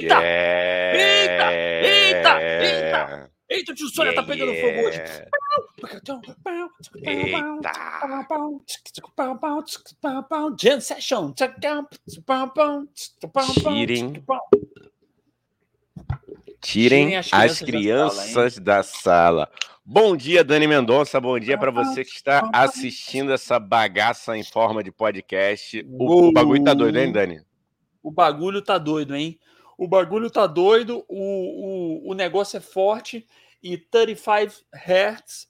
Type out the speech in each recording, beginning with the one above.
Eita! Eita! Eita! Eita! Eita, o tio Sônia tá pegando fogo hoje. Eita! Jam Session. Tirem. Tirem as crianças, as crianças da, sala, da sala. Bom dia, Dani Mendonça. Bom dia para você que está assistindo essa bagaça em forma de podcast. O, o bagulho tá doido, hein, Dani? O bagulho tá doido, hein? O bagulho tá doido, o, o, o negócio é forte e 35 Hertz,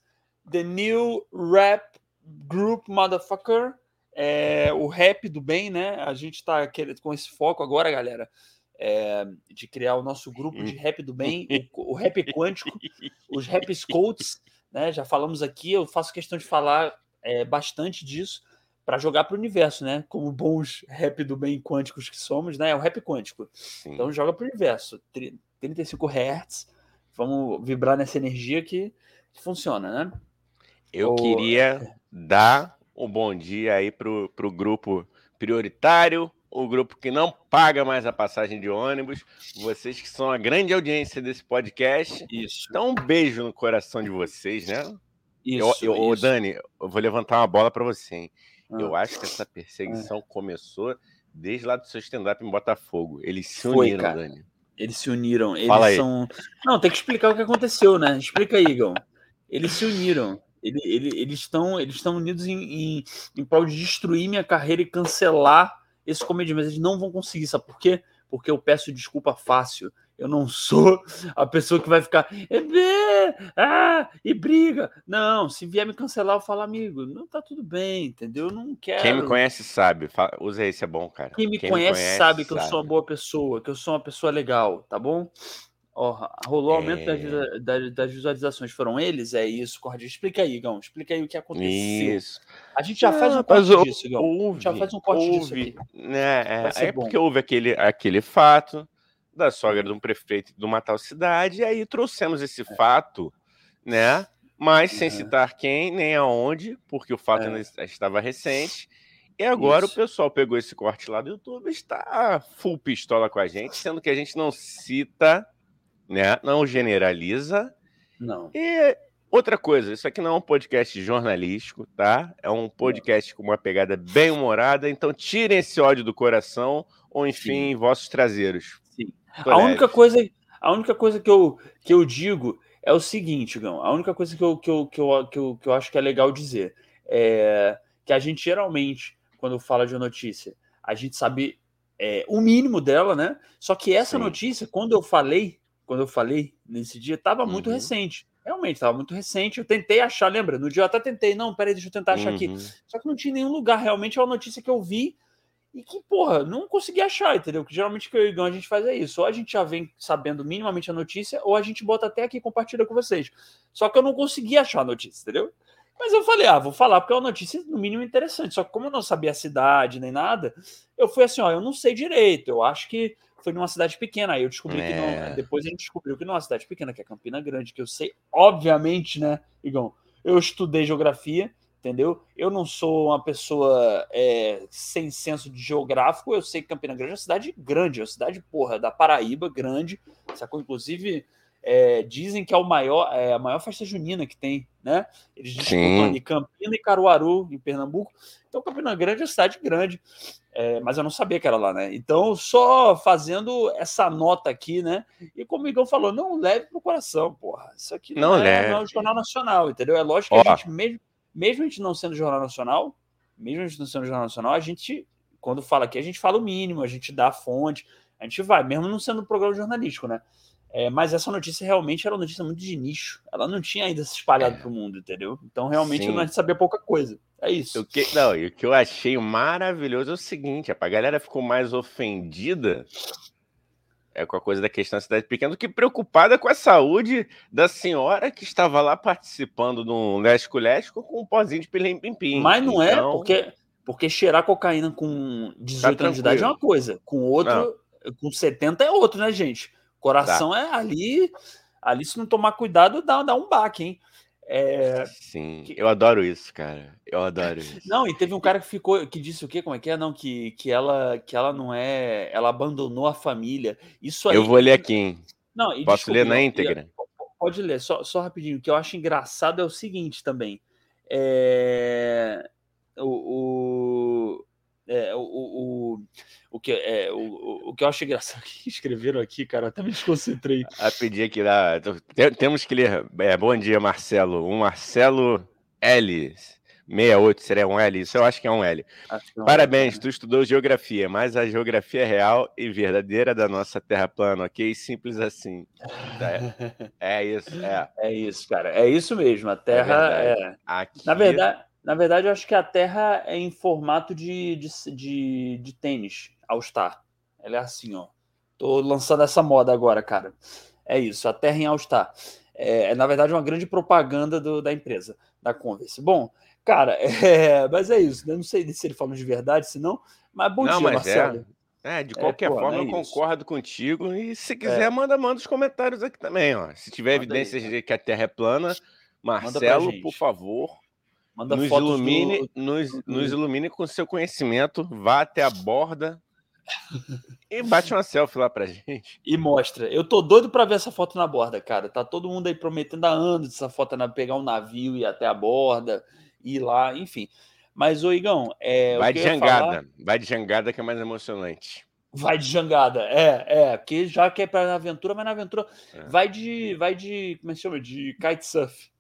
The New Rap Group Motherfucker, é, o rap do bem, né? A gente tá com esse foco agora, galera, é, de criar o nosso grupo de rap do bem, o, o rap quântico, os rap scouts, né? Já falamos aqui, eu faço questão de falar é, bastante disso para jogar para o universo, né? Como bons rap do bem quânticos que somos, né? É o rap quântico. Sim. Então joga para o universo. 35 Hz, vamos vibrar nessa energia que, que funciona, né? Eu queria dar um bom dia aí pro, pro grupo prioritário, o grupo que não paga mais a passagem de ônibus, vocês que são a grande audiência desse podcast. Isso. Então, um beijo no coração de vocês, né? Isso. Eu, eu, isso. Dani, eu vou levantar uma bola para você, hein? Ah. Eu acho que essa perseguição ah. começou desde lá do seu stand-up em Botafogo. Eles se uniram. Dani. Eles se uniram. Eles Fala são. Aí. Não, tem que explicar o que aconteceu, né? Explica aí, Igor. Eles se uniram. Ele, ele, eles estão eles estão unidos em, em, em prol de destruir minha carreira e cancelar esse comediante. Mas eles não vão conseguir, sabe por quê? Porque eu peço desculpa fácil. Eu não sou a pessoa que vai ficar ah, e briga. Não, se vier me cancelar, eu falo, amigo, não tá tudo bem, entendeu? Eu não quero. Quem me conhece sabe. Usa esse, é bom, cara. Quem me, Quem conhece, me conhece, sabe que sabe. eu sou uma boa pessoa, que eu sou uma pessoa legal, tá bom? Ó, rolou aumento é... das, das, visualizações. Foram eles? É isso, Cordi. Explica aí, Gão. Explica aí o que aconteceu. Isso. A gente já faz um corte disso, Gão. Ouve, já faz um corte ouve, disso aqui. Né, é, é porque houve aquele, aquele fato da sogra de um prefeito de uma tal cidade, e aí trouxemos esse é. fato, né? Mas sem citar quem, nem aonde, porque o fato é. estava recente. E agora Isso. o pessoal pegou esse corte lá do YouTube e está full pistola com a gente, sendo que a gente não cita, né? Não generaliza. Não. E outra coisa, isso aqui não é um podcast jornalístico, tá? É um podcast com uma pegada bem humorada, então tirem esse ódio do coração ou enfim, Sim. vossos traseiros. A única coisa, a única coisa que eu, que eu digo é o seguinte, Gão. A única coisa que eu, que, eu, que, eu, que, eu, que eu acho que é legal dizer é que a gente geralmente, quando fala de notícia, a gente sabe é, o mínimo dela, né? Só que essa Sim. notícia, quando eu falei, quando eu falei nesse dia, estava muito uhum. recente. Realmente, estava muito recente. Eu tentei achar, lembra? No dia eu até tentei, não, peraí, deixa eu tentar achar uhum. aqui. Só que não tinha nenhum lugar. Realmente é uma notícia que eu vi e que, porra, não consegui achar, entendeu? Que geralmente que eu e o Igão a gente faz é isso. Ou a gente já vem sabendo minimamente a notícia, ou a gente bota até aqui e compartilha com vocês. Só que eu não consegui achar a notícia, entendeu? Mas eu falei, ah, vou falar porque é uma notícia no mínimo interessante. Só que como eu não sabia a cidade nem nada, eu fui assim, ó, eu não sei direito. Eu acho que foi numa cidade pequena. Aí eu descobri é. que não. É. Depois a gente descobriu que não é uma cidade pequena, que é Campina Grande, que eu sei, obviamente, né, Igão? Eu estudei geografia entendeu? Eu não sou uma pessoa é, sem senso de geográfico, eu sei que Campina Grande é uma cidade grande, é uma cidade, porra, da Paraíba, grande, sacou? Inclusive, é, dizem que é, o maior, é a maior festa junina que tem, né? Eles disputam ali Campina e Caruaru, em Pernambuco. Então, Campina Grande é uma cidade grande, é, mas eu não sabia que era lá, né? Então, só fazendo essa nota aqui, né? E como o Miguel falou, não leve pro coração, porra. Isso aqui não, não, é, não é um jornal nacional, entendeu? É lógico que Ó. a gente, mesmo, mesmo a gente não sendo jornal nacional, mesmo a gente não sendo jornal nacional, a gente, quando fala aqui, a gente fala o mínimo, a gente dá a fonte, a gente vai, mesmo não sendo um programa jornalístico, né? É, mas essa notícia realmente era uma notícia muito de nicho. Ela não tinha ainda se espalhado é. para o mundo, entendeu? Então realmente Sim. a gente sabia pouca coisa. É isso. O que, não, e o que eu achei maravilhoso é o seguinte: a galera ficou mais ofendida é, com a coisa da questão da cidade pequena, do que preocupada com a saúde da senhora que estava lá participando de um lesco-lesco com um pozinho de pilim-pim-pim. Mas não é, então... é, porque, porque cheirar cocaína com 18 tá anos de idade é uma coisa, com outro, não. com 70 é outro, né, gente? Coração tá. é ali, ali se não tomar cuidado, dá, dá um baque, hein? É, Sim, que... eu adoro isso, cara. Eu adoro isso. Não, e teve um cara que ficou, que disse o quê? Como é que é? Não, que, que, ela, que ela não é. Ela abandonou a família. Isso aí. Eu vou ler aqui, hein? Não, Posso desculpa, ler na íntegra? Pode ler, só, só rapidinho. O que eu acho engraçado é o seguinte também. É... O, o, é, o, o, o, que, é, o, o que eu acho engraçado que escreveram aqui, cara, até me desconcentrei. A pedir aqui lá. Temos que ler. É, bom dia, Marcelo. Um Marcelo L. 68, seria um L? Isso eu acho que é um L. É Parabéns, tu estudou geografia, mas a geografia real e verdadeira da nossa Terra plana, ok? Simples assim. É, é isso, é. É isso, cara. É isso mesmo. A Terra é. é... Aqui... Na verdade. Na verdade, eu acho que a Terra é em formato de, de, de, de tênis, All-Star. Ela é assim, ó. Tô lançando essa moda agora, cara. É isso, a Terra em All-Star. É, é, na verdade, uma grande propaganda do, da empresa, da Converse. Bom, cara, é, mas é isso. Né? Eu não sei se ele falou de verdade, se não. Mas bom não, dia, mas Marcelo. É. é de qualquer é, pô, forma, é eu concordo contigo. E se quiser, é. manda, manda os comentários aqui também. Ó. Se tiver manda evidências aí. de que a Terra é plana, Marcelo, por favor, Manda nos ilumine, do... nos, nos ilumine com seu conhecimento, vá até a borda e bate uma selfie lá pra gente. E mostra. Eu tô doido pra ver essa foto na borda, cara. Tá todo mundo aí prometendo há anos essa foto na pegar um navio e ir até a borda, ir lá, enfim. Mas, ô Igão, é. Vai de jangada. Falar... Vai de jangada que é mais emocionante. Vai de jangada, é, é, porque já que é pra aventura, mas na aventura é. vai de, vai de, como é que chama? De kitesurf.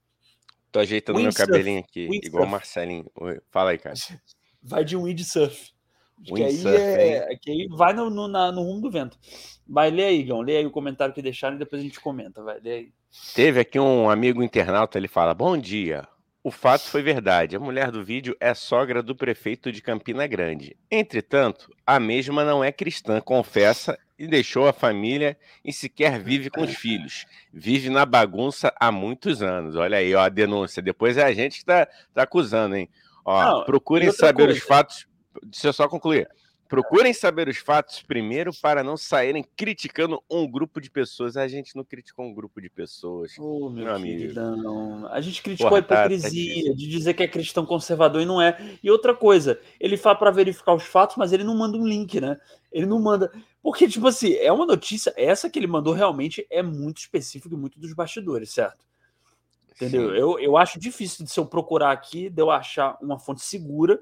Tô ajeitando meu cabelinho aqui, igual o Marcelinho. Fala aí, cara. Vai de windsurf. Que aí, é, que aí vai no, no, na, no rumo do vento. Vai, lê aí, Gão. Lê aí o comentário que deixaram e depois a gente comenta. Vai, lê aí. Teve aqui um amigo internauta, ele fala: Bom dia. O fato foi verdade. A mulher do vídeo é sogra do prefeito de Campina Grande. Entretanto, a mesma não é cristã, confessa e deixou a família e sequer vive com os filhos. Vive na bagunça há muitos anos. Olha aí, ó, a denúncia. Depois é a gente que está tá acusando, hein? Ó, não, procurem saber coisa. os fatos. Deixa eu só concluir. Procurem saber os fatos primeiro para não saírem criticando um grupo de pessoas. A gente não criticou um grupo de pessoas. Oh, meu, meu amigo. A gente criticou a hipocrisia tá, tá de dizer que é cristão conservador e não é. E outra coisa, ele fala para verificar os fatos, mas ele não manda um link, né? Ele não manda. Porque, tipo assim, é uma notícia. Essa que ele mandou realmente é muito específica e muito dos bastidores, certo? Entendeu? Eu, eu acho difícil de se eu procurar aqui, de eu achar uma fonte segura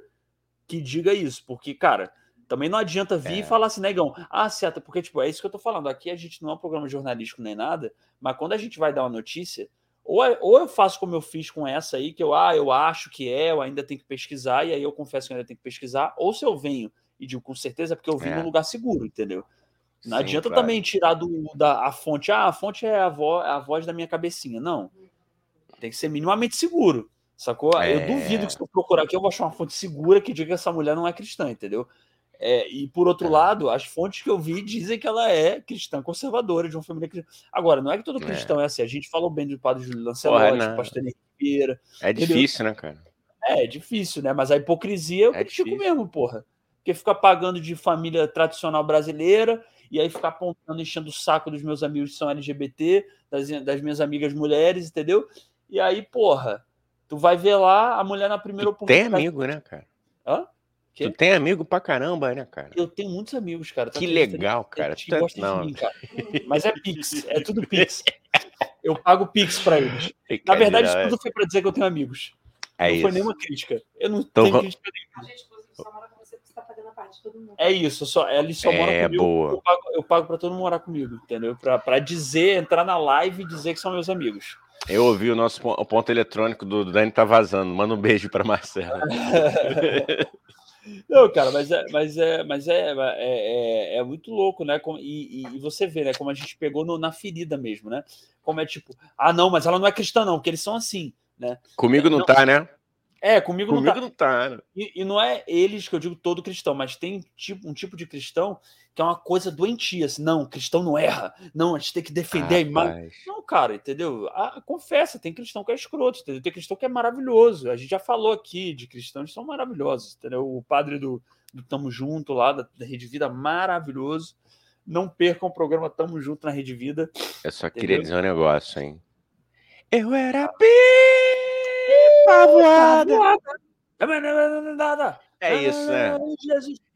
que diga isso. Porque, cara também não adianta vir é. e falar assim, negão, ah, certo, porque, tipo, é isso que eu tô falando. Aqui a gente não é um programa jornalístico nem nada, mas quando a gente vai dar uma notícia, ou, é, ou eu faço como eu fiz com essa aí, que eu, ah, eu acho que é, eu ainda tenho que pesquisar, e aí eu confesso que eu ainda tenho que pesquisar, ou se eu venho e digo com certeza, é porque eu vim é. num lugar seguro, entendeu? Não Sim, adianta claro. também tirar do, da a fonte, ah, a fonte é a, vo, é a voz da minha cabecinha. Não. Tem que ser minimamente seguro. Sacou? É... Eu duvido que se eu procurar aqui, eu vou achar uma fonte segura que diga que essa mulher não é cristã, entendeu? É, e por outro é. lado, as fontes que eu vi dizem que ela é cristã conservadora, de uma família cristã. Agora, não é que todo é. cristão é, é assim. A gente falou bem do padre Júlio Lancelotti, do pastor Henrique Vieira. É difícil, né, cara? É, é difícil, né? Mas a hipocrisia eu é critico difícil. mesmo, porra. Porque ficar pagando de família tradicional brasileira e aí ficar apontando, enchendo o saco dos meus amigos que são LGBT, das, das minhas amigas mulheres, entendeu? E aí, porra, tu vai ver lá a mulher na primeira tu oportunidade. Tem amigo, né, cara? Hã? Tu tem amigo pra caramba, né, cara? Eu tenho muitos amigos, cara. Tá que legal, cara. Que Tanto, não. Mim, cara. Mas é Pix, é tudo Pix. Eu pago Pix pra eles. Na verdade, isso tudo foi pra dizer que eu tenho amigos. É não isso. foi nenhuma crítica. Eu não então, tenho crítica nenhuma. A gente, inclusive, só mora com você porque você tá pagando a parte de todo mundo. É isso, só, ela só é, mora comigo. Boa. Eu pago, eu pago pra todo mundo morar comigo, entendeu? Pra, pra dizer, entrar na live e dizer que são meus amigos. Eu ouvi o nosso o ponto eletrônico do Dani tá vazando. Manda um beijo pra Marcela. Não, cara, mas é, mas é, mas é, é, é, é muito louco, né? E, e, você vê, né? Como a gente pegou no, na ferida mesmo, né? Como é tipo, ah, não, mas ela não é cristã, não, porque eles são assim, né? Comigo não, não tá, né? É, comigo, comigo não tá. Não tá né? e, e, não é eles que eu digo todo cristão, mas tem tipo, um tipo de cristão que é uma coisa doentia. Assim, não, cristão não erra. Não, a gente tem que defender ah, a imagem. Não, cara, entendeu? Ah, confessa, tem cristão que é escroto, entendeu? Tem cristão que é maravilhoso. A gente já falou aqui de cristãos que são maravilhosos, entendeu? O padre do, do Tamo Junto lá, da, da Rede Vida, maravilhoso. Não percam o programa Tamo Junto na Rede Vida. Eu só entendeu? queria dizer um negócio, hein? Eu era bem Pavoada! É isso, né?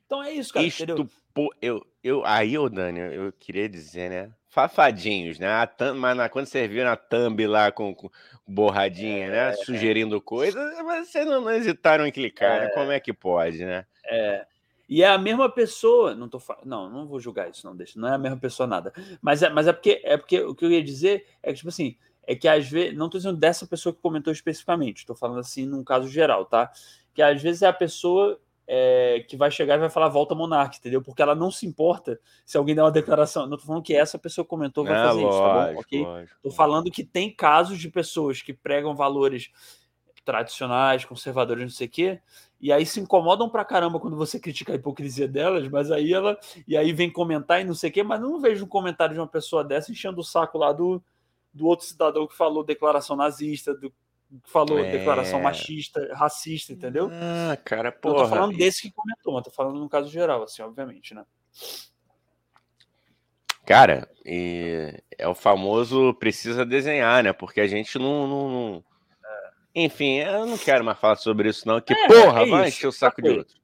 Então é isso, cara. Isto, pô, eu, eu, aí, ô Dani, eu queria dizer, né? Fafadinhos, né? A thumb, mas na, quando você viu na thumb lá com, com borradinha, né? é, né? Sugerindo coisas, vocês não, não, hesitaram em clicar, né? é, né? Como é que pode, né? É. E é a mesma pessoa, não tô não, não vou julgar isso, não deixa, não é a mesma pessoa nada. Mas é, mas é porque é porque o que eu ia dizer é que tipo assim, é que às vezes, não estou dizendo dessa pessoa que comentou especificamente, estou falando assim num caso geral, tá? Que às vezes é a pessoa é, que vai chegar e vai falar volta monarca, entendeu? Porque ela não se importa se alguém der uma declaração. Não estou falando que essa pessoa comentou vai é, fazer lógico, isso, tá bom? Ok? Estou falando que tem casos de pessoas que pregam valores tradicionais, conservadores, não sei o quê, e aí se incomodam pra caramba quando você critica a hipocrisia delas, mas aí ela. E aí vem comentar e não sei o quê, mas não vejo um comentário de uma pessoa dessa enchendo o saco lá do, do outro cidadão que falou declaração nazista, do que falou é... declaração machista, racista, entendeu? Ah, cara, porra. Não tô falando desse que comentou, mas tô falando no caso geral, assim, obviamente, né? Cara, é o famoso precisa desenhar, né? Porque a gente não, não, não enfim, eu não quero mais falar sobre isso, não. Que é, porra, é vai encher o saco de outro.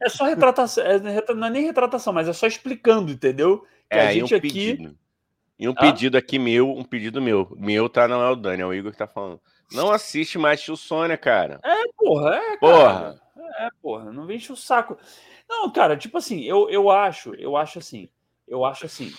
É só retratação, é, não é nem retratação, mas é só explicando, entendeu? Que é, a gente um aqui. Pedido. E um ah? pedido aqui meu, um pedido meu. Meu tá, não é o Dani, é o Igor que tá falando. Não assiste mais Tio Sônia, cara. É, porra, é, cara. Porra. É, porra, não vem encher o saco. Não, cara, tipo assim, eu, eu acho, eu acho assim, eu acho assim,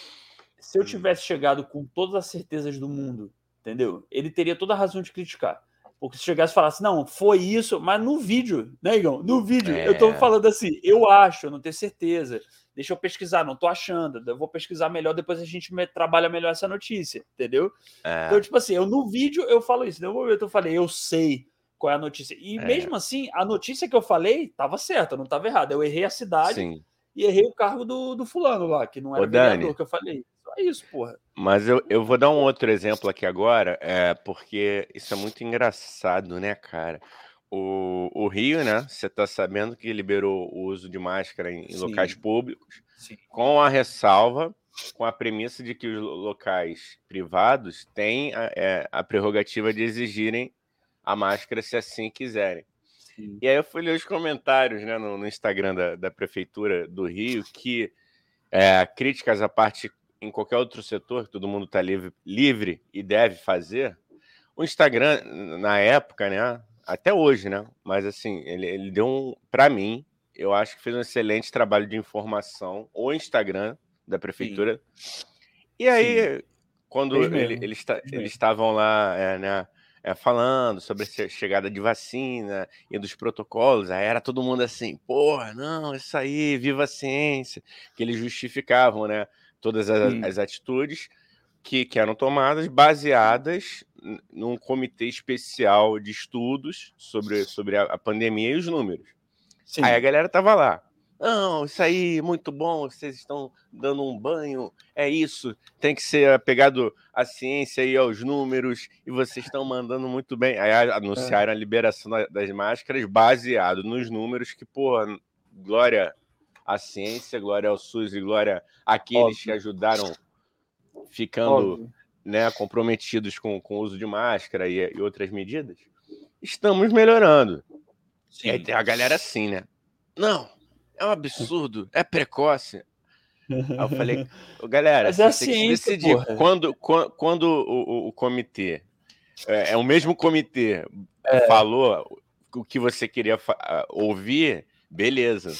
se eu hum. tivesse chegado com todas as certezas do mundo, entendeu? Ele teria toda a razão de criticar. Porque se chegasse e falasse, não, foi isso, mas no vídeo, né, Igor? No vídeo, é. eu tô falando assim, eu acho, eu não tenho certeza. Deixa eu pesquisar, não tô achando. Eu vou pesquisar melhor, depois a gente me, trabalha melhor essa notícia, entendeu? É. Então, tipo assim, eu no vídeo eu falo isso, no momento eu falei, eu sei qual é a notícia. E é. mesmo assim, a notícia que eu falei tava certa, não tava errada. Eu errei a cidade Sim. e errei o cargo do, do fulano lá, que não era o vereador que eu falei. É isso, porra. Mas eu, eu vou dar um outro exemplo aqui agora, é, porque isso é muito engraçado, né, cara? O, o Rio, né? Você tá sabendo que liberou o uso de máscara em, em locais públicos, Sim. com a ressalva, com a premissa de que os locais privados têm a, é, a prerrogativa de exigirem a máscara se assim quiserem. Sim. E aí eu fui ler os comentários né, no, no Instagram da, da Prefeitura do Rio que é, críticas à parte em qualquer outro setor que todo mundo está livre, livre e deve fazer, o Instagram, na época, né? Até hoje, né? Mas assim, ele, ele deu um. Para mim, eu acho que fez um excelente trabalho de informação, o Instagram da prefeitura. Sim. E aí, Sim. quando ele, eles, eles estavam lá, é, né? É, falando sobre a chegada de vacina e dos protocolos, aí era todo mundo assim, porra, não, isso aí, viva a ciência, que eles justificavam, né? todas as, as atitudes que, que eram tomadas baseadas num comitê especial de estudos sobre, sobre a, a pandemia e os números. Sim. Aí a galera tava lá. Não, isso aí, muito bom, vocês estão dando um banho, é isso, tem que ser apegado à ciência e aos números, e vocês estão mandando muito bem. Aí anunciaram é. a liberação das máscaras baseado nos números que, pô, glória à ciência, glória ao SUS e glória àqueles Óbvio. que ajudaram ficando né, comprometidos com, com o uso de máscara e, e outras medidas. Estamos melhorando. Sim. Aí tem a galera assim, né? Não, é um absurdo, é precoce. Aí eu falei, galera, Mas é você tem que decidir porra. quando, quando, quando o, o, o comitê, é, é, o mesmo comitê, é. falou o que você queria ouvir, beleza.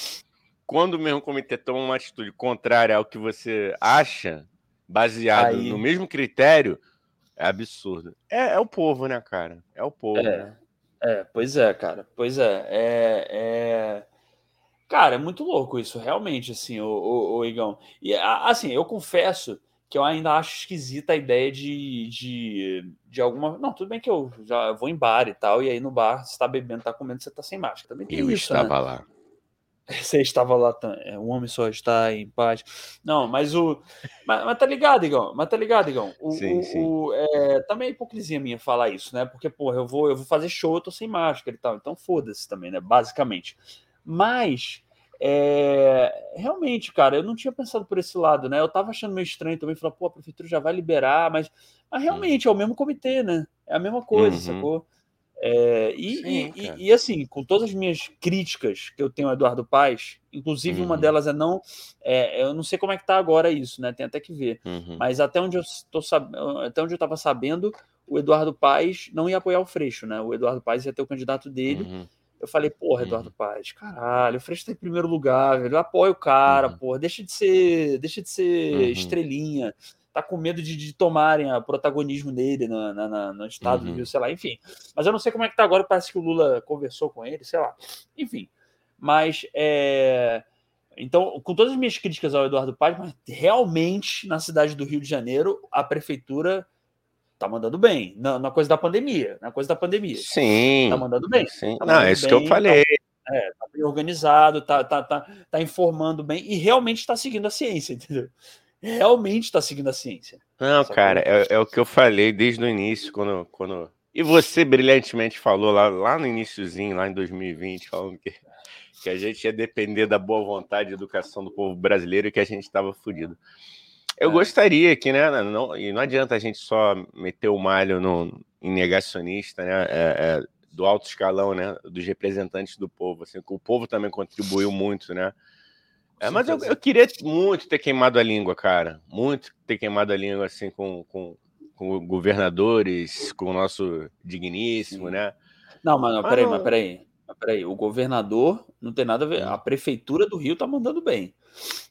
Quando o mesmo comitê toma uma atitude contrária ao que você acha, baseado Aí... no mesmo critério, é absurdo. É, é, o povo, né, cara? É o povo. É, é pois é, cara. Pois é. é, é... Cara, é muito louco isso, realmente, assim, o, o, o Igão. E, assim, eu confesso que eu ainda acho esquisita a ideia de, de, de alguma. Não, tudo bem que eu já vou em bar e tal, e aí no bar você tá bebendo, tá comendo, você tá sem máscara. Também tem eu isso, estava né? lá. Você estava lá, é, um homem só está em paz. Não, mas o. Mas, mas tá ligado, Igão? Mas tá ligado, Igão? O, sim, o, sim. O, é, também é hipocrisia minha falar isso, né? Porque, porra, eu vou, eu vou fazer show, eu tô sem máscara e tal. Então foda-se também, né? Basicamente. Mas. É, realmente, cara, eu não tinha pensado por esse lado, né? Eu tava achando meio estranho também, falar, pô, a prefeitura já vai liberar, mas, mas realmente é o mesmo comitê, né? É a mesma coisa, uhum. sacou? É, e, Sim, e, e, assim, com todas as minhas críticas que eu tenho ao Eduardo Paes, inclusive uhum. uma delas é não. É, eu não sei como é que tá agora isso, né? Tem até que ver. Uhum. Mas até onde eu tô até onde eu estava sabendo, o Eduardo Paes não ia apoiar o Freixo, né? O Eduardo Paes ia ter o candidato dele. Uhum. Eu falei, porra, Eduardo uhum. Paes, caralho, o Freixo tá em primeiro lugar, velho. Eu apoio o cara, uhum. porra, deixa de ser, deixa de ser uhum. estrelinha tá com medo de, de tomarem o protagonismo dele no, na, no estado uhum. do Rio, sei lá, enfim. Mas eu não sei como é que tá agora, parece que o Lula conversou com ele, sei lá. Enfim. Mas é. Então, com todas as minhas críticas ao Eduardo Paz, mas realmente na cidade do Rio de Janeiro, a prefeitura tá mandando bem. Na, na coisa da pandemia. Na coisa da pandemia. Sim. Tá mandando bem. Sim. Tá mandando não, é isso bem, que eu falei. Tá, é, tá bem organizado, tá, tá, tá, tá informando bem e realmente está seguindo a ciência, entendeu? Realmente está seguindo a ciência. Não, cara, é, é, o que eu falei desde o início, quando, quando. E você brilhantemente falou lá, lá no iníciozinho, lá em 2020, falando que, que a gente ia depender da boa vontade e educação do povo brasileiro e que a gente estava fodido. Eu é. gostaria que, né? Não, e não adianta a gente só meter o malho no, em negacionista, né? É, é, do alto escalão, né? Dos representantes do povo. Assim, o povo também contribuiu muito, né? É, mas eu, eu, queria muito ter queimado a língua, cara. Muito ter queimado a língua, assim, com, com, com governadores, com o nosso digníssimo, Sim. né? Não, mas, não, peraí, não... mas peraí. Mas peraí, o governador não tem nada a ver. Hum. A prefeitura do Rio tá mandando bem.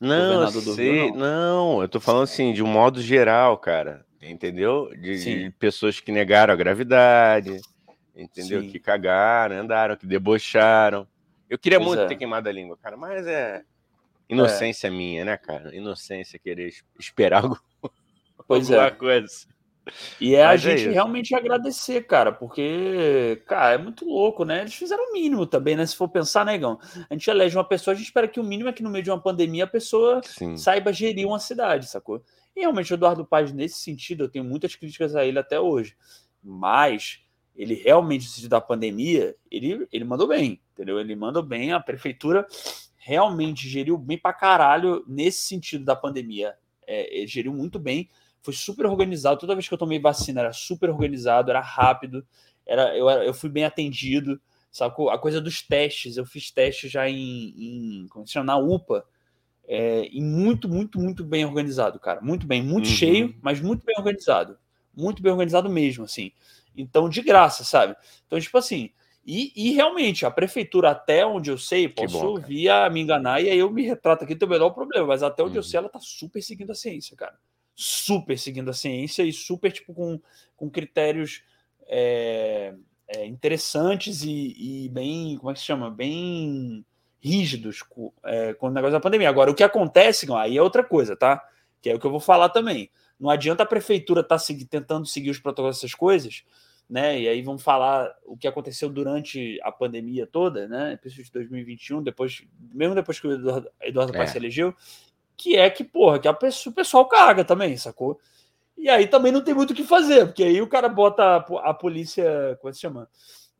Não, eu sei, Rio, não. não, eu tô falando assim, de um modo geral, cara. Entendeu? De, de pessoas que negaram a gravidade, entendeu? Sim. Que cagaram, andaram, que debocharam. Eu queria pois muito é. ter queimado a língua, cara, mas é. Inocência é. minha, né, cara? Inocência querer esperar algo, pois alguma é. coisa. E é Mas a é gente realmente agradecer, cara, porque, cara, é muito louco, né? Eles fizeram o mínimo também, né? Se for pensar, negão, a gente elege uma pessoa, a gente espera que o mínimo é que no meio de uma pandemia a pessoa Sim. saiba gerir uma cidade, sacou? E realmente o Eduardo Paz, nesse sentido, eu tenho muitas críticas a ele até hoje. Mas ele realmente, no sentido da pandemia, ele, ele mandou bem, entendeu? Ele mandou bem, a prefeitura realmente geriu bem pra caralho nesse sentido da pandemia. É, geriu muito bem, foi super organizado. Toda vez que eu tomei vacina era super organizado, era rápido, era, eu, eu fui bem atendido. Sacou? A coisa dos testes, eu fiz testes já em, em como se chama, na UPA, é, e muito, muito, muito bem organizado, cara. Muito bem, muito uhum. cheio, mas muito bem organizado. Muito bem organizado mesmo, assim. Então, de graça, sabe? Então, tipo assim, e, e, realmente, a prefeitura, até onde eu sei, posso bom, a me enganar e aí eu me retrato aqui, tem o menor problema, mas até onde uhum. eu sei, ela tá super seguindo a ciência, cara. Super seguindo a ciência e super, tipo, com, com critérios é, é, interessantes e, e, bem, como é que se chama? Bem rígidos com, é, com o negócio da pandemia. Agora, o que acontece, aí é outra coisa, tá? Que é o que eu vou falar também. Não adianta a prefeitura estar tá tentando seguir os protocolos dessas coisas né? E aí vamos falar o que aconteceu durante a pandemia toda, né? Principalmente de 2021, depois, mesmo depois que o Eduardo, Eduardo é. Paes se elegeu, que é que, porra, que a pessoa, o pessoal caga também, sacou? E aí também não tem muito o que fazer, porque aí o cara bota a, a polícia, como é que se chama?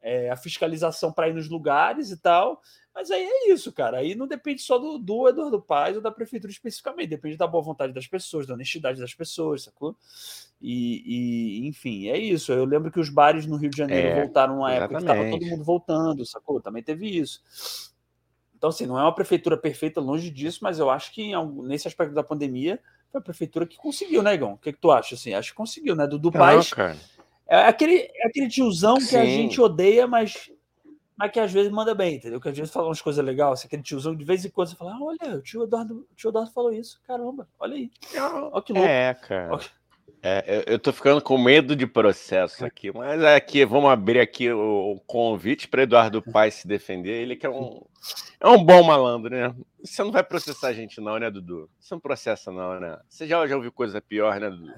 É, a fiscalização para ir nos lugares e tal, mas aí é isso, cara. Aí não depende só do, do Eduardo Paes ou da prefeitura especificamente, depende da boa vontade das pessoas, da honestidade das pessoas, sacou? E, e enfim, é isso. Eu lembro que os bares no Rio de Janeiro é, voltaram uma época que estava todo mundo voltando, sacou? Também teve isso. Então, assim, não é uma prefeitura perfeita, longe disso, mas eu acho que nesse aspecto da pandemia foi a prefeitura que conseguiu, né, Igão? O que, que tu acha? Assim, acho que conseguiu, né? Do, do Paes. É aquele, é aquele tiozão Sim. que a gente odeia, mas mas que às vezes manda bem, entendeu? Que às vezes fala umas coisas legais, assim, aquele tiozão, de vez em quando você fala, ah, olha, o tio Eduardo, o tio Eduardo falou isso, caramba, olha aí. Olha que louco. É, cara. Olha. É, eu, tô ficando com medo de processo aqui, mas aqui vamos abrir aqui o, o convite para Eduardo Paes se defender. Ele que é um, é um bom malandro, né? Você não vai processar a gente, não, né, Dudu? Você não processa, não, né? Você já, já ouviu coisa pior, né, Dudu?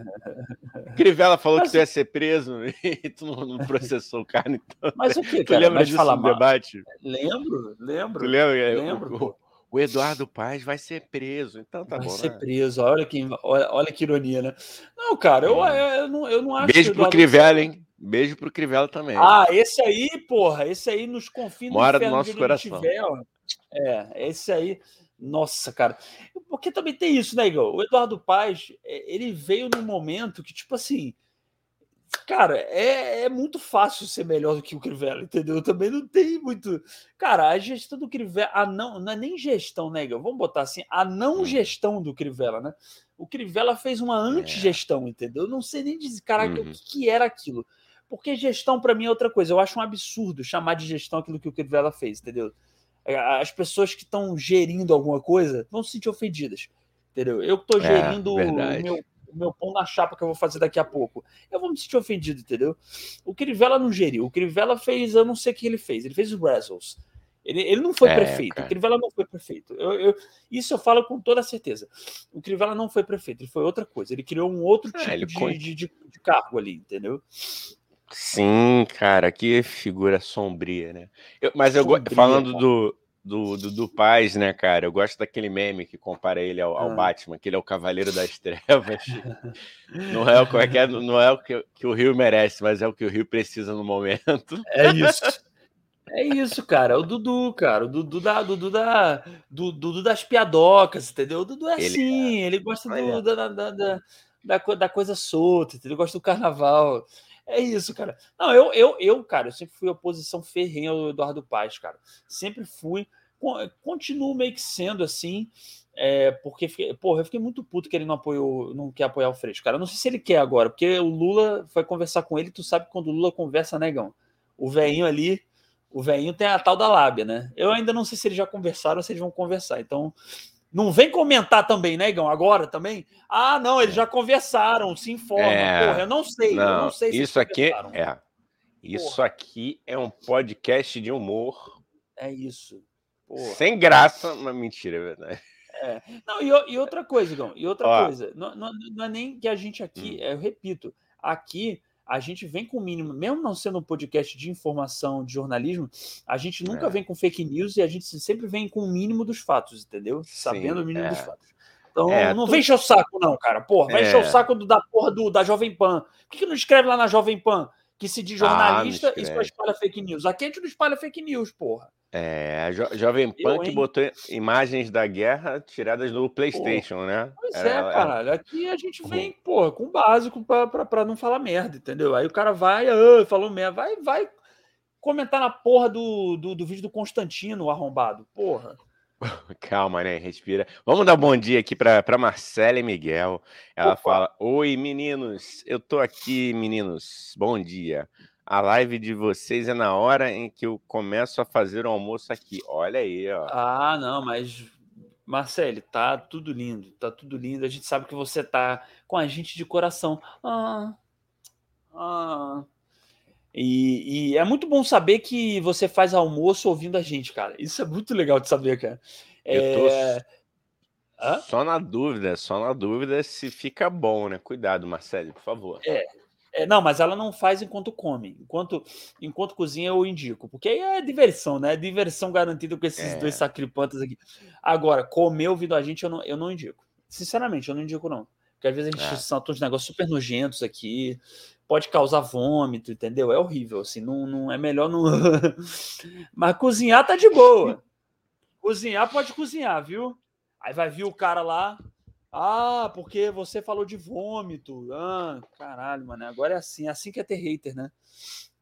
Crivella falou mas... que tu ia ser preso e tu não, não processou o cara. Então... Mas o que, Tu lembra disso falar no debate? Lembro, lembro. Tu lembra? Lembro. O, o Eduardo Paz vai ser preso. Então tá vai bom. Vai ser né? preso. Olha que, olha, olha que ironia, né? Não, cara, eu, eu, não, eu não acho Beijo pro Crivella, hein? Beijo pro Crivella também. Ah, esse aí, porra, esse aí nos confins Mora do nosso coração. Tiver, é, esse aí. Nossa, cara. Porque também tem isso, né, Igor? O Eduardo Paz, é, ele veio num momento que, tipo assim, cara, é, é muito fácil ser melhor do que o Crivella, entendeu? Também não tem muito. Cara, a gestão do Crivella, a não, não é nem gestão, né, Vamos botar assim, a não gestão do Crivella, né? O Crivella fez uma é. antigestão, é. entendeu? Eu não sei nem dizer, caraca, uhum. o que, que era aquilo. Porque gestão, para mim, é outra coisa. Eu acho um absurdo chamar de gestão aquilo que o Crivella fez, entendeu? É, as pessoas que estão gerindo alguma coisa vão se sentir ofendidas, entendeu? Eu que estou é, gerindo é, o meu o meu pão na chapa que eu vou fazer daqui a pouco. Eu vou me sentir ofendido, entendeu? O Crivella não geriu. O Crivella fez, eu não sei o que ele fez. Ele fez os Wrestles. Ele, ele não foi é, prefeito. Cara. O Crivella não foi prefeito. Eu, eu, isso eu falo com toda certeza. O Crivella não foi prefeito. Ele foi outra coisa. Ele criou um outro é, tipo de, de, de, de cargo ali, entendeu? Sim, cara, que figura sombria, né? Eu, mas eu sombria, falando do, do, do, do Paz, né, cara? Eu gosto daquele meme que compara ele ao, ao ah. Batman, que ele é o Cavaleiro das Trevas. não é, o, é, é não é o que, que, o Rio merece, mas é o que o Rio precisa no momento. É isso. É isso, cara. O Dudu, cara. O Dudu da, Dudu da, Dudu das piadocas, entendeu? O Dudu é ele, assim, ele gosta do, da, da, da, da, coisa solta? Ele gosta do carnaval. É isso, cara. Não, eu, eu, eu, cara, eu sempre fui oposição ferrenha ao Eduardo Paz, cara. Sempre fui. Continuo meio que sendo assim, é, porque, fiquei, porra, eu fiquei muito puto que ele não apoiou, não quer apoiar o Freixo, cara. Eu não sei se ele quer agora, porque o Lula foi conversar com ele, tu sabe quando o Lula conversa, negão. O velhinho ali, o velhinho tem a tal da lábia, né? Eu ainda não sei se eles já conversaram ou se eles vão conversar. Então, não vem comentar também, né, Igão? Agora também? Ah, não, eles já conversaram, se informa. É, Porra, eu não sei. Não, eu não sei se isso aqui é. Isso Porra. aqui é um podcast de humor. É isso. Porra. Sem graça, mas mentira, é verdade. É. Não, e, e, outra coisa, Igão, e outra Ó. coisa, não, não, não, é nem que a gente aqui, hum. eu repito, aqui a gente vem com o mínimo, mesmo não sendo um podcast de informação, de jornalismo, a gente nunca é. vem com fake news e a gente sempre vem com o mínimo dos fatos, entendeu? Sim, Sabendo o mínimo é. dos fatos. Então, é, não tu... vem encher o saco, não, cara. Porra, vai encher o é. saco do, da porra do, da Jovem Pan. Por que, que não escreve lá na Jovem Pan que se diz ah, jornalista ah, e só espalha fake news? Aqui a gente não espalha fake news, porra. É, a jo Jovem que botou imagens da guerra tiradas do PlayStation, né? Pois é, Era, caralho. Aqui a gente vem, pô, com básico para não falar merda, entendeu? Aí o cara vai, ah, falou merda, vai, vai comentar na porra do, do, do vídeo do Constantino arrombado, porra. Calma, né? Respira. Vamos dar bom dia aqui para Marcela e Miguel. Ela Opa. fala: Oi, meninos. Eu tô aqui, meninos. Bom dia. A live de vocês é na hora em que eu começo a fazer o almoço aqui. Olha aí, ó. Ah, não, mas Marcele, tá tudo lindo, tá tudo lindo. A gente sabe que você tá com a gente de coração. Ah, ah. E, e, é muito bom saber que você faz almoço ouvindo a gente, cara. Isso é muito legal de saber, cara. É... Só na dúvida, só na dúvida se fica bom, né? Cuidado, Marcelo, por favor. É, é, não, mas ela não faz enquanto come. Enquanto, enquanto cozinha, eu indico. Porque aí é diversão, né? Diversão garantida com esses é. dois sacripantas aqui. Agora, comer ouvindo a gente, eu não, eu não indico. Sinceramente, eu não indico, não. Porque às vezes a gente é. solta uns negócios super nojentos aqui. Pode causar vômito, entendeu? É horrível, assim. Não, não é melhor não. mas cozinhar tá de boa. Cozinhar pode cozinhar, viu? Aí vai vir o cara lá, ah, porque você falou de vômito. Ah, caralho, mano. Agora é assim. É assim que é ter hater, né?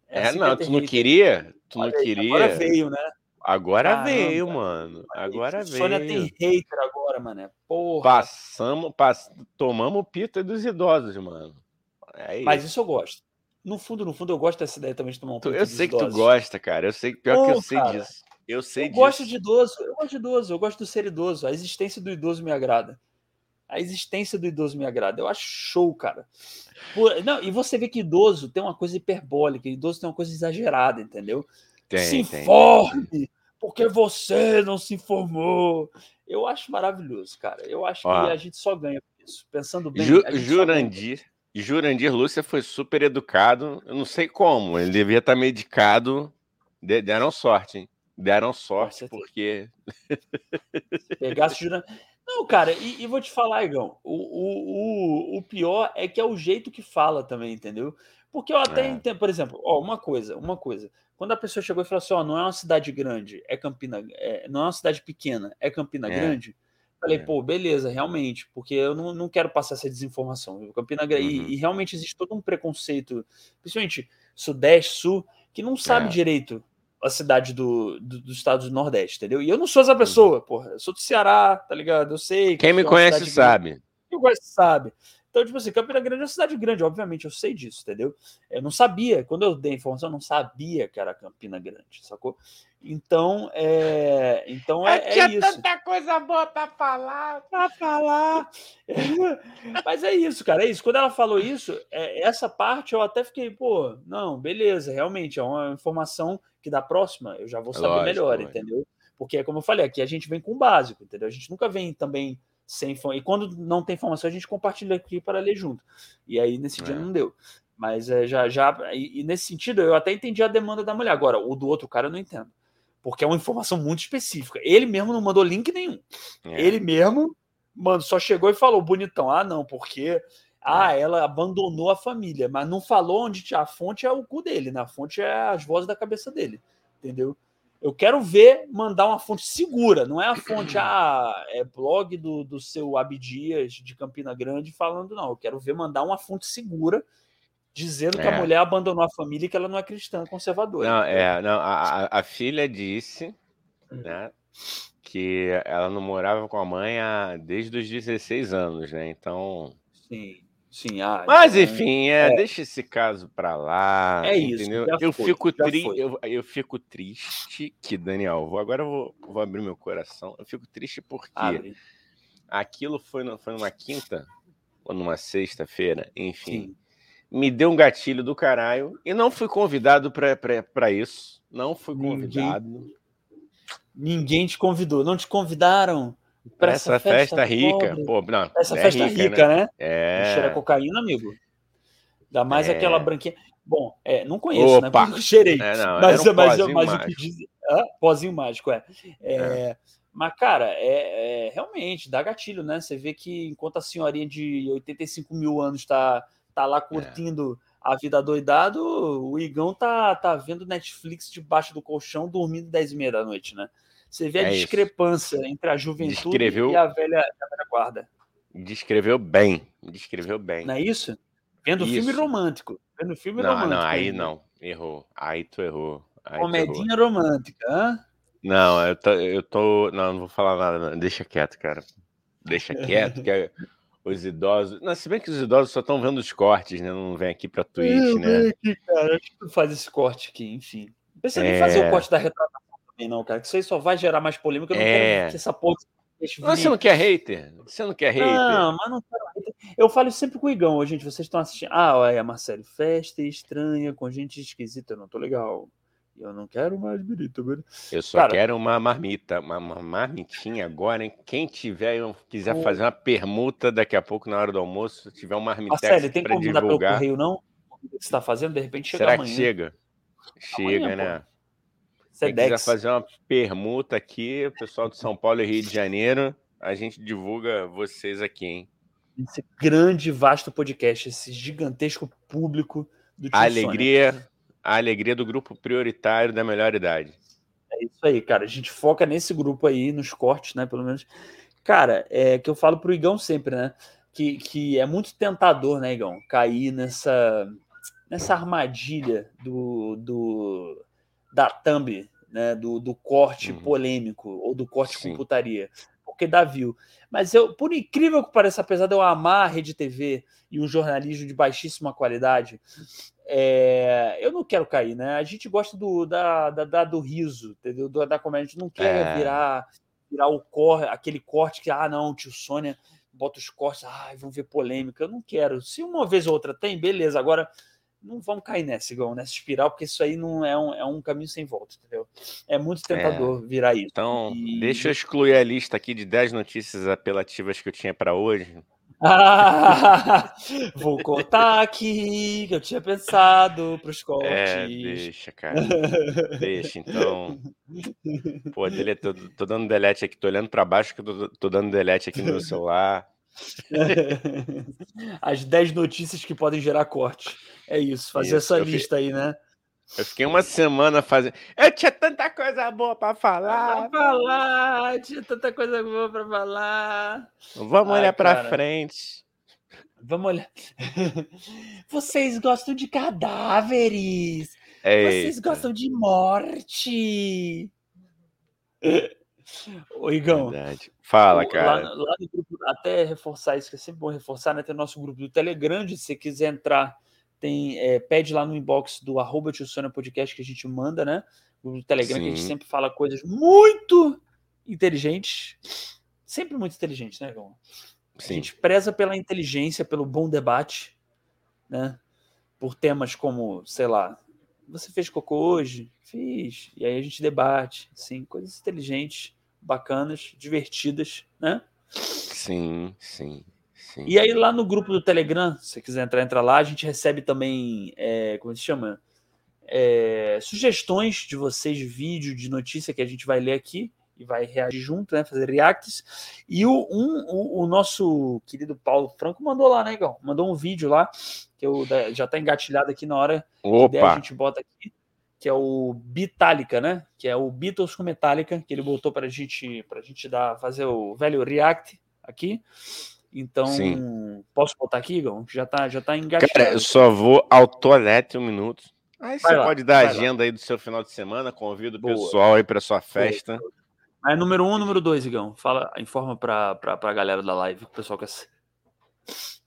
É, é assim não, é tu não hater. queria? Tu Olha não aí, queria? Agora veio, né? Agora Caramba, veio, mano. Agora veio. Sônia tem hater agora, mano. Porra. Passamos, pass... tomamos pita dos idosos, mano. É Mas isso eu gosto. No fundo, no fundo, eu gosto dessa ideia também de tomar um pita Eu sei que tu gosta, cara. Eu sei pior Pô, que eu sei cara, disso. Eu sei eu disso. gosto de idoso, eu gosto de idoso, eu gosto do ser idoso. A existência do idoso me agrada a existência do idoso me agrada. Eu acho show, cara. Por, não, e você vê que idoso tem uma coisa hiperbólica, idoso tem uma coisa exagerada, entendeu? Tem, se informe, tem. Porque você não se informou. Eu acho maravilhoso, cara. Eu acho Ó, que a gente só ganha com isso. Pensando bem. Ju, Jurandir, Jurandir Lúcia foi super educado. Eu não sei como, ele devia estar medicado. Deram sorte, hein? Deram sorte, porque. Pegasse Jurandir. Não, cara, e, e, vou te falar, Igão, o, o, o, o, pior é que é o jeito que fala também, entendeu? Porque eu até é. entendo, por exemplo, ó, uma coisa, uma coisa. Quando a pessoa chegou e falou assim, ó, não é uma cidade grande, é Campina, é, não é uma cidade pequena, é Campina é. Grande, Falei, é. pô, beleza, realmente, porque eu não, não quero passar essa desinformação. Campina Grande, uhum. e, e, realmente existe todo um preconceito, principalmente Sudeste, Sul, que não sabe é. direito a cidade do, do, do estado do Nordeste, entendeu? E eu não sou essa uhum. pessoa, porra. Eu sou do Ceará, tá ligado? Eu sei. Quem me conhece sabe. Quem me conhece sabe. Então, tipo assim, Campina Grande é uma cidade grande, obviamente, eu sei disso, entendeu? Eu não sabia, quando eu dei a informação, eu não sabia que era Campina Grande, sacou? Então, é, então é, é tinha isso. tanta coisa boa para falar, para falar. Mas é isso, cara, é isso. Quando ela falou isso, é, essa parte eu até fiquei, pô, não, beleza, realmente é uma informação que da próxima eu já vou saber Lógico, melhor, entendeu? Porque, como eu falei, aqui a gente vem com o básico, entendeu? A gente nunca vem também sem E quando não tem informação, a gente compartilha aqui para ler junto. E aí, nesse dia, é. não deu. Mas é, já, já e, e, nesse sentido, eu até entendi a demanda da mulher. Agora, o do outro cara eu não entendo. Porque é uma informação muito específica. Ele mesmo não mandou link nenhum. É. Ele mesmo mano, só chegou e falou, bonitão, ah, não, porque ah, é. ela abandonou a família, mas não falou onde a fonte é o cu dele, na né? fonte é as vozes da cabeça dele, entendeu? Eu quero ver mandar uma fonte segura, não é a fonte, ah, é blog do, do seu Abdias de Campina Grande falando, não. Eu quero ver mandar uma fonte segura dizendo é. que a é. mulher abandonou a família e que ela não é cristã conservadora. Não, é, não, a, a filha disse, hum. né, que ela não morava com a mãe há, desde os 16 anos, né? Então. Sim. Sim, ah, Mas então, enfim, é, é, deixa esse caso para lá. É entendeu? isso. Eu foi, fico triste, eu, eu, fico triste que Daniel, vou, agora eu vou, vou abrir meu coração. Eu fico triste porque Abre. aquilo foi, foi numa quinta ou numa sexta-feira, enfim. Sim. Me deu um gatilho do caralho e não fui convidado para isso. Não fui convidado. Ninguém, ninguém te convidou. Não te convidaram? Para essa, essa, festa, festa rica. Pô, não, essa é festa rica, rica né? né? É. Cheira cocaína, amigo. Ainda mais é. aquela branquinha. Bom, é, não conheço, né? Opa. né? Porque eu cheirei. É, não, mas, um mas, mas, mas o que diz. Ah, pozinho mágico, é. é. é. Mas, cara, é, é, realmente dá gatilho, né? Você vê que enquanto a senhorinha de 85 mil anos tá, tá lá curtindo a vida doidado, o Igão tá, tá vendo Netflix debaixo do colchão, dormindo 10 e meia da noite, né? Você vê a é discrepância isso. entre a juventude Descreveu... e a velha, a velha guarda. Descreveu bem. Descreveu bem. Não é isso? Vendo isso. filme romântico. Vendo filme não, romântico. Não, aí não. Errou. Aí tu errou. Aí Comedinha errou. romântica, hã? Não, eu tô, eu tô. Não, não vou falar nada. Não. Deixa quieto, cara. Deixa quieto, que é os idosos. Não, se bem que os idosos só estão vendo os cortes, né? Não vem aqui pra Twitch, eu né? Aqui, cara. Acho que tu faz esse corte aqui, enfim. Precisa é... nem fazer o corte da retratação também, não, cara. Que isso aí só vai gerar mais polêmica. Eu não é... quero que essa porra. Você não quer hater? Você não quer hater? Não, mas não quero hater. Eu falo sempre com o Igão, gente. Vocês estão assistindo. Ah, olha, Marcelo, festa estranha, com gente esquisita. Eu não tô legal. Eu não quero mais birita. Eu só Cara, quero uma marmita, uma, uma, marmitinha agora, hein? Quem tiver, quiser o... fazer uma permuta daqui a pouco na hora do almoço, se tiver uma marmitex Marcelo, tem como divulgar. pelo correio, não? O que você está fazendo, de repente chega Será amanhã. que chega? Chega, amanhã, né? Pô. Se quiser fazer uma permuta aqui, o pessoal de São Paulo e Rio de Janeiro, a gente divulga vocês aqui, hein? Esse grande, vasto podcast, esse gigantesco público do A alegria, a alegria do grupo prioritário da melhor idade. É isso aí, cara. A gente foca nesse grupo aí, nos cortes, né? Pelo menos. Cara, é que eu falo pro Igão sempre, né? Que, que é muito tentador, né, Igão? Cair nessa, nessa armadilha do, do da thumb, né, do, do corte uhum. polêmico ou do corte Sim. com putaria, porque dá view. Mas eu, por incrível que pareça, apesar de eu amar a rede TV e um jornalismo de baixíssima qualidade, é, eu não quero cair, né? A gente gosta do, da, da, da do riso, entendeu? Da, da comédia, a gente não quer é. virar, virar o cor, aquele corte que, ah, não, tio Sônia bota os cortes, ah, vão ver polêmica. Eu não quero. Se uma vez ou outra tem, beleza. Agora, não vamos cair nessa, igual nessa espiral, porque isso aí não é um, é um caminho sem volta, entendeu? É muito tentador é. virar isso. Então, e... deixa eu excluir a lista aqui de 10 notícias apelativas que eu tinha para hoje. Ah, vou contar aqui que eu tinha pensado para os cortes. É, deixa, cara. deixa, então. Pô, delete, tô, tô dando delete aqui, tô olhando para baixo que eu tô, tô dando delete aqui no meu celular. As 10 notícias que podem gerar corte. É isso, fazer isso, essa lista fiz... aí, né? Eu fiquei uma semana fazendo. Eu tinha tanta coisa boa para falar. Pra falar, tinha tanta coisa boa para falar. Vamos Ai, olhar para frente. Vamos olhar. Vocês gostam de cadáveres. Vocês gostam de morte. Ô, Igão. Verdade. Fala, cara. Lá, lá, grupo, até reforçar isso, que é sempre bom reforçar, né? Tem o nosso grupo do Telegram, se você quiser entrar tem é, pede lá no inbox do arroba Podcast que a gente manda, né? O Telegram, Sim. que a gente sempre fala coisas muito inteligentes. Sempre muito inteligentes, né, João? A gente preza pela inteligência, pelo bom debate, né? Por temas como, sei lá, você fez cocô hoje? Fiz. E aí a gente debate, sim, coisas inteligentes, bacanas, divertidas, né? Sim, sim. Sim. E aí lá no grupo do Telegram, se você quiser entrar, entra lá, a gente recebe também, é, como se chama? É, sugestões de vocês, vídeo de notícia que a gente vai ler aqui e vai reagir junto, né? Fazer reacts. E o, um, o, o nosso querido Paulo Franco mandou lá, né, Igor? Mandou um vídeo lá, que eu, já tá engatilhado aqui na hora Opa. a gente bota aqui, que é o Bitálica, né? Que é o Beatles com Metallica, que ele botou pra gente, pra gente dar, fazer o velho react aqui. Então, Sim. posso botar aqui, Igor? Já tá, já tá engatilhado. Cara, eu só vou ao toalete um minuto. Aí vai você lá, pode dar a agenda lá. aí do seu final de semana, convido o pessoal aí para sua festa. É número um, número dois, Igão. Fala, informa para a galera da live, o pessoal quer.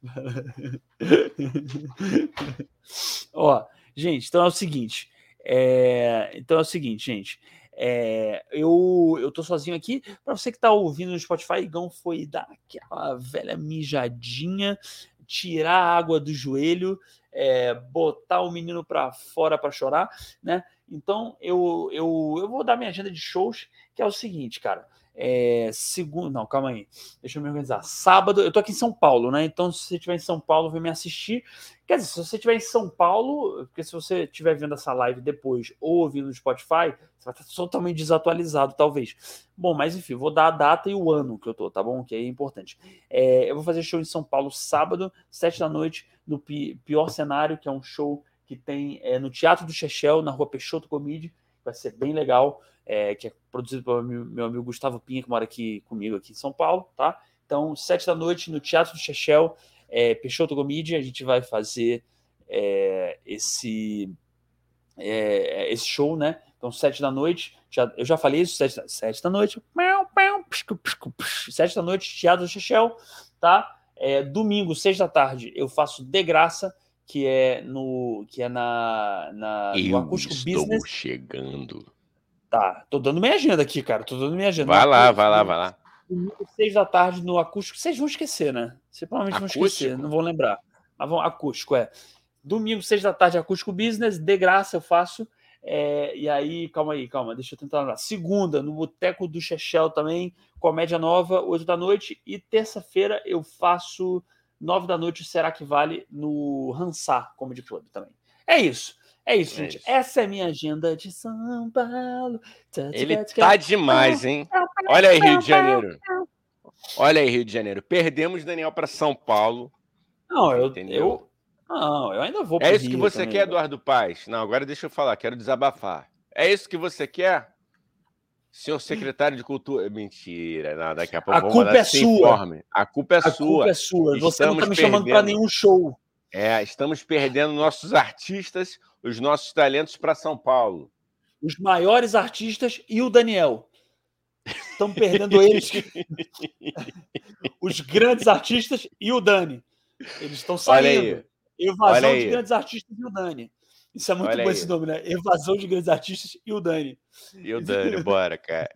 Ó, gente, então é o seguinte. É... Então é o seguinte, gente. É, eu, eu tô sozinho aqui. Para você que tá ouvindo no Spotify, Igão foi dar aquela velha mijadinha, tirar a água do joelho, é, botar o menino para fora para chorar, né? Então eu, eu, eu vou dar minha agenda de shows, que é o seguinte, cara. É, segundo, não, calma aí. Deixa eu me organizar. Sábado, eu tô aqui em São Paulo, né? Então, se você estiver em São Paulo, vem me assistir. Quer dizer, se você estiver em São Paulo, porque se você estiver vendo essa live depois ou ouvindo no Spotify, você vai estar totalmente desatualizado, talvez. Bom, mas enfim, vou dar a data e o ano que eu tô, tá bom? Que é importante. É, eu vou fazer show em São Paulo sábado, sete da noite, no pior cenário, que é um show que tem é, no Teatro do Chechel, na rua Peixoto Comide. Vai ser bem legal é, que é produzido pelo meu, amigo Gustavo Pinha, que mora aqui comigo aqui em São Paulo, tá? Então, sete da noite no Teatro do Chechel, é, Peixoto Comedy, a gente vai fazer é, esse, é, esse show, né? Então, sete da noite, já, eu já falei isso, sete, sete da noite, sete da noite, Teatro do Chechel, tá? É, domingo, seis da tarde, eu faço de graça, que é no que é na, na eu no acústico estou business. chegando. Tá, tô dando minha agenda aqui, cara. Tô dando minha agenda. Vai lá, vai lá, vai lá. Seis da tarde no acústico. Vocês vão esquecer, né? Vocês provavelmente acústico? vão esquecer, não vão lembrar. Mas vão, acústico, é. Domingo, seis da tarde, acústico business, de graça eu faço. É, e aí, calma aí, calma, deixa eu tentar lembrar. Segunda, no Boteco do Chechel também, comédia nova, oito da noite. E terça-feira eu faço nove da noite, será que vale no Hansar Comedy Club também. É isso. É isso, é gente. Isso. Essa é a minha agenda de São Paulo. Ele tá demais, hein? Olha aí, Rio de Janeiro. Olha aí, Rio de Janeiro. Perdemos Daniel para São Paulo. Não, eu, eu, não, eu ainda vou. É isso que você também, quer, Eduardo Paz? Não, agora deixa eu falar. Quero desabafar. É isso que você quer? Senhor secretário de Cultura. Mentira, não, daqui a pouco a culpa é sua. Informe. A culpa é a sua. A culpa é sua. Você Estamos não tá me chamando para nenhum show. É, estamos perdendo nossos artistas os nossos talentos para São Paulo. Os maiores artistas e o Daniel. Estão perdendo eles. os grandes artistas e o Dani. Eles estão saindo. Evasão de grandes artistas e o Dani. Isso é muito Olha bom aí. esse nome, né? Evasão de grandes artistas e o Dani. E o Dani, bora, cara.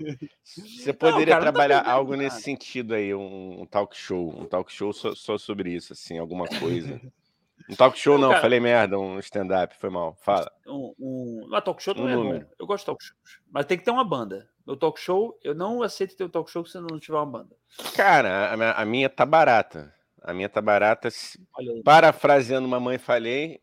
Você poderia não, cara, trabalhar algo nesse sentido aí, um, um, talk show, um talk show só, só sobre isso, assim, alguma coisa. Um talk show não, não falei merda, um stand-up, foi mal. Fala. Um, um... Mas talk show também um é bom. Eu gosto de talk show. Mas tem que ter uma banda. Meu talk show, eu não aceito ter um talk show se não tiver uma banda. Cara, a minha, a minha tá barata. A minha tá barata. Parafraseando Mamãe Falei,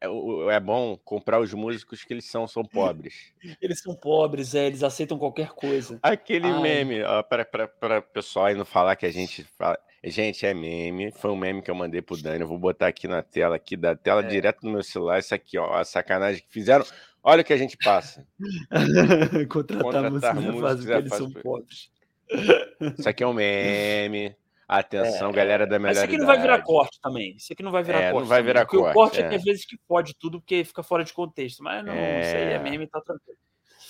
é, é, bom comprar os músicos que eles são, são pobres. Eles são pobres, é, eles aceitam qualquer coisa. Aquele Ai. meme, para o pessoal aí não falar que a gente fala. Gente, é meme. Foi um meme que eu mandei pro Dani. Eu vou botar aqui na tela, aqui da tela, é. direto no meu celular. Isso aqui, ó, a sacanagem que fizeram. Olha o que a gente passa. Contratar, Contratar música porque eles são pobres. Isso aqui é um meme. Atenção, é, galera da melhor Isso aqui não vai virar corte também. Isso aqui não vai virar é, corte. Não vai virar também. corte. Porque o corte é. é que às vezes que pode tudo porque fica fora de contexto. Mas não, é... isso aí é meme, tá tranquilo.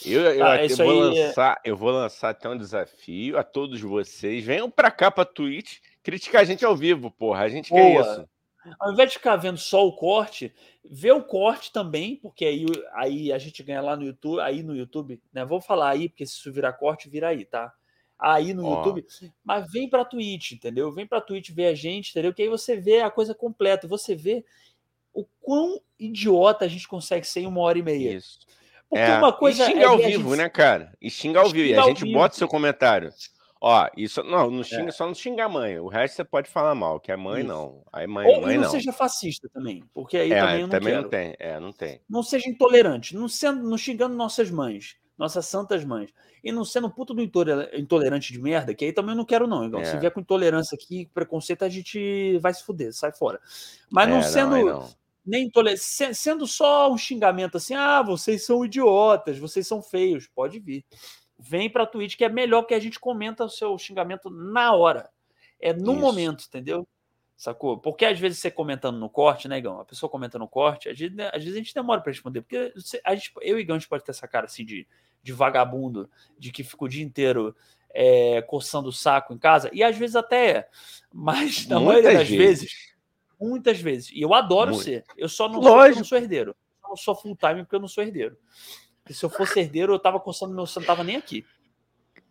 Eu, eu, tá, eu, vou é lançar, eu vou lançar até um desafio a todos vocês. Venham pra cá pra Twitch criticar a gente ao vivo, porra. A gente Boa. quer isso. Ao invés de ficar vendo só o corte, vê o corte também, porque aí, aí a gente ganha lá no YouTube, aí no YouTube, né? Vou falar aí, porque se isso virar corte, vira aí, tá? Aí no oh. YouTube, mas vem pra Twitch, entendeu? Vem pra Twitch ver a gente, entendeu? Que aí você vê a coisa completa, você vê o quão idiota a gente consegue ser em uma hora e meia. Isso. Porque é. uma coisa. E xinga é ao vivo, gente... né, cara? E xinga ao vivo. E a gente vivo. bota seu comentário. Ó, isso não, não xinga, é. só não xinga a mãe. O resto você pode falar mal, que a mãe isso. não. Aí mãe, Ou mãe não, não seja fascista também, porque aí é, também não também quero. não tem, é, não tem. Não seja intolerante, não sendo, não xingando nossas mães, nossas santas mães. E não sendo puto do intolerante de merda, que aí também eu não quero não, igual. É. Se vier com intolerância aqui, preconceito, a gente vai se fuder, sai fora. Mas não é, sendo não, não. nem intolerante, sendo só um xingamento assim, ah, vocês são idiotas, vocês são feios, pode vir vem para a Twitch, que é melhor que a gente comenta o seu xingamento na hora. É no Isso. momento, entendeu? Sacou? Porque às vezes você comentando no corte, né, Igão? A pessoa comenta no corte, às vezes, né, às vezes a gente demora para responder. Porque a gente, eu e Igão, a gente pode ter essa cara assim de, de vagabundo, de que fica o dia inteiro é, coçando o saco em casa, e às vezes até é. Mas na Muitas maioria das vezes. vezes. muitas vezes. E eu adoro Muito. ser. Eu só não, sou, eu não sou herdeiro. Eu não sou full time porque eu não sou herdeiro. Porque se eu fosse herdeiro, eu tava coçando meu santo, não tava nem aqui.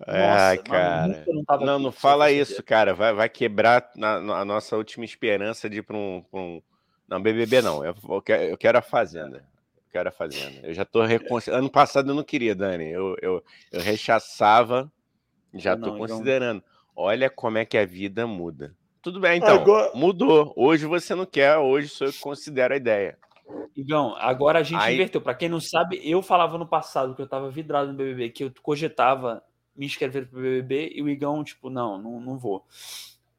É, cara. Não, não, não fala isso, herdeiro. cara. Vai, vai quebrar na, na, a nossa última esperança de ir para um, um. Não, BBB não. Eu, eu, quero, eu quero a Fazenda. Eu quero a Fazenda. Eu já tô reconsiderando. Ano passado eu não queria, Dani. Eu, eu, eu rechaçava. Já não, tô considerando. Então... Olha como é que a vida muda. Tudo bem, então. Agora... Mudou. Hoje você não quer, hoje sou eu que considero a ideia. Igão, agora a gente Aí... inverteu. Para quem não sabe, eu falava no passado que eu tava vidrado no BBB, que eu cogitava me inscrever pro BBB e o Igão, tipo, não, não, não vou.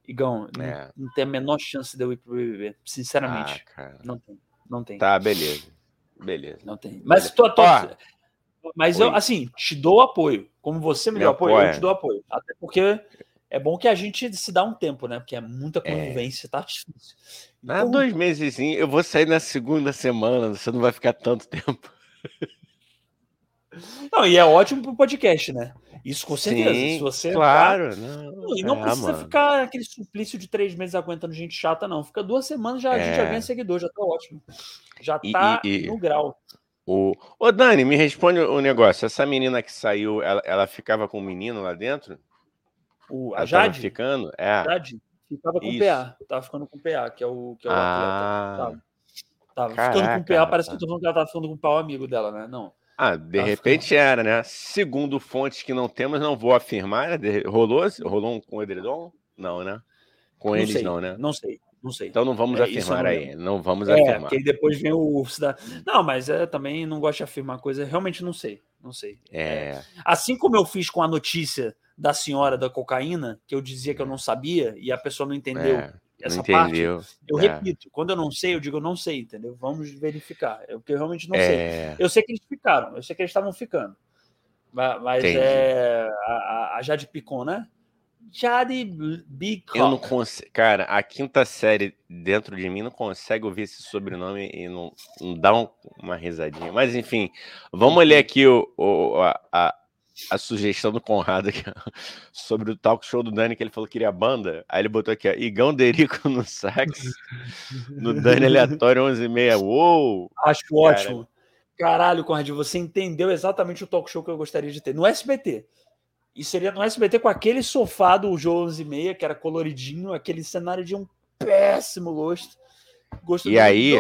Igão, é. não, não, tem a menor chance de eu ir pro BBB, sinceramente. Ah, não tem, não tem. Tá, beleza. Beleza. Não tem. Mas tô, tô mas eu, assim, te dou apoio. Como você me deu apoio, apoio, eu te dou apoio. Até porque é bom que a gente se dá um tempo, né? Porque é muita é. convivência, é. tá difícil. Ah, então... Ah, dois meses, eu vou sair na segunda semana, você não vai ficar tanto tempo. Não, e é ótimo pro podcast, né? Isso com certeza. Sim, se você claro. Não, e não é, precisa mano. ficar aquele suplício de três meses aguentando gente chata, não. Fica duas semanas, já, é. a gente já ganha seguidor, já tá ótimo. Já tá e, e, no grau. O... Ô, Dani, me responde o negócio. Essa menina que saiu, ela, ela ficava com o um menino lá dentro? O, a Jade? ficando? É. Jade ficava com o PA. Tava ficando com PA, que é o, que é o ah. atleta. Tava, tava ficando com o PA, parece que eu tô falando que ela tava ficando com o pau amigo dela, né? Não. Ah, de repente ficando... era, né? Segundo fontes que não temos, não vou afirmar. Né? Rolou, rolou um com o Edredon? Não, né? Com não eles sei, não, né? Não sei. Não sei. Então não vamos é, afirmar não aí. Não vamos é, afirmar. Porque depois vem o. Não, mas é, também não gosto de afirmar coisa. Realmente não sei. Não sei. É. é. Assim como eu fiz com a notícia da senhora da cocaína, que eu dizia que eu não sabia e a pessoa não entendeu é, essa não entendeu. parte. Eu é. repito, quando eu não sei, eu digo eu não sei, entendeu? Vamos verificar. É o que eu realmente não sei. É. Eu sei que eles ficaram, eu sei que eles estavam ficando. Mas, mas é a, a Jade Picon, né? Jade Picon. Eu não consigo. Cara, a quinta série dentro de mim não consegue ouvir esse sobrenome e não, não dá um, uma risadinha. Mas enfim, vamos ler aqui o, o a, a sugestão do Conrado aqui, sobre o talk show do Dani, que ele falou que queria banda. Aí ele botou aqui, ó, Igão Derico no sax, no Dani aleatório 11 e meia. Uou! Acho cara. ótimo. Caralho, Conrado, você entendeu exatamente o talk show que eu gostaria de ter. No SBT. E seria no SBT com aquele sofá do João 11 e meia, que era coloridinho, aquele cenário de um péssimo gosto. Gosto e aí,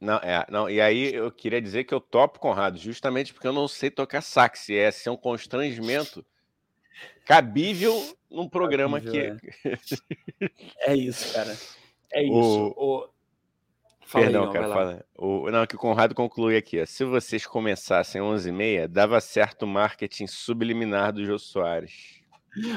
não, é, não, e aí eu queria dizer que eu topo Conrado, justamente porque eu não sei tocar sax, e é ser um constrangimento cabível num programa cabível, que. É. é. isso, cara. É isso. O... O... Perdão, aí, cara, fala. O... Não, que o Conrado conclui aqui. Ó. Se vocês começassem 11h30, dava certo o marketing subliminar do Jô Soares.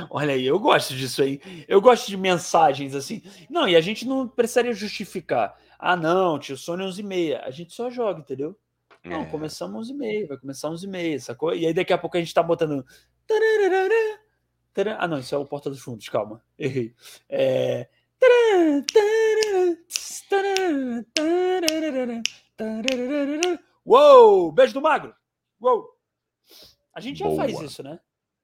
Olha aí, eu gosto disso aí. Eu gosto de mensagens assim. Não, e a gente não precisaria justificar. Ah, não, tio, Sony 11 e meia. A gente só joga, entendeu? Não, é. começamos 11 e meia, vai começar 11 e meia, sacou? E aí daqui a pouco a gente tá botando... Ah, não, isso é o Porta dos Fundos, calma. Errei. É... Uou! Beijo do magro! Uou! A gente já Boa. faz isso, né?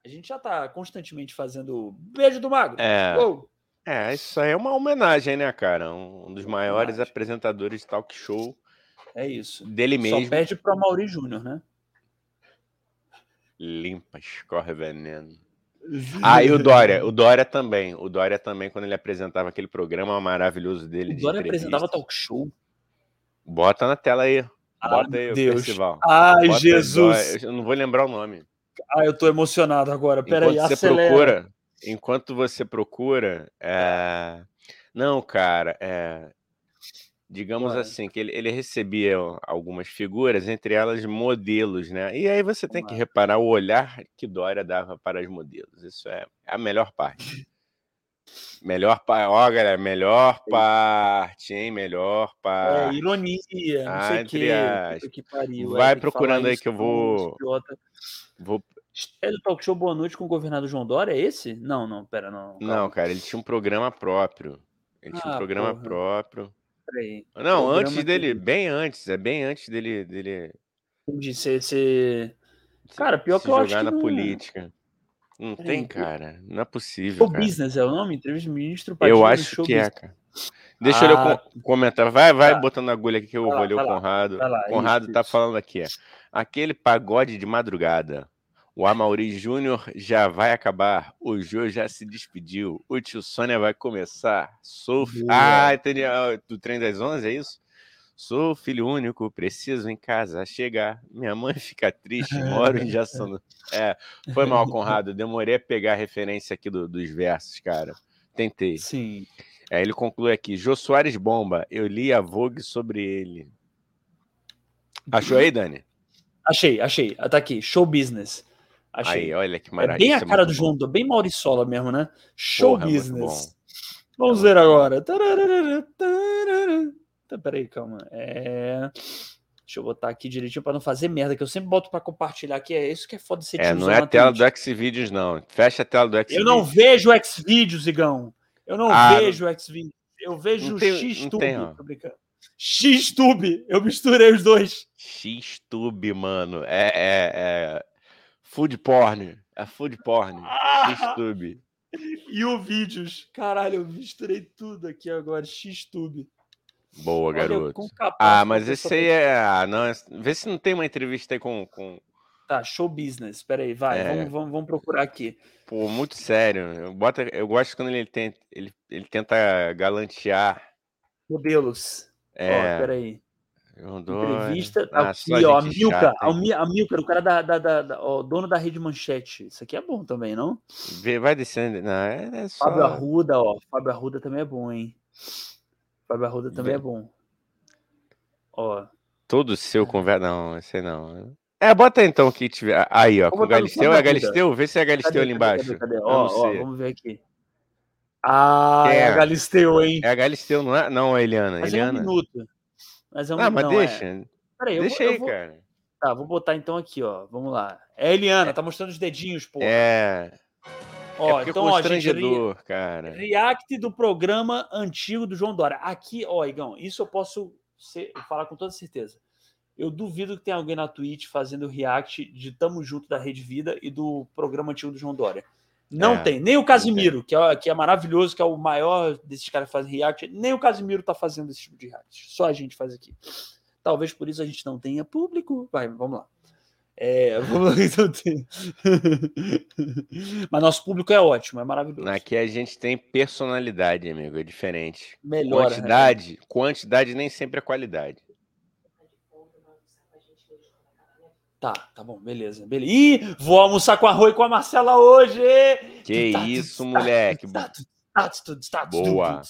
A gente já tá constantemente fazendo beijo do magro. É. Uou! É, isso aí é uma homenagem, né, cara? Um dos maiores apresentadores de talk show. É isso. Dele mesmo. Só perde pro Mauri Júnior, né? Limpa, escorre veneno. Ah, e o Dória. O Dória também. O Dória também, quando ele apresentava aquele programa maravilhoso dele. O Dória apresentava talk show. Bota na tela aí. Bota aí Deus. o festival. Ai, Bota Jesus. Eu não vou lembrar o nome. Ah, eu tô emocionado agora. Peraí, você acelera. procura, enquanto você procura, é... não, cara, é... digamos Ué. assim, que ele, ele, recebia algumas figuras, entre elas modelos, né? E aí você tem que reparar o olhar que Dória dava para os modelos. Isso é a melhor parte. Melhor parte, ó, galera, melhor parte, hein? Melhor é, parte. É, ironia, não ah, sei o que. As... que pariu, Vai procurando aí que eu vou. Vou... É do Talk Show Boa Noite com o governador João Dória, é esse? Não, não, pera, não. Calma. Não, cara, ele tinha um programa próprio. Ele ah, tinha um ah, programa porra. próprio. Peraí. Não, programa antes dele, que... bem antes, é bem antes dele. dele... De ser. ser... Cara, pior se que eu acho que. na não... política. Não Peraí, tem, cara. Não é possível. O Business é o nome? Entrevista do ministro Eu acho que é, cara. Deixa ah, eu comentar. Vai, vai tá. botando agulha aqui que eu vou ler o Conrado. Lá, Conrado isso, tá isso. falando aqui. Aquele pagode de madrugada. O Amauri Júnior já vai acabar. O Jô já se despediu. O tio Sônia vai começar. Sou. Ah, entendi. Ah, do trem das 11, é isso? Sou filho único, preciso em casa chegar. Minha mãe fica triste, moro em Jaçanã. É, foi mal, Conrado. Demorei a pegar a referência aqui do, dos versos, cara. Tentei. Sim. Aí ele conclui aqui: Jô Soares Bomba. Eu li a Vogue sobre ele. Achou aí, Dani? Achei, achei. Tá aqui. Show business. Achei. Aí, olha que maravilha. É bem a é cara do João, bom. bem Mauriçola mesmo, né? Show Porra, business. Vamos ver agora. Tá, peraí, calma. É... Deixa eu botar aqui direitinho para não fazer merda, que eu sempre boto para compartilhar aqui. É isso que é foda ser É, não é a tela do Xvideos, não. Fecha a tela do Xvideos. Eu não vejo o Xvideos, Igão. Eu não ah, vejo o Xvideos. Eu vejo o Xtube. Xtube. Eu misturei os dois. Xtube, mano. É, é, é... Food porn. É food porn. Ah! Xtube. E o vídeos. Caralho, eu misturei tudo aqui agora. Xtube. Boa, garoto. ah, mas esse aí é. Ah, não, vê se não tem uma entrevista aí com. com... Tá, show business. Espera aí, vai. É... Vamos, vamos, vamos, procurar aqui. Pô, muito sério. Eu, bota, eu gosto quando ele tenta, ele, ele tenta galantear. Modelos. É. Ó, peraí. Entrevista. Ah, aqui, ó, a Milka. A, a Milka, o cara da, da, da, da ó, dono da rede manchete. Isso aqui é bom também, não? Vai descendo. Não, é, é só... Fábio Arruda, ó. Fábio Arruda também é bom, hein? Fábio Arruda também é bom. Ó. Todo seu conversa. Não, esse não. É, bota então que tiver. Aí, ó, com o Galisteu. É Galisteu? Vê se é Galisteu ali embaixo. Cadê, cadê, cadê? Ó, ó, vamos ver aqui. Ah, é, é a Galisteu, hein? É a Galisteu, não é? Não, a Eliana. Mas Eliana. é um minuto. Mas é um Ah, mas não, deixa. É... Peraí, deixa vou, aí, vou... cara. Tá, vou botar então aqui, ó. Vamos lá. É a Eliana, é. tá mostrando os dedinhos, pô. É. Ó, é então, ó, gente, cara. React do programa antigo do João Dória. Aqui, ó, Igão, isso eu posso ser, falar com toda certeza. Eu duvido que tenha alguém na Twitch fazendo react de Tamo Junto da Rede Vida e do programa antigo do João Dória. Não é, tem. Nem o Casimiro, que é, que é maravilhoso, que é o maior desses caras que fazem react, nem o Casimiro tá fazendo esse tipo de react. Só a gente faz aqui. Talvez por isso a gente não tenha público. Vai, vamos lá. É, então Mas nosso público é ótimo, é maravilhoso. Aqui a gente tem personalidade, amigo, é diferente. Melhor. Quantidade, né? quantidade nem sempre é qualidade. Tá, tá bom, beleza. beleza. Ih, vou almoçar com a Rui e com a Marcela hoje! Que isso, moleque. Boa.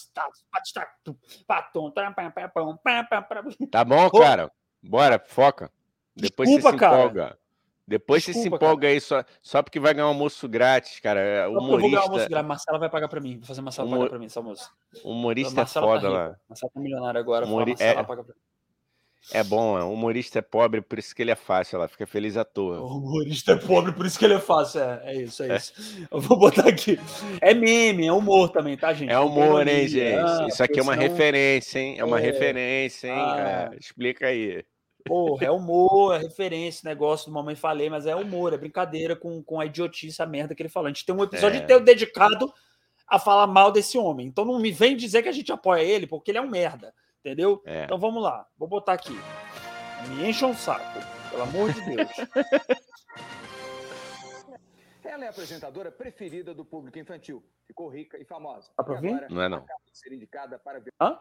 Tá bom, cara. Bora, foca. Depois Desculpa, você se empolga. Depois Desculpa, você se empolga cara. aí só, só porque vai ganhar um almoço grátis, cara. Humorista... Eu vou ganhar um almoço grátis. Marcela vai pagar pra mim. Vou fazer Marcela Humor... pagar pra mim esse almoço. Humorista é é foda tá lá. Marcela tá milionário agora. Humori... Marcela é... paga pra mim. É bom, o humorista é pobre, por isso que ele é fácil, ela fica feliz à toa. O humorista é pobre, por isso que ele é fácil. É, é isso, é, é. isso. Eu vou botar aqui. É meme, é humor também, tá, gente? É humor, hein, gente? Ah, isso aqui é uma senão... referência, hein? É uma é... referência, hein? Ah. É, explica aí. Porra, é humor, é referência, negócio do Mamãe Falei, mas é humor, é brincadeira com, com a idiotice, a merda que ele falou. A gente tem um episódio é. inteiro dedicado a falar mal desse homem. Então não me vem dizer que a gente apoia ele, porque ele é um merda. Entendeu? É. Então vamos lá. Vou botar aqui. Me encha um saco. Pelo amor de Deus. Ela é a apresentadora preferida do público infantil. Ficou rica e famosa. Dá pra ver? Não é não. Ser indicada para ver... Hã?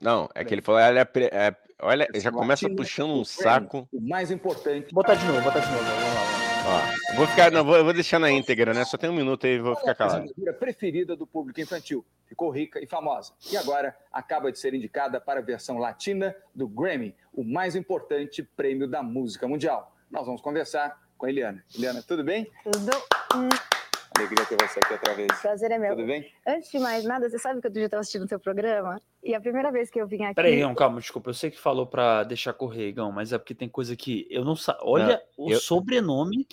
Não, é que ele falou, ela é, é olha, já começa puxando um saco. O mais importante. Botar de novo, botar de novo. Vamos lá. Ó, vou ficar, não, vou, vou deixar na íntegra, né? Só tem um minuto aí, vou ficar calado. A preferida do público infantil, ficou rica e famosa. E agora acaba de ser indicada para a versão latina do Grammy, o mais importante prêmio da música mundial. Nós vamos conversar com a Eliana. Eliana, tudo bem? Tudo. Alegria ter você aqui outra vez. Prazer é meu. Tudo bem? Antes de mais nada, você sabe que eu já estava assistindo o seu programa? E a primeira vez que eu vim aqui. Peraí, Gão, calma, desculpa. Eu sei que falou para deixar correr, Gão, mas é porque tem coisa que eu não sei. Olha não, o eu... sobrenome.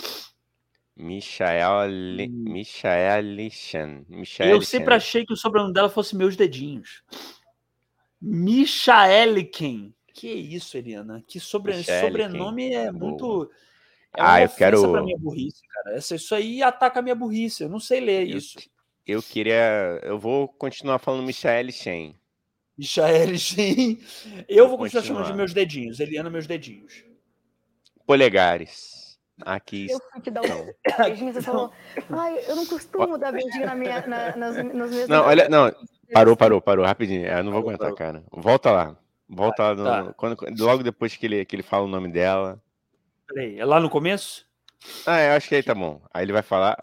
Michael, Li... Hum. Michael. Eu sempre achei que o sobrenome dela fosse meus dedinhos. Michaeliken. Que isso, Eliana? Que sobre... sobrenome é muito. É ah, eu quero. Pra minha burrice, cara. Isso aí ataca a minha burrice. Eu não sei ler eu, isso. Eu queria. Eu vou continuar falando Michael Shen. Michael Shen. Eu vou, vou continuar, continuar chamando de meus dedinhos. Eliana, meus dedinhos. Polegares. Aqui eu fui te dar um beijinho, você falou, ai, eu não costumo dar beijinho na minha, na, nas, nos meus Não, olha, não, parou, parou, parou, rapidinho, eu não vou parou, aguentar, parou. cara. Volta lá, volta lá, no, tá. quando, logo depois que ele, que ele fala o nome dela. Peraí, é lá no começo? Ah, eu acho que aí tá bom. Aí ele vai falar.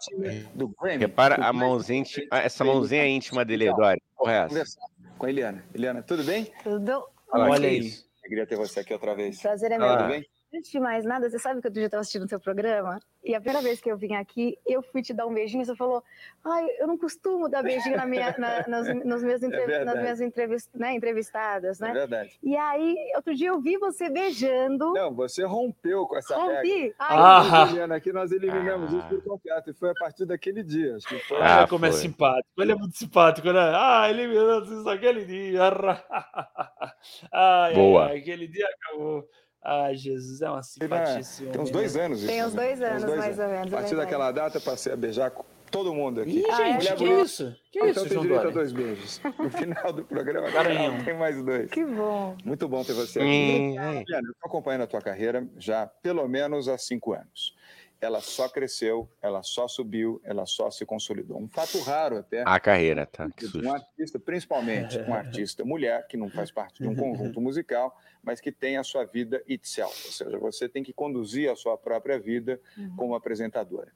Do Grammy, Repara a mãozinha, essa mãozinha íntima dele, Dori. Porra, é essa? Com a Eliana. Eliana, tudo bem? Tudo. Olha, Olha aí. Alegria ter você aqui outra vez. Prazer é meu. Tudo bem? Antes de mais nada, você sabe que eu já estava assistindo o seu programa? E a primeira vez que eu vim aqui, eu fui te dar um beijinho, você falou, ai, eu não costumo dar beijinho na minha, na, nas, nos meus entrev é nas minhas entrevist, né, entrevistadas, né? É verdade. E aí, outro dia eu vi você beijando. Não, você rompeu com essa Rompi. regra. Ah. Juliana, aqui nós eliminamos ah. isso por completo, e foi a partir daquele dia. Acho que foi. Ah, como é simpático, ele é muito simpático, né? Ah, eliminamos isso aquele dia. Ai, Boa. Ai, aquele dia acabou. Ai, Jesus, é uma simpatia. Tem uns dois anos Tem uns dois anos, dois mais anos. ou menos. A partir é daquela data, passei a beijar todo mundo aqui. Ih, gente, ah, que isso? Que então isso, tem direito a dois beijos. No final do programa, Carinho. tem mais dois. Que bom. Muito bom ter você aqui. Hum. eu estou acompanhando a tua carreira já pelo menos há cinco anos ela só cresceu, ela só subiu, ela só se consolidou. Um fato raro até. A carreira, tá? Que um artista, principalmente um artista mulher, que não faz parte de um conjunto musical, mas que tem a sua vida itself. Ou seja, você tem que conduzir a sua própria vida uhum. como apresentadora.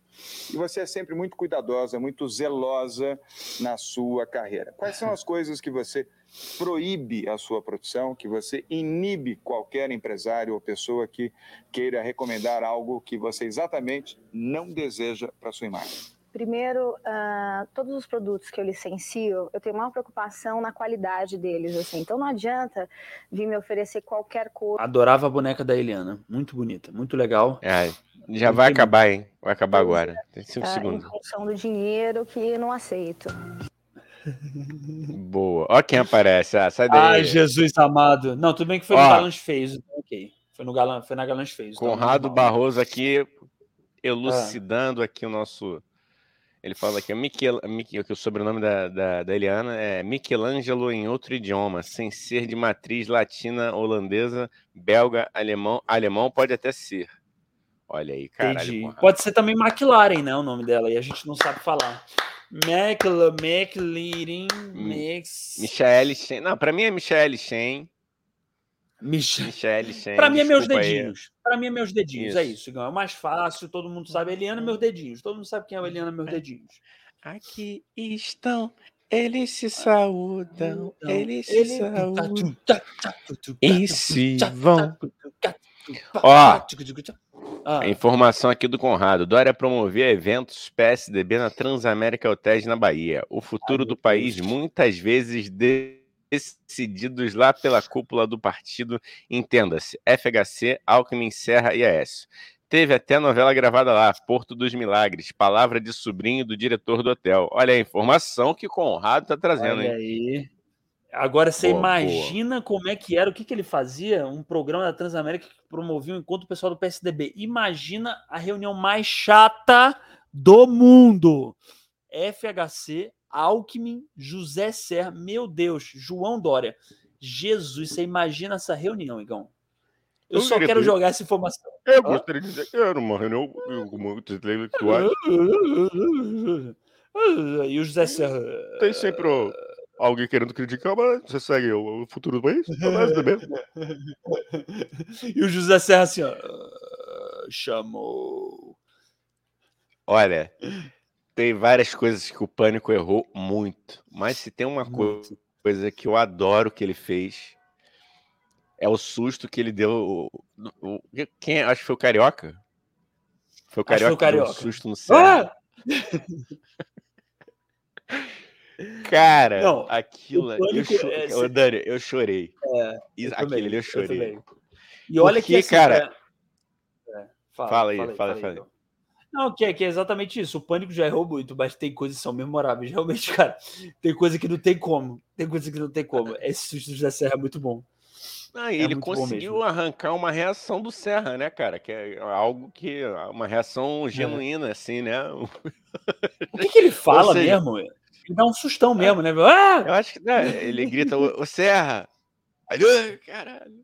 E você é sempre muito cuidadosa, muito zelosa na sua carreira. Quais são as coisas que você proíbe a sua produção, que você inibe qualquer empresário ou pessoa que queira recomendar algo que você exatamente não deseja para sua imagem? Primeiro, uh, todos os produtos que eu licencio, eu tenho uma preocupação na qualidade deles, assim. Então não adianta vir me oferecer qualquer coisa. Adorava a boneca da Eliana, muito bonita, muito legal. É, já vai acabar, hein? Vai acabar agora. Tem cinco uh, segundos. Em função do dinheiro que não aceito. Boa. Ó quem aparece. Ah, sai daí. Ai, Jesus amado. Não, tudo bem que foi Ó, no Galãs Fez. Então, ok. Foi, no Galã, foi na Galãs Fez. Então, Conrado então, Barroso aqui elucidando ah. aqui o nosso. Ele fala aqui, Michel, Michel, que o sobrenome da, da, da Eliana é Michelangelo em outro idioma, sem ser de matriz latina, holandesa, belga, alemão. Alemão pode até ser. Olha aí, caralho. Pode ser também McLaren, né? O nome dela, e a gente não sabe falar. Mcl McLean, Mix. Michelle Shen. Não, pra mim é Michelle Shen. Mich... Michelle Shen. Pra mim é meus dedinhos. Pra mim é meus dedinhos. Isso. É isso, É o mais fácil, todo mundo sabe. Eliana, meus dedinhos. Todo mundo sabe quem é a Eliana, meus dedinhos. Aqui estão. Eles se saúdam. Então, eles se ele... saúdam. E se vão. Ó. Ah. Informação aqui do Conrado. Dória promovia eventos PSDB na Transamérica Hotéis na Bahia. O futuro do país, muitas vezes decididos lá pela cúpula do partido, entenda-se, FHC, Alckmin, Serra e Aécio. Teve até novela gravada lá, Porto dos Milagres, palavra de sobrinho do diretor do hotel. Olha a informação que Conrado está trazendo. Olha aí. Agora você boa, imagina boa. como é que era, o que, que ele fazia? Um programa da Transamérica que promovia um encontro pessoal do PSDB. Imagina a reunião mais chata do mundo. FHC, Alckmin, José Serra, meu Deus, João Dória. Jesus, você imagina essa reunião, Igão? Eu, eu só quero ter... jogar essa informação. Eu gostaria de dizer que era uma reunião com muitos intelectuais. E o José Serra. Tem sempre o alguém querendo criticar, mas você segue o, futuro do país? e o José Serra assim, ó. Ah, chamou. Olha, tem várias coisas que o Pânico errou muito, mas se tem uma muito. coisa que eu adoro que ele fez, é o susto que ele deu. O, o, quem acho que foi o Carioca? Foi o Carioca, foi o Carioca. um susto no céu. Ah! Cara, não, aquilo. Eu cho... é, Dani, eu chorei. É, eu aquilo também, eu chorei. Eu e olha Porque, que. Assim, cara. É, fala, fala, aí, fala aí, fala, fala aí. Não, que é, que é exatamente isso. O pânico já errou muito, mas tem coisas que são memoráveis. Realmente, cara, tem coisa que não tem como. Tem coisa que não tem como. Esse susto da Serra é muito bom. Ah, é ele conseguiu arrancar uma reação do Serra, né, cara? Que é algo que. Uma reação é. genuína, é. assim, né? O que, que ele fala seja, mesmo? Ele dá um sustão mesmo, né? Ah! Eu acho que né, ele grita, o Serra! Caralho!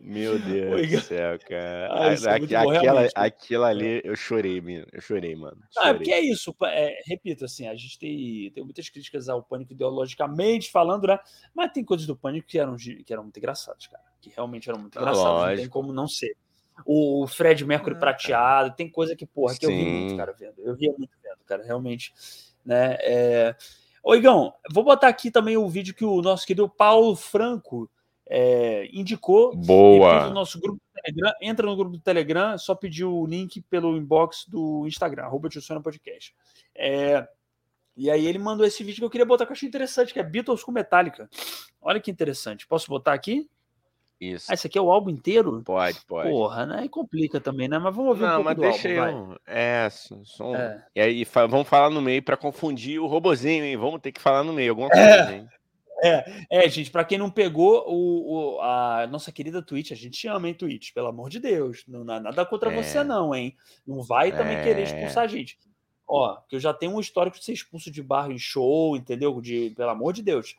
Meu Deus Oi, do céu, cara. Ah, é Aqu aquela, aquela ali, eu chorei, eu chorei, mano. Chorei. Ah, porque é isso, é, repito, assim, a gente tem, tem muitas críticas ao pânico ideologicamente falando, né? Mas tem coisas do pânico que eram, que eram muito engraçadas, cara. Que realmente eram muito engraçadas, Lógico. não tem como não ser. O Fred Mercury ah, prateado, tem coisa que, porra, que Sim. eu vi muito, cara, vendo. Eu via muito vendo, cara, realmente, né? É... Ô, Igão, vou botar aqui também o vídeo que o nosso querido Paulo Franco é, indicou. Boa! No nosso grupo do Telegram, entra no grupo do Telegram, só pedir o link pelo inbox do Instagram, arroba Podcast. É, e aí ele mandou esse vídeo que eu queria botar que eu achei interessante, que é Beatles com Metallica. Olha que interessante. Posso botar aqui? Isso. Ah, esse aqui é o álbum inteiro? Pode, pode. Porra, né? E complica também, né? Mas vamos ouvir Não, um pouco mas deixa álbum, eu... É, som... é. E aí vamos falar no meio para confundir o robozinho, hein? Vamos ter que falar no meio alguma é. coisa, hein? É, é, gente, para quem não pegou o, o, a nossa querida Twitch, a gente ama, hein, Twitch, pelo amor de Deus. Não, não nada contra é. você, não, hein? Não vai também é. querer expulsar a gente. Ó, que eu já tenho um histórico de ser expulso de barro em show, entendeu? De, pelo amor de Deus.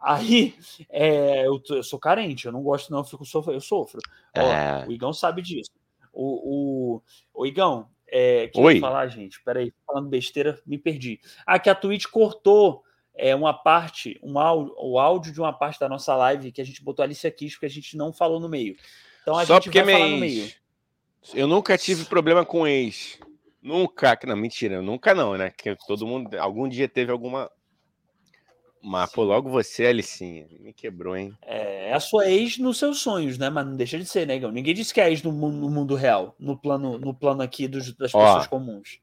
Aí é, eu, eu, sou carente, eu não gosto, não, eu fico sofro, eu sofro. Ó, é. o Igão sabe disso. O, o, o Igão, é, que Oi. falar, gente? Peraí, falando besteira, me perdi. Ah, que a Twitch cortou é, uma parte, um áudio, o áudio de uma parte da nossa live que a gente botou Alicia Kiss porque a gente não falou no meio. Então a Só gente porque vai falar no meio. Eu nunca tive problema com ex. Nunca, não, mentira, nunca não, né? Que todo mundo algum dia teve alguma mas, pô, logo você, Alicinha, me quebrou, hein? É, é a sua ex nos seus sonhos, né? Mas não deixa de ser, né, Ninguém disse que é ex no mundo, no mundo real, no plano, no plano aqui dos, das Ó, pessoas comuns.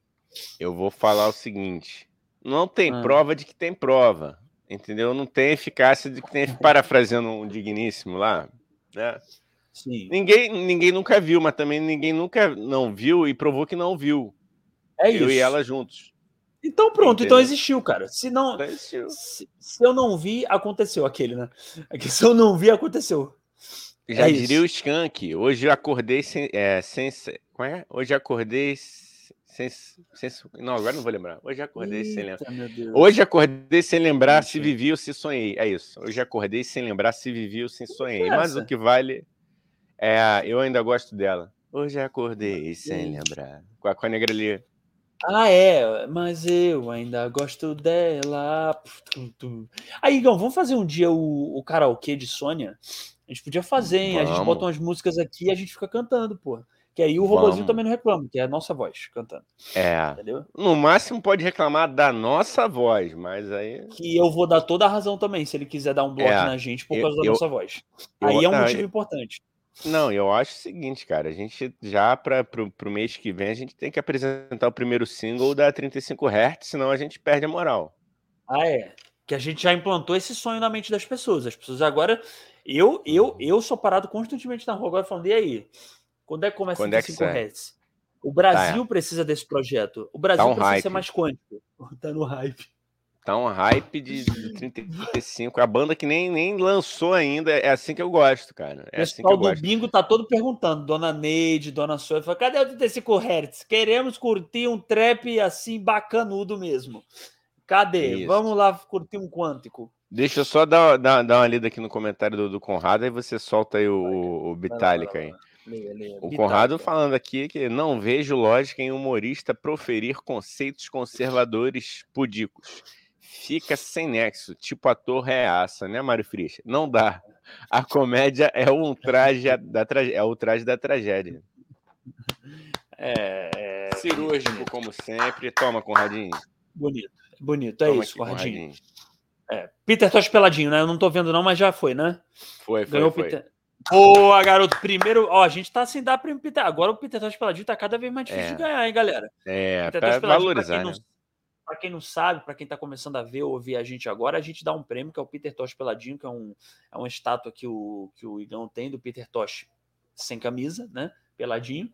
Eu vou falar o seguinte: não tem ah. prova de que tem prova, entendeu? Não tem eficácia de que tem, parafraseando um digníssimo lá, né? Sim. Ninguém, ninguém nunca viu, mas também ninguém nunca não viu e provou que não viu. É eu isso. e ela juntos. Então pronto, então Entendeu? então existiu, cara. Se não, existiu. Se, se, eu não vi, aconteceu aquele, né? Aqui, se eu não vi, aconteceu. Já é diria isso. o Skank. Hoje eu acordei sem, é, sem, como é? Hoje eu acordei sem, sem, não, agora não vou lembrar. Hoje acordei Eita, sem lembrar. Hoje acordei sem lembrar Eita. se vivi ou se sonhei. É isso. Hoje acordei sem lembrar se vivi ou se sonhei. Mas o que vale é, eu ainda gosto dela. Hoje acordei sem lembrar. Com a, com a negra ali. Ah, é, mas eu ainda gosto dela. Aí, Igão, vamos fazer um dia o, o karaokê de Sônia? A gente podia fazer, hein? Vamos. A gente bota umas músicas aqui e a gente fica cantando, pô. Que aí o robozinho também não reclama, que é a nossa voz cantando. É. Entendeu? No máximo pode reclamar da nossa voz, mas aí. Que eu vou dar toda a razão também, se ele quiser dar um bloco é. na gente por causa eu, da nossa voz. Eu, aí é um motivo importante. Não, eu acho o seguinte, cara. A gente já para pro, pro mês que vem a gente tem que apresentar o primeiro single da 35 Hz, senão a gente perde a moral. Ah, é. Que a gente já implantou esse sonho na mente das pessoas. As pessoas agora. Eu, eu, uhum. eu sou parado constantemente na rua agora falando, e aí? Quando é que começa Quando 35 é Hz? O Brasil tá, é. precisa desse projeto. O Brasil tá um precisa hype. ser mais quântico. Tá no hype. Tá um hype de 35. A banda que nem, nem lançou ainda. É assim que eu gosto, cara. É o assim pessoal do gosto. bingo tá todo perguntando. Dona Neide, Dona Sônia, fala, cadê o 35 Hz? Queremos curtir um trap assim bacanudo mesmo. Cadê? Isso. Vamos lá curtir um quântico. Deixa eu só dar, dar, dar uma lida aqui no comentário do, do Conrado, aí você solta aí o, o Bitálica aí. Leia, leia. O Conrado falando aqui que não vejo lógica em humorista proferir conceitos conservadores pudicos fica sem nexo, tipo ator reaça, né, Mário Frisch? Não dá. A comédia é um traje da tragédia, é o traje da tragédia. É, é... cirúrgico como sempre. Toma, Conradinho. Bonito, bonito. É Toma isso, aqui, Conradinho. É, Peter Tosh peladinho, né? Eu não tô vendo não, mas já foi, né? Foi, foi, Ganhou foi. Peter... Boa, garoto. Primeiro, ó, a gente tá sem dar para Peter. Agora o Peter Tosh peladinho tá cada vez mais difícil é. de ganhar, hein, galera? É, para valorizar, né? Para quem não sabe, para quem está começando a ver ou ouvir a gente agora, a gente dá um prêmio que é o Peter Tosh Peladinho, que é, um, é uma estátua que o, que o Igão tem do Peter Tosh sem camisa, né? Peladinho.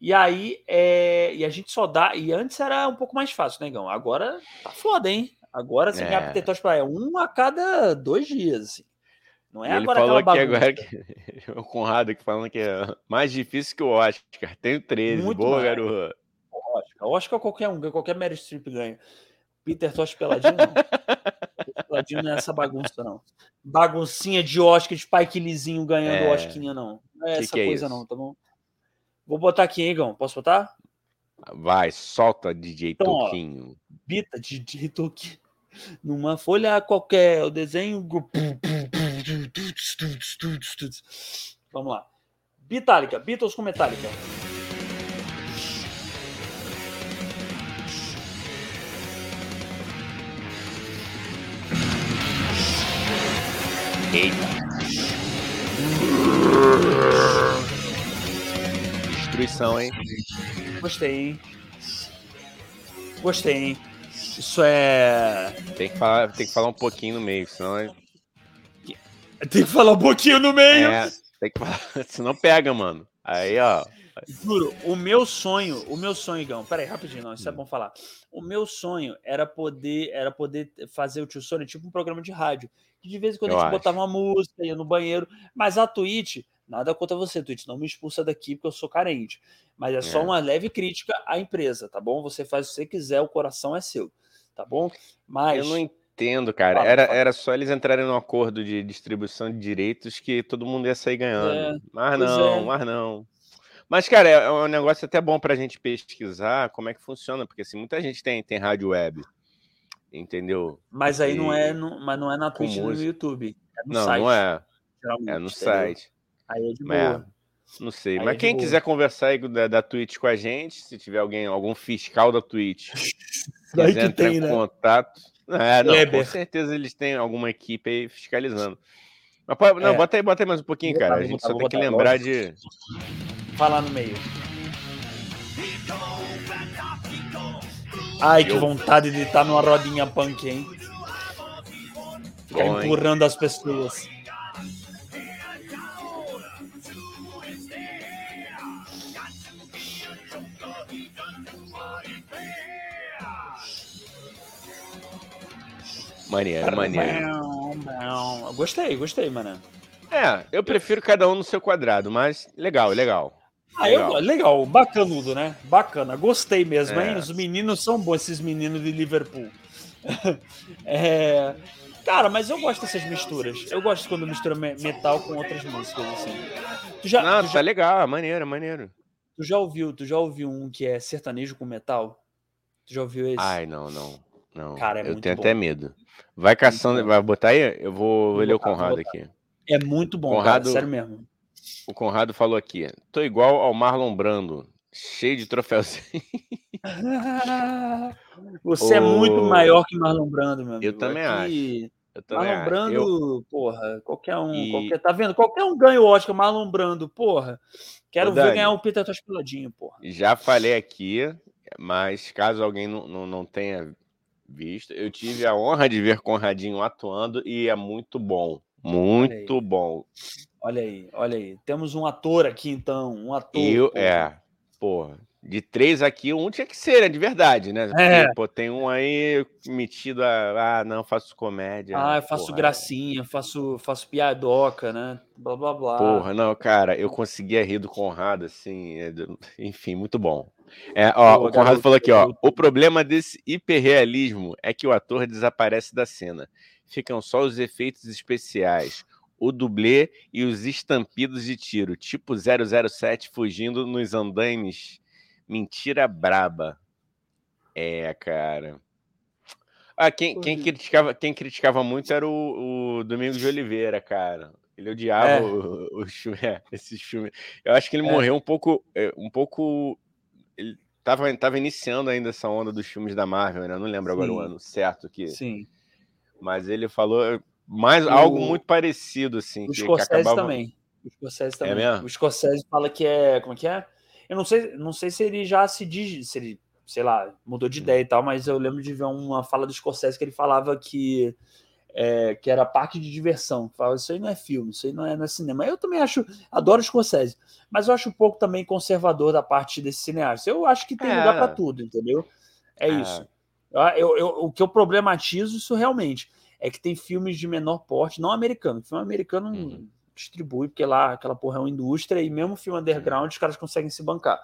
E aí, é, e a gente só dá. E antes era um pouco mais fácil, né, Igão? Agora tá foda, hein? Agora você é. ganhar Peter Tosh Peladinho. É um a cada dois dias, assim. Não é ele agora falou que agora que, o Conrado aqui falando que é mais difícil que o Oscar. Tenho 13. Muito Boa, mais. garoto. Oscar. Oscar qualquer um, qualquer Mary Streep ganha. Peter Tosh peladinho, não. peladinho não é essa bagunça, não. Baguncinha de Oscar, de Spike Lizinho ganhando é... Osquinha, não. Não é que essa que é coisa, não, tá bom? Vou botar aqui, hein, Igão? Posso botar? Vai, solta DJ então, Toquinho. Ó, bita DJ Toquinho. Numa folha qualquer, o desenho. Vamos lá. Bitálica, Beatles com Metallica. Eita. Destruição, hein? Gostei, hein? Gostei, hein? Isso é. Tem que falar, tem que falar um pouquinho no meio, senão. Tem que falar um pouquinho no meio. É, tem que falar, senão pega, mano. Aí, ó. Juro, o meu sonho, o meu sonho, Igão, peraí, rapidinho, não, isso é hum. bom falar. O meu sonho era poder, era poder fazer o Tio Sônia tipo um programa de rádio. Que de vez em quando Eu a gente acho. botava uma música, ia no banheiro. Mas a Twitch, nada contra você, Twitch, não me expulsa daqui porque eu sou carente. Mas é só é. uma leve crítica à empresa, tá bom? Você faz o que você quiser, o coração é seu, tá bom? Mas. Eu não entendo, cara. Fala, era, era só eles entrarem num acordo de distribuição de direitos que todo mundo ia sair ganhando. É, mas não, é. mas não. Mas, cara, é, é um negócio até bom para a gente pesquisar como é que funciona, porque assim, muita gente tem, tem rádio web, entendeu? Mas aí e... não é no, mas não é na Twitch no YouTube. É no não, site, não é. É no entendeu? site. Aí é de boa. É, não sei. Aí mas é quem quiser conversar aí da, da Twitch com a gente, se tiver alguém, algum fiscal da Twitch, quiser entrar tem, em né? contato. É, não, com certeza eles têm alguma equipe aí fiscalizando. Mas pode, não, é. bota aí, bota aí mais um pouquinho, cara. A gente só tem que lembrar de falar no meio. Ai, que vontade de estar numa rodinha punk, hein? Ficar Bom, empurrando hein? as pessoas. Maneiro, maneiro. Gostei, gostei, mano. É, eu prefiro cada um no seu quadrado, mas legal, legal. Ah, legal. Eu, legal, bacanudo, né? Bacana, gostei mesmo, é. hein? Os meninos são bons, esses meninos de Liverpool. é... Cara, mas eu gosto dessas misturas. Eu gosto quando mistura metal com outras músicas, assim. Tu já, Não, tu tá já... legal, maneiro, maneiro. Tu já ouviu, tu já ouviu um que é sertanejo com metal? Tu já ouviu esse? Ai, não, não. Não. Cara, é eu tenho bom. até medo. Vai caçando, vai botar aí? Eu vou, vou ler o Conrado aqui. É muito bom, Conrado, cara, sério mesmo. O Conrado falou aqui: tô igual ao Marlon Brando, cheio de troféuzinho. Você oh, é muito maior que Marlon Brando, meu amigo. Eu também aqui, acho. Marlon Brando, eu... porra, qualquer um, e... qualquer, tá vendo? Qualquer um ganha o Oscar, Marlon Brando, porra. Quero Ô, ver Dani, ganhar o Peter Tosh peladinho, porra. Já falei aqui, mas caso alguém não, não, não tenha visto, eu tive a honra de ver Conradinho atuando e é muito bom. Muito olha bom. Olha aí, olha aí. Temos um ator aqui, então. Um ator. Eu, é, porra. De três aqui, um tinha que ser, né? De verdade, né? É. pô, tem um aí metido a. Ah, não, faço comédia. Ah, eu faço porra, gracinha, faço, faço piadoca, né? Blá blá blá. Porra, não, cara, eu conseguia rir do Conrado, assim. É, enfim, muito bom. É, ó, o Conrado falou aqui, ó. O problema desse hiperrealismo é que o ator desaparece da cena. Ficam só os efeitos especiais o dublê e os estampidos de tiro, tipo 007 fugindo nos andaimes Mentira braba. É, cara. Ah, quem, quem, criticava, quem criticava muito era o, o Domingos de Oliveira, cara. Ele odiava é. o, o filme, é, esses filmes. Eu acho que ele é. morreu um pouco, é, um pouco. Tava, tava iniciando ainda essa onda dos filmes da Marvel, né? Eu não lembro Sim. agora o ano certo que. Sim. Mas ele falou mais o... algo muito parecido, assim. O Scorsese que acabava... também. O Scorsese também. É mesmo? O Scorsese fala que é. Como é que é? Eu não sei, não sei se ele já se diz, se ele, sei lá, mudou de ideia e tal, mas eu lembro de ver uma fala do Scorsese que ele falava que é, que era parque de diversão. Falava, isso aí não é filme, isso aí não é, não é cinema. Eu também acho, adoro Scorsese, mas eu acho um pouco também conservador da parte desse cineasta. Eu acho que tem é. lugar para tudo, entendeu? É, é. isso. Eu, eu, o que eu problematizo isso realmente é que tem filmes de menor porte, não americano. Filme americano uhum distribui, porque lá aquela porra é uma indústria e mesmo filme underground os caras conseguem se bancar,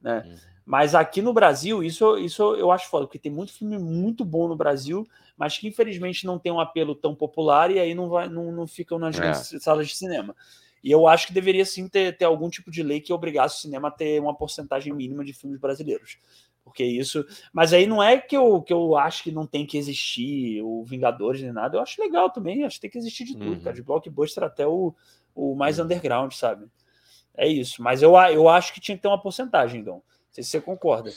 né? Uhum. Mas aqui no Brasil, isso, isso eu acho foda, porque tem muito filme muito bom no Brasil, mas que infelizmente não tem um apelo tão popular e aí não, vai, não, não ficam nas é. salas de cinema. E eu acho que deveria sim ter, ter algum tipo de lei que obrigasse o cinema a ter uma porcentagem mínima de filmes brasileiros. Porque isso. Mas aí não é que eu, que eu acho que não tem que existir o Vingadores nem nada. Eu acho legal também. Acho que tem que existir de tudo, uhum. cara. De blockbuster até o, o mais uhum. underground, sabe? É isso. Mas eu, eu acho que tinha que ter uma porcentagem, então. Não sei se você concorda.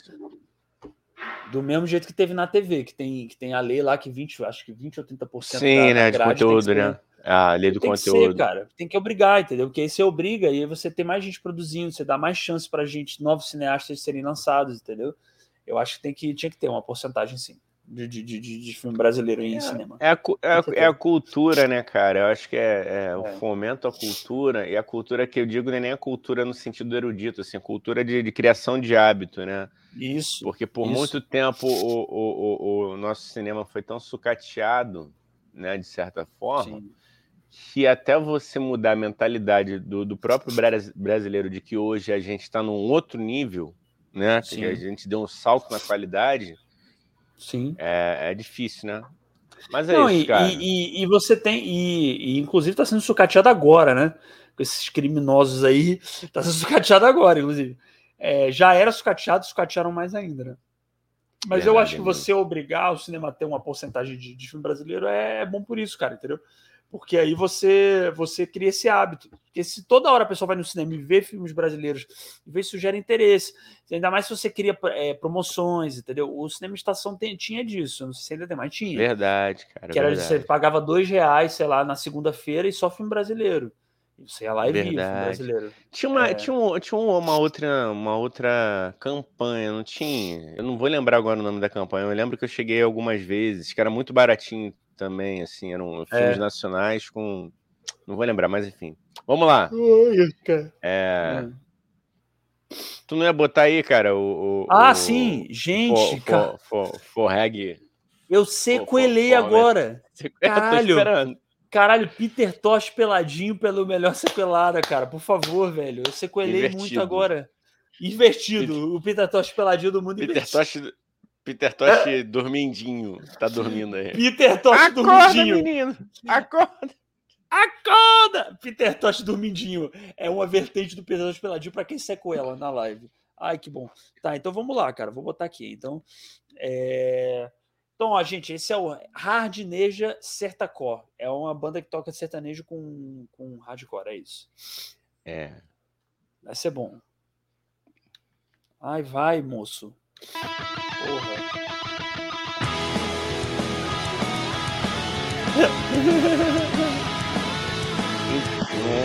Do mesmo jeito que teve na TV, que tem, que tem a lei lá que 20, acho que 20 ou 30% Sim, da, né? De conteúdo, né? A lei do tem conteúdo. Que ser, cara. Tem que obrigar, entendeu? Porque aí você obriga e aí você tem mais gente produzindo, você dá mais chance pra gente, novos cineastas serem lançados, entendeu? Eu acho que, tem que tinha que ter uma porcentagem, sim de, de, de, de filme brasileiro em é, cinema. É a, é, a, é a, cultura, né, cara? Eu acho que é, é, o é. fomento à cultura, e a cultura que eu digo não é nem a cultura no sentido erudito, assim, cultura de, de criação de hábito, né? Isso. Porque por isso. muito tempo o, o, o, o, nosso cinema foi tão sucateado, né, de certa forma, Sim. que até você mudar a mentalidade do, do próprio brasileiro de que hoje a gente está num outro nível, né? Sim. Que a gente deu um salto na qualidade Sim. É, é difícil, né? Mas é Não, isso, e, cara. E, e, você tem. E, e inclusive está sendo sucateado agora, né? Com esses criminosos aí. Está sendo sucateado agora, inclusive. É, já era sucateado, sucatearam mais ainda, né? Mas Verdade, eu acho que você obrigar o cinema a ter uma porcentagem de, de filme brasileiro é, é bom por isso, cara, entendeu? Porque aí você você cria esse hábito. Porque se toda hora a pessoa vai no cinema e vê filmes brasileiros, vê isso gera interesse. Ainda mais se você cria é, promoções, entendeu? O cinema estação tem, tinha disso, não sei se ainda tem, mas tinha. Verdade, cara. Que era verdade. você pagava dois reais, sei lá, na segunda-feira e só filme brasileiro. E você ia lá e via filme brasileiro. Tinha uma, é... tinha, um, tinha uma, outra, uma outra campanha, não tinha? Eu não vou lembrar agora o nome da campanha. Eu lembro que eu cheguei algumas vezes, que era muito baratinho também, assim, eram filmes é. nacionais com. Não vou lembrar, mas enfim. Vamos lá. É... Hum. Tu não ia botar aí, cara, o. o ah, o... sim, gente. For, for, for, forreg. Eu sequelei for, agora. Caralho. Caralho, Peter Tosh peladinho pelo melhor sequelada, cara. Por favor, velho. Eu sequelei Invertido. muito agora. Invertido. O Peter Tosh peladinho do mundo Peter invertido. Tosh Peter Tosh dormindinho. Tá dormindo aí. Peter Tosh Acorda, dormindinho. menino. Acorda. Acorda! Peter Tosh dormindinho. É uma vertente do Peter Tosh peladinho para quem secou ela na live. Ai, que bom. Tá, então vamos lá, cara. Vou botar aqui. Então, é... Então, ó, gente, esse é o Hardneja Sertacor. É uma banda que toca sertanejo com, com hardcore, é isso. É. Vai ser bom. Ai, vai, moço.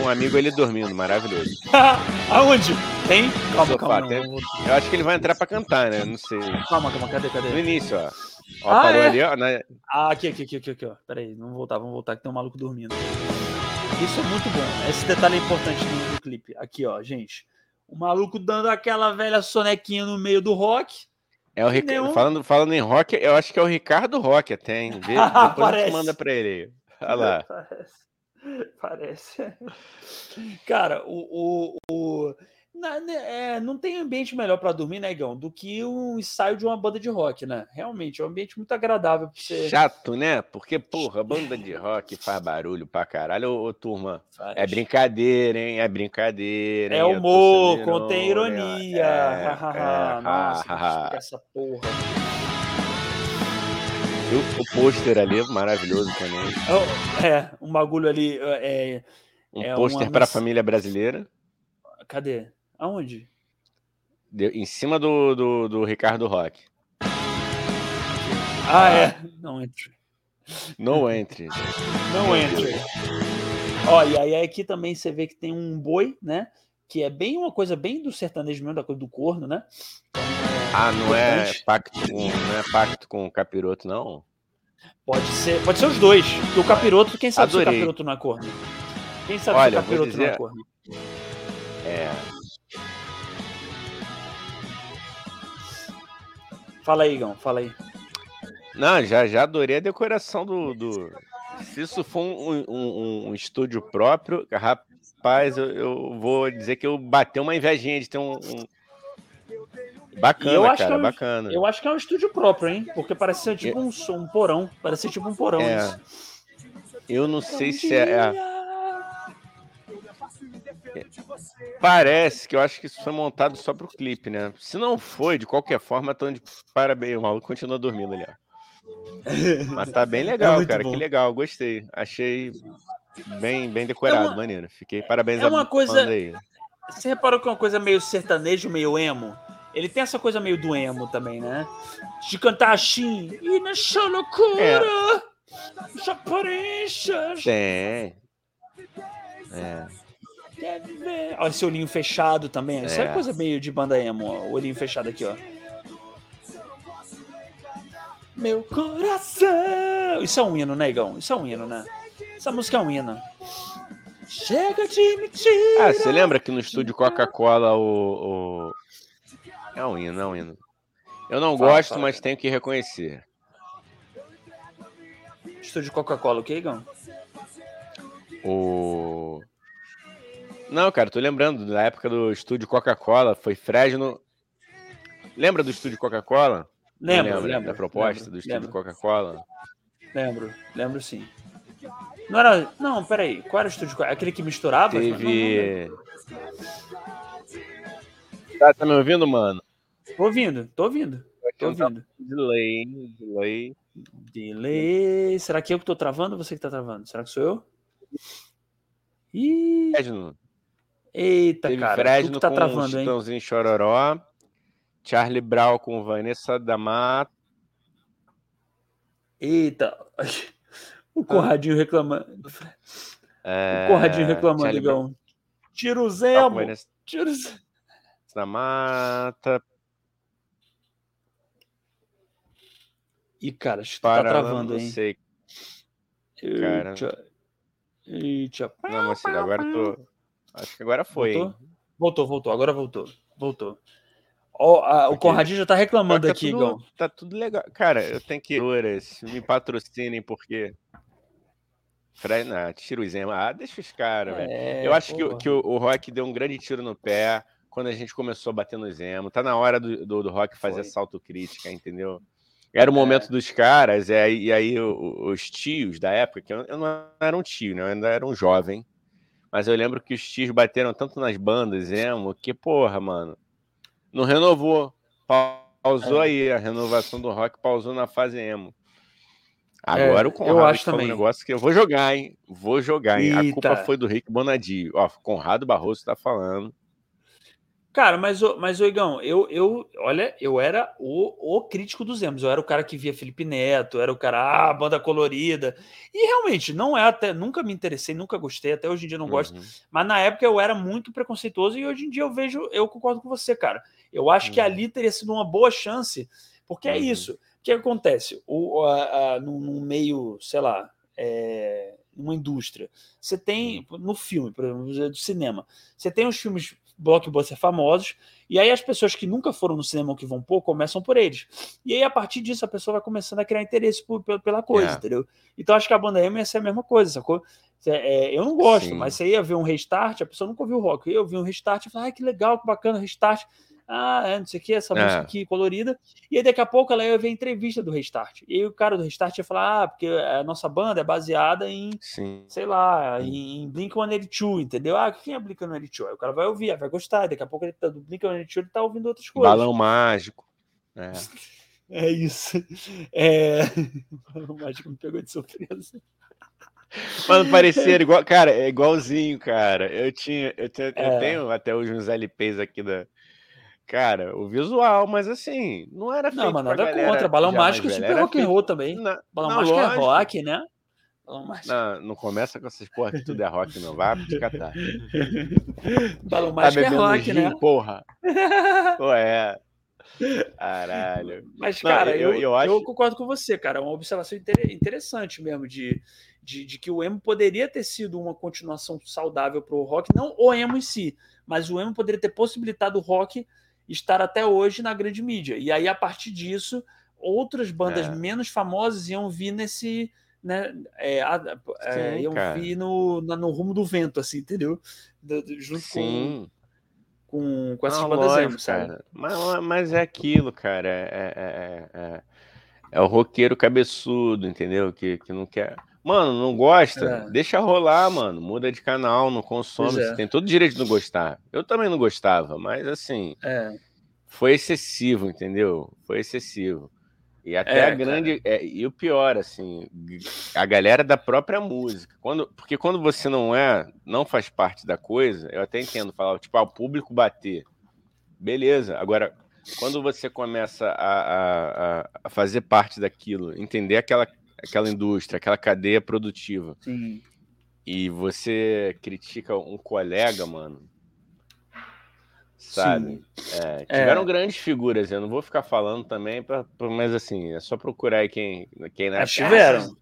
Um amigo ele dormindo, maravilhoso. Aonde? Tem? Calma, calma. Tem... Eu acho que ele vai entrar pra cantar, né? Não sei. Calma, calma, cadê, cadê? No início, ó. Ó, ah, parou é? ali, ó. Na... Ah, aqui, aqui, aqui, aqui, aqui, ó. Pera aí, vamos voltar, vamos voltar, que tem um maluco dormindo. Isso é muito bom. Esse detalhe é importante no, no clipe. Aqui, ó, gente. O maluco dando aquela velha sonequinha no meio do rock. É o Ric... Nenhum... falando, falando em rock, eu acho que é o Ricardo Rock até, hein? Vê, depois a gente manda pra ele. Olha lá. Parece. Parece. Cara, o, o, o, né, é, não tem ambiente melhor para dormir, né, Igão, do que um ensaio de uma banda de rock, né? Realmente, é um ambiente muito agradável pra você. Chato, né? Porque, porra, banda de rock faz barulho pra caralho. Ô, ô turma, faz. é brincadeira, hein? É brincadeira. É humor, contém ironia. É, é, Nossa, essa porra. O, o pôster ali é maravilhoso também. É, um bagulho ali. É, um é pôster uma... para a família brasileira. Cadê? Aonde? De, em cima do, do, do, Ricardo Rock. Ah, é. Não entre. Não entre. Não entre. Ó, e aí aqui também você vê que tem um boi, né? Que é bem uma coisa bem do sertanejo mesmo, da coisa do corno, né? Ah, não é, pacto com, não é pacto com o capiroto, não? Pode ser, pode ser os dois. Porque o capiroto, quem sabe Adorei. se o capiroto não é corno? Quem sabe Olha, se o capiroto dizer... não é corno? É, Fala aí, Igão, fala aí. Não, já, já adorei a decoração do. do... Se isso for um, um, um estúdio próprio, rapaz, eu, eu, vou dizer que eu bateu uma invejinha de ter um. um... Bacana, eu cara, é bacana. Eu acho que é um estúdio próprio, hein? Porque parece ser tipo um, um porão. Parece ser tipo um porão. É. Isso. Eu não sei se é, é. Parece que eu acho que isso foi montado só pro clipe, né? Se não foi, de qualquer forma, tô de parabéns. O maluco continua dormindo ali, ó. Mas tá bem é legal, é cara. Bom. Que legal, gostei. Achei bem, bem decorado, é uma... maneiro. Fiquei parabéns é uma coisa... aí. Você reparou que é uma coisa meio sertanejo, meio emo? Ele tem essa coisa meio do emo também, né? De cantar assim, e nessa loucura, é. Tem. É. Deve ver. Olha esse olhinho fechado também. Isso é, é coisa meio de banda emo, ó. O olhinho fechado aqui, ó. Meu coração. Isso é um hino, negão. Né, Isso é um hino, né? Essa música é um hino. Chega de mentira. Ah, você lembra que no estúdio Coca-Cola o, o, É um hino, é um hino. Eu não fala, gosto, fala. mas tenho que reconhecer. Estúdio Coca-Cola, o que, Igão? O. Não, cara, tô lembrando da época do estúdio Coca-Cola, foi Fresno. Lembra do estúdio Coca-Cola? Lembro, lembro. Da proposta lembro, do estúdio Coca-Cola? Lembro, lembro sim. Não era. Não, peraí. Qual era o estúdio? Aquele que misturava? Teve. Não, não tá, tá me ouvindo, mano? Tô ouvindo, tô ouvindo. Tô ouvindo. Delay, delay. Delay. Será que eu que tô travando ou você que tá travando? Será que sou eu? Ih. Fresno. Eita, Teve cara. Fresno tá com travando, Chitãozinho hein? Chororó. Charlie Brown com Vanessa da Mata. Eita. O Conradinho reclamando. É... O Conradinho reclamando, Charlie igual. Tira o Zemo. Vanessa... Tira o Zemo. Da Mata. Ih, cara, acho que tá travando, hein? Sei. Cara. Eita. Não, mas agora eu tô. Acho que agora foi. Voltou, voltou, voltou. agora voltou. Voltou. Oh, a, o Conradinho já tá reclamando tá aqui, tudo, Tá tudo legal. Cara, eu tenho que. Me patrocinem, porque. Fred, não, tira o Zema. Ah, deixa os caras, é, velho. Eu acho que, que o, o Rock deu um grande tiro no pé quando a gente começou a bater no Zemo. Tá na hora do, do, do Rock fazer essa autocrítica, entendeu? Era o momento é. dos caras, e aí, e aí os tios da época, que eu, eu não era um tio, né? Eu ainda era um jovem. Mas eu lembro que os tios bateram tanto nas bandas emo que, porra, mano, não renovou. Pausou é. aí a renovação do rock, pausou na fase emo. Agora é, o Conrado eu acho também. um negócio que eu vou jogar, hein? Vou jogar, hein? Eita. A culpa foi do Rick Bonadio. Ó, Conrado Barroso tá falando. Cara, mas, mas Oigão, eu, eu, olha, eu era o, o crítico dos emos. Eu era o cara que via Felipe Neto, era o cara, ah, banda colorida. E realmente, não é até, nunca me interessei, nunca gostei, até hoje em dia não gosto. Uhum. Mas na época eu era muito preconceituoso e hoje em dia eu vejo, eu concordo com você, cara. Eu acho uhum. que ali teria sido uma boa chance, porque é uhum. é isso. O que acontece? O, a, a, num, num meio, sei lá, é, uma indústria. Você tem, uhum. no filme, por exemplo, do cinema, você tem os filmes blockbusters famosos, e aí as pessoas que nunca foram no cinema ou que vão pouco começam por eles. E aí, a partir disso, a pessoa vai começando a criar interesse por, pela coisa, é. entendeu? Então acho que a banda emo ia ser a mesma coisa, sacou? É, eu não gosto, Sim. mas você ia ver um restart, a pessoa nunca ouviu rock. Eu vi um restart e falei, ah, que legal, que bacana, restart ah, é, não sei o que, essa é. música aqui colorida. E aí daqui a pouco ela ia ver a entrevista do Restart. E aí o cara do Restart ia falar, ah, porque a nossa banda é baseada em, Sim. sei lá, em Blink-182, entendeu? Ah, quem é Blink-182? Aí o cara vai ouvir, vai gostar. Daqui a pouco ele tá, do Blink-182 ele tá ouvindo outras coisas. Balão mágico. É. É isso. É... Balão mágico me pegou de surpresa. Mano, parecia igual, cara, é igualzinho, cara. Eu tinha, eu, tenho, é. eu tenho até hoje uns LPs aqui da, Cara, o visual, mas assim, não era Não, mas nada contra. Balão mágico super rock and roll também. Na, Balão não, mágico lógico. é rock, né? Balão mágico. Não, não começa com essas porra que tudo é rock, não. Vai te catar. Balão tá mágico tá é rock, gin, né? Porra. Pô, é. Caralho. Mas, cara, não, eu, eu, eu, acho... eu, concordo com você, cara. É uma observação interessante mesmo de, de, de, que o emo poderia ter sido uma continuação saudável para o rock, não o emo em si, mas o emo poderia ter possibilitado o rock estar até hoje na grande mídia. E aí, a partir disso, outras bandas é. menos famosas iam vir nesse. Né, é, é, Sim, iam cara. vir no, no rumo do vento, assim, entendeu? Do, do, junto Sim. com, com, com essas Não, bandas lógico, sabe? Mas, mas é aquilo, cara. É, é, é, é, é o roqueiro cabeçudo, entendeu? Que, que não quer. Mano, não gosta? É. Deixa rolar, mano. Muda de canal, não consome. É. Você tem todo o direito de não gostar. Eu também não gostava, mas assim. É. Foi excessivo, entendeu? Foi excessivo. E até é, a grande. É, e o pior, assim, a galera da própria música. Quando, porque quando você não é, não faz parte da coisa, eu até entendo falar, tipo, ah, o público bater. Beleza. Agora, quando você começa a, a, a fazer parte daquilo, entender aquela aquela indústria, aquela cadeia produtiva. Sim. E você critica um colega, mano. Sabe? É, tiveram é. grandes figuras, eu não vou ficar falando também, pra, pra, mas assim, é só procurar aí quem, quem na Tiveram.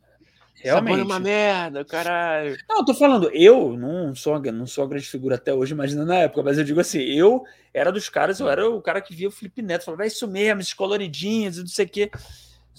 Realmente. é uma merda, caralho. Não, eu tô falando, eu não sou, não sou uma grande figura até hoje, imagina na época, mas eu digo assim, eu era dos caras, eu era o cara que via o Felipe Neto, falava, é isso mesmo, esses coloridinhos e não sei o quê.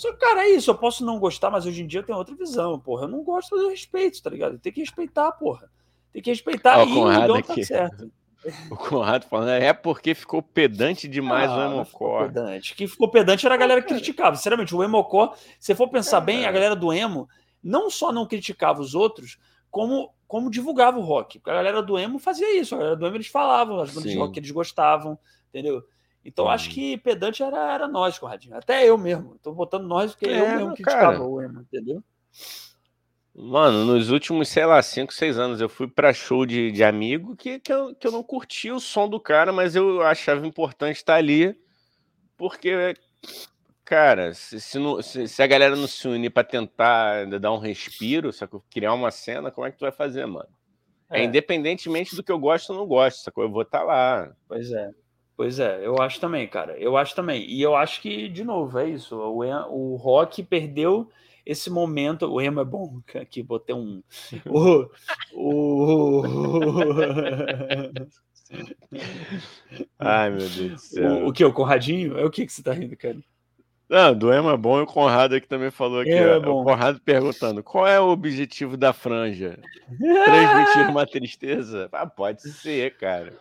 Só que, cara, é isso. Eu posso não gostar, mas hoje em dia eu tenho outra visão, porra. Eu não gosto, mas eu respeito, tá ligado? Tem que respeitar, porra. Tem que respeitar Ó, e Conrado o tá certo. O Conrado falando, é porque ficou pedante demais ah, o Emocó. Pedante. Quem ficou pedante era a galera que criticava. Sinceramente, o Emocó, se for pensar é, bem, a galera do Emo não só não criticava os outros, como, como divulgava o rock. Porque a galera do Emo fazia isso. A galera do Emo eles falavam as bandas de rock que eles gostavam, entendeu? Então acho uhum. que pedante era, era nós, Conradinho. Até eu mesmo. Estou botando nós porque é, eu mesmo criticava o Emo, entendeu? Mano, nos últimos, sei lá, 5, 6 anos, eu fui para show de, de amigo que, que, eu, que eu não curti o som do cara, mas eu achava importante estar ali, porque, cara, se, se, não, se, se a galera não se unir para tentar dar um respiro, sacou? criar uma cena, como é que tu vai fazer, mano? É. é independentemente do que eu gosto ou não gosto, sacou? Eu vou estar tá lá. Pois é. Pois é, eu acho também, cara. Eu acho também. E eu acho que, de novo, é isso. O, o rock perdeu esse momento. O emo é bom. Aqui, botei um. O. o... Ai, meu Deus do céu. O, o que? O Conradinho? É o que, que você tá rindo, cara? Não, do emo é bom e o Conrado aqui também falou aqui. É, é o Conrado perguntando: qual é o objetivo da franja? Transmitir uma tristeza? Ah, pode ser, cara.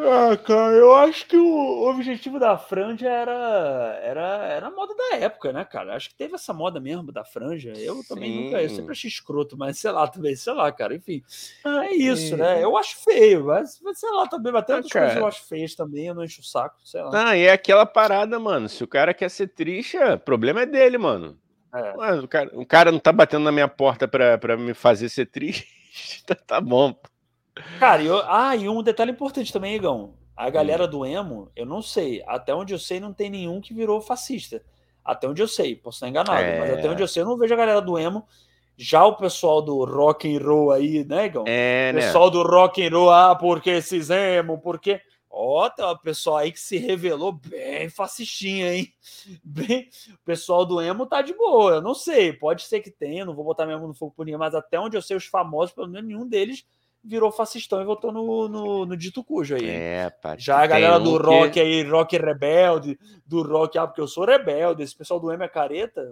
Ah, cara, eu acho que o objetivo da franja era, era, era a moda da época, né, cara? Acho que teve essa moda mesmo da franja. Eu Sim. também nunca, eu sempre achei escroto, mas sei lá, também, sei lá, cara. Enfim, é isso, né? Eu acho feio, mas sei lá, também, até ah, outras coisas eu acho feias também, eu não encho o saco, sei lá. Ah, e é aquela parada, mano. Se o cara quer ser triste, o é, problema é dele, mano. É. Mas o, cara, o cara não tá batendo na minha porta pra, pra me fazer ser triste, tá, tá bom. Cara, eu, ah, e um detalhe importante também, Igão. A galera hum. do emo, eu não sei. Até onde eu sei, não tem nenhum que virou fascista. Até onde eu sei, posso estar enganado, é... mas até onde eu sei, eu não vejo a galera do emo. Já o pessoal do rock and roll aí, né, Gão? É, o né? pessoal do rock and roll, ah, porque esses emo, porque Ó, tem uma pessoal aí que se revelou bem fascistinha, hein? Bem, o pessoal do emo tá de boa. Eu não sei, pode ser que tenha, não vou botar mesmo no fogo por ninguém, mas até onde eu sei, os famosos, pelo menos nenhum deles virou fascistão e votou no, no, no dito cujo aí. É, pá, Já a galera do rock que... aí, rock rebelde, do rock, ah, porque eu sou rebelde, esse pessoal do emo é careta.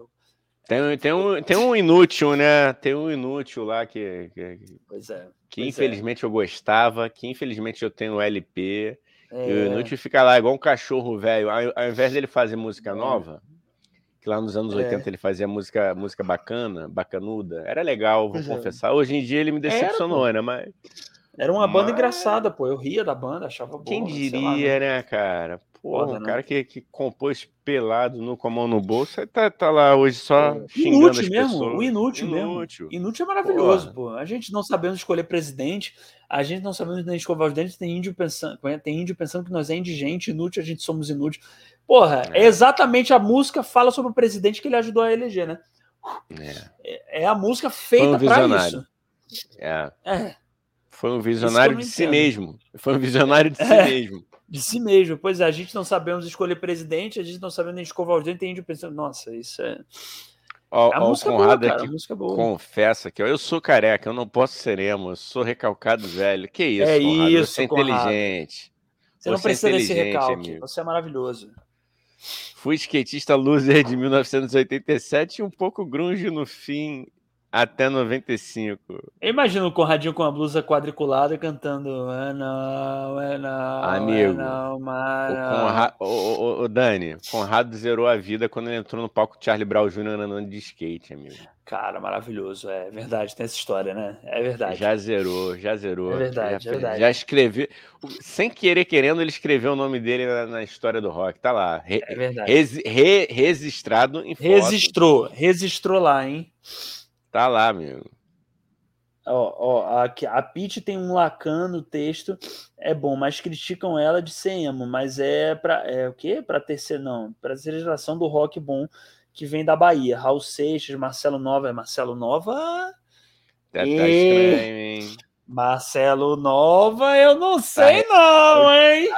Tem, tem, um, tem um inútil, né? Tem um inútil lá que. que pois é. Que pois é. infelizmente é. eu gostava, que infelizmente eu tenho LP. É. E o inútil fica lá igual um cachorro velho. Ao, invés dele fazer música é. Que lá nos anos é. 80 ele fazia música, música bacana, bacanuda. Era legal, vou é. confessar. Hoje em dia ele me decepcionou, Era, né? Mas. Era uma banda Mas... engraçada, pô. Eu ria da banda, achava boa. Quem diria, lá, né? né, cara? Pô, um né? cara que, que compôs pelado no, com a mão no bolso, tá, tá lá hoje só é. xingando inútil as mesmo, pessoas. O inútil, inútil mesmo. Inútil é maravilhoso, pô. A gente não sabendo escolher presidente, a gente não sabendo nem escovar os dentes, tem índio pensando, tem índio pensando que nós é indigente, inútil, a gente somos inútil. Porra, é. é exatamente a música fala sobre o presidente que ele ajudou a eleger, né? É, é, é a música feita um para isso. É. é. Foi um visionário de si mesmo. Foi um visionário de si é. mesmo de si mesmo. Pois é, a gente não sabemos escolher presidente, a gente não sabe nem escovar os dentes, tem índio pensando, nossa, isso é. Ó, a, ó, música o Conrado boa, cara, aqui música boa. confessa que ó, eu sou careca, eu não posso ser emo, eu sou recalcado velho. Que isso, é Conrado, isso, você é inteligente. Você, não precisa desse recalque, amigo. você é maravilhoso. Fui skatista loser de 1987 e um pouco grunge no fim até 95. Eu imagino o Conradinho com a blusa quadriculada cantando é não, é não, Amigo, é não, mano. O, o, o, o Dani, Conrado zerou a vida quando ele entrou no palco Charlie Brown Jr. andando de skate, amigo. Cara, maravilhoso, é verdade, tem essa história, né? É verdade. Já zerou, já zerou. É verdade, já, é verdade. Já escreveu, sem querer querendo, ele escreveu o nome dele na, na história do rock, tá lá. Re, é verdade. re, registrado em foto. Registrou, registrou lá, hein? Tá lá, meu. Ó, ó, a, a Pete tem um lacan no texto, é bom, mas criticam ela de ser emo, mas é para é o quê? Para terceira não, para geração do rock bom que vem da Bahia. Raul Seixas, Marcelo Nova, é Marcelo Nova. Tá, tá estranho, hein? Marcelo Nova, eu não sei tá, não, hein?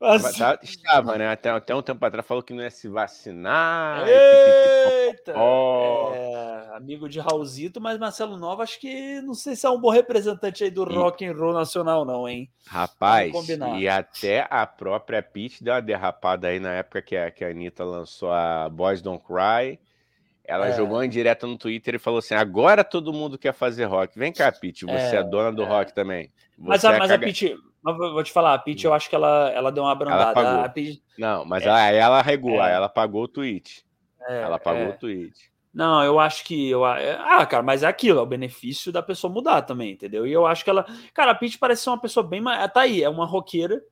Mas... Tá, estava, né? Até, até um tempo atrás falou que não ia se vacinar. Eita! É, amigo de Raulzito, mas Marcelo Nova, acho que não sei se é um bom representante aí do e... rock and roll nacional, não, hein? Rapaz, e até a própria Pete deu uma derrapada aí na época que a, que a Anitta lançou a Boys Don't Cry. Ela é. jogou em direto no Twitter e falou assim: agora todo mundo quer fazer rock. Vem cá, Pete, você é, é dona do é. rock também. Você mas a, é mas caga... a Pete, vou te falar, a Pete, eu acho que ela, ela deu uma abrandada. Ela Pete... Não, mas é. ela, ela regou, é. ela pagou o tweet. ela pagou o tweet. Não, eu acho que. Eu, ah, cara, mas é aquilo, é o benefício da pessoa mudar também, entendeu? E eu acho que ela. Cara, a Pete parece ser uma pessoa bem. Tá aí, é uma roqueira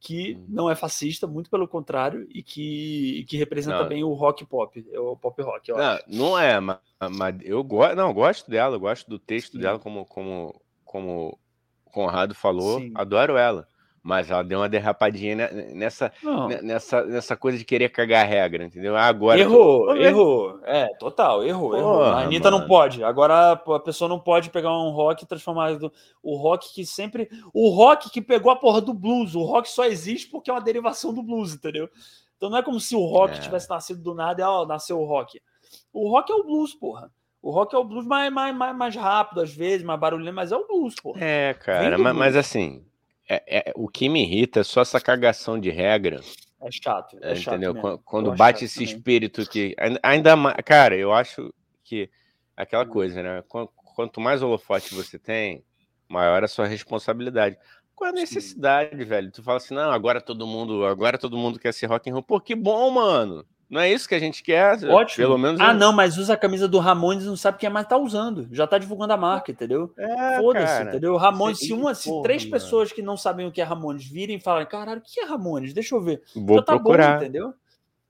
que uhum. não é fascista, muito pelo contrário, e que, que representa não. bem o rock pop, é o pop rock. não, acho. não é, mas, mas eu gosto, não, eu gosto dela, eu gosto do texto Sim. dela, como, como, como o Conrado falou, Sim. adoro ela. Mas ela deu uma derrapadinha nessa, nessa, nessa coisa de querer cagar a regra, entendeu? Ah, agora. Errou, tô... errou. É, total, errou, Porra, errou. A Anitta mano. não pode. Agora a pessoa não pode pegar um rock e transformar o rock que sempre. O rock que pegou a porra do blues. O rock só existe porque é uma derivação do blues, entendeu? Então não é como se o rock é. tivesse nascido do nada e ó, nasceu o rock. O rock é o blues, porra. O rock é o blues mais, mais, mais, mais rápido, às vezes, mais barulhento, mas é o blues, porra. É, cara, mas, mas assim, é, é, o que me irrita é só essa cagação de regra. É chato, é, é chato entendeu? Mesmo. Quando, bate esse também. espírito que ainda mais, cara, eu acho que aquela hum. coisa, né? Quanto mais holofote você tem, maior a sua responsabilidade. Qual é a necessidade, Sim. velho? Tu fala assim, não, agora todo mundo, agora todo mundo quer ser rock and roll. Pô, que bom, mano. Não é isso que a gente quer? Ótimo. Pelo menos. Ah, não, mas usa a camisa do Ramones e não sabe quem mais tá usando. Já tá divulgando a marca, entendeu? É, Foda-se, entendeu? Ramones, se uma, se três mano. pessoas que não sabem o que é Ramones virem e falarem, caralho, o que é Ramones? Deixa eu ver. Vou Já tá procurar. bom, entendeu?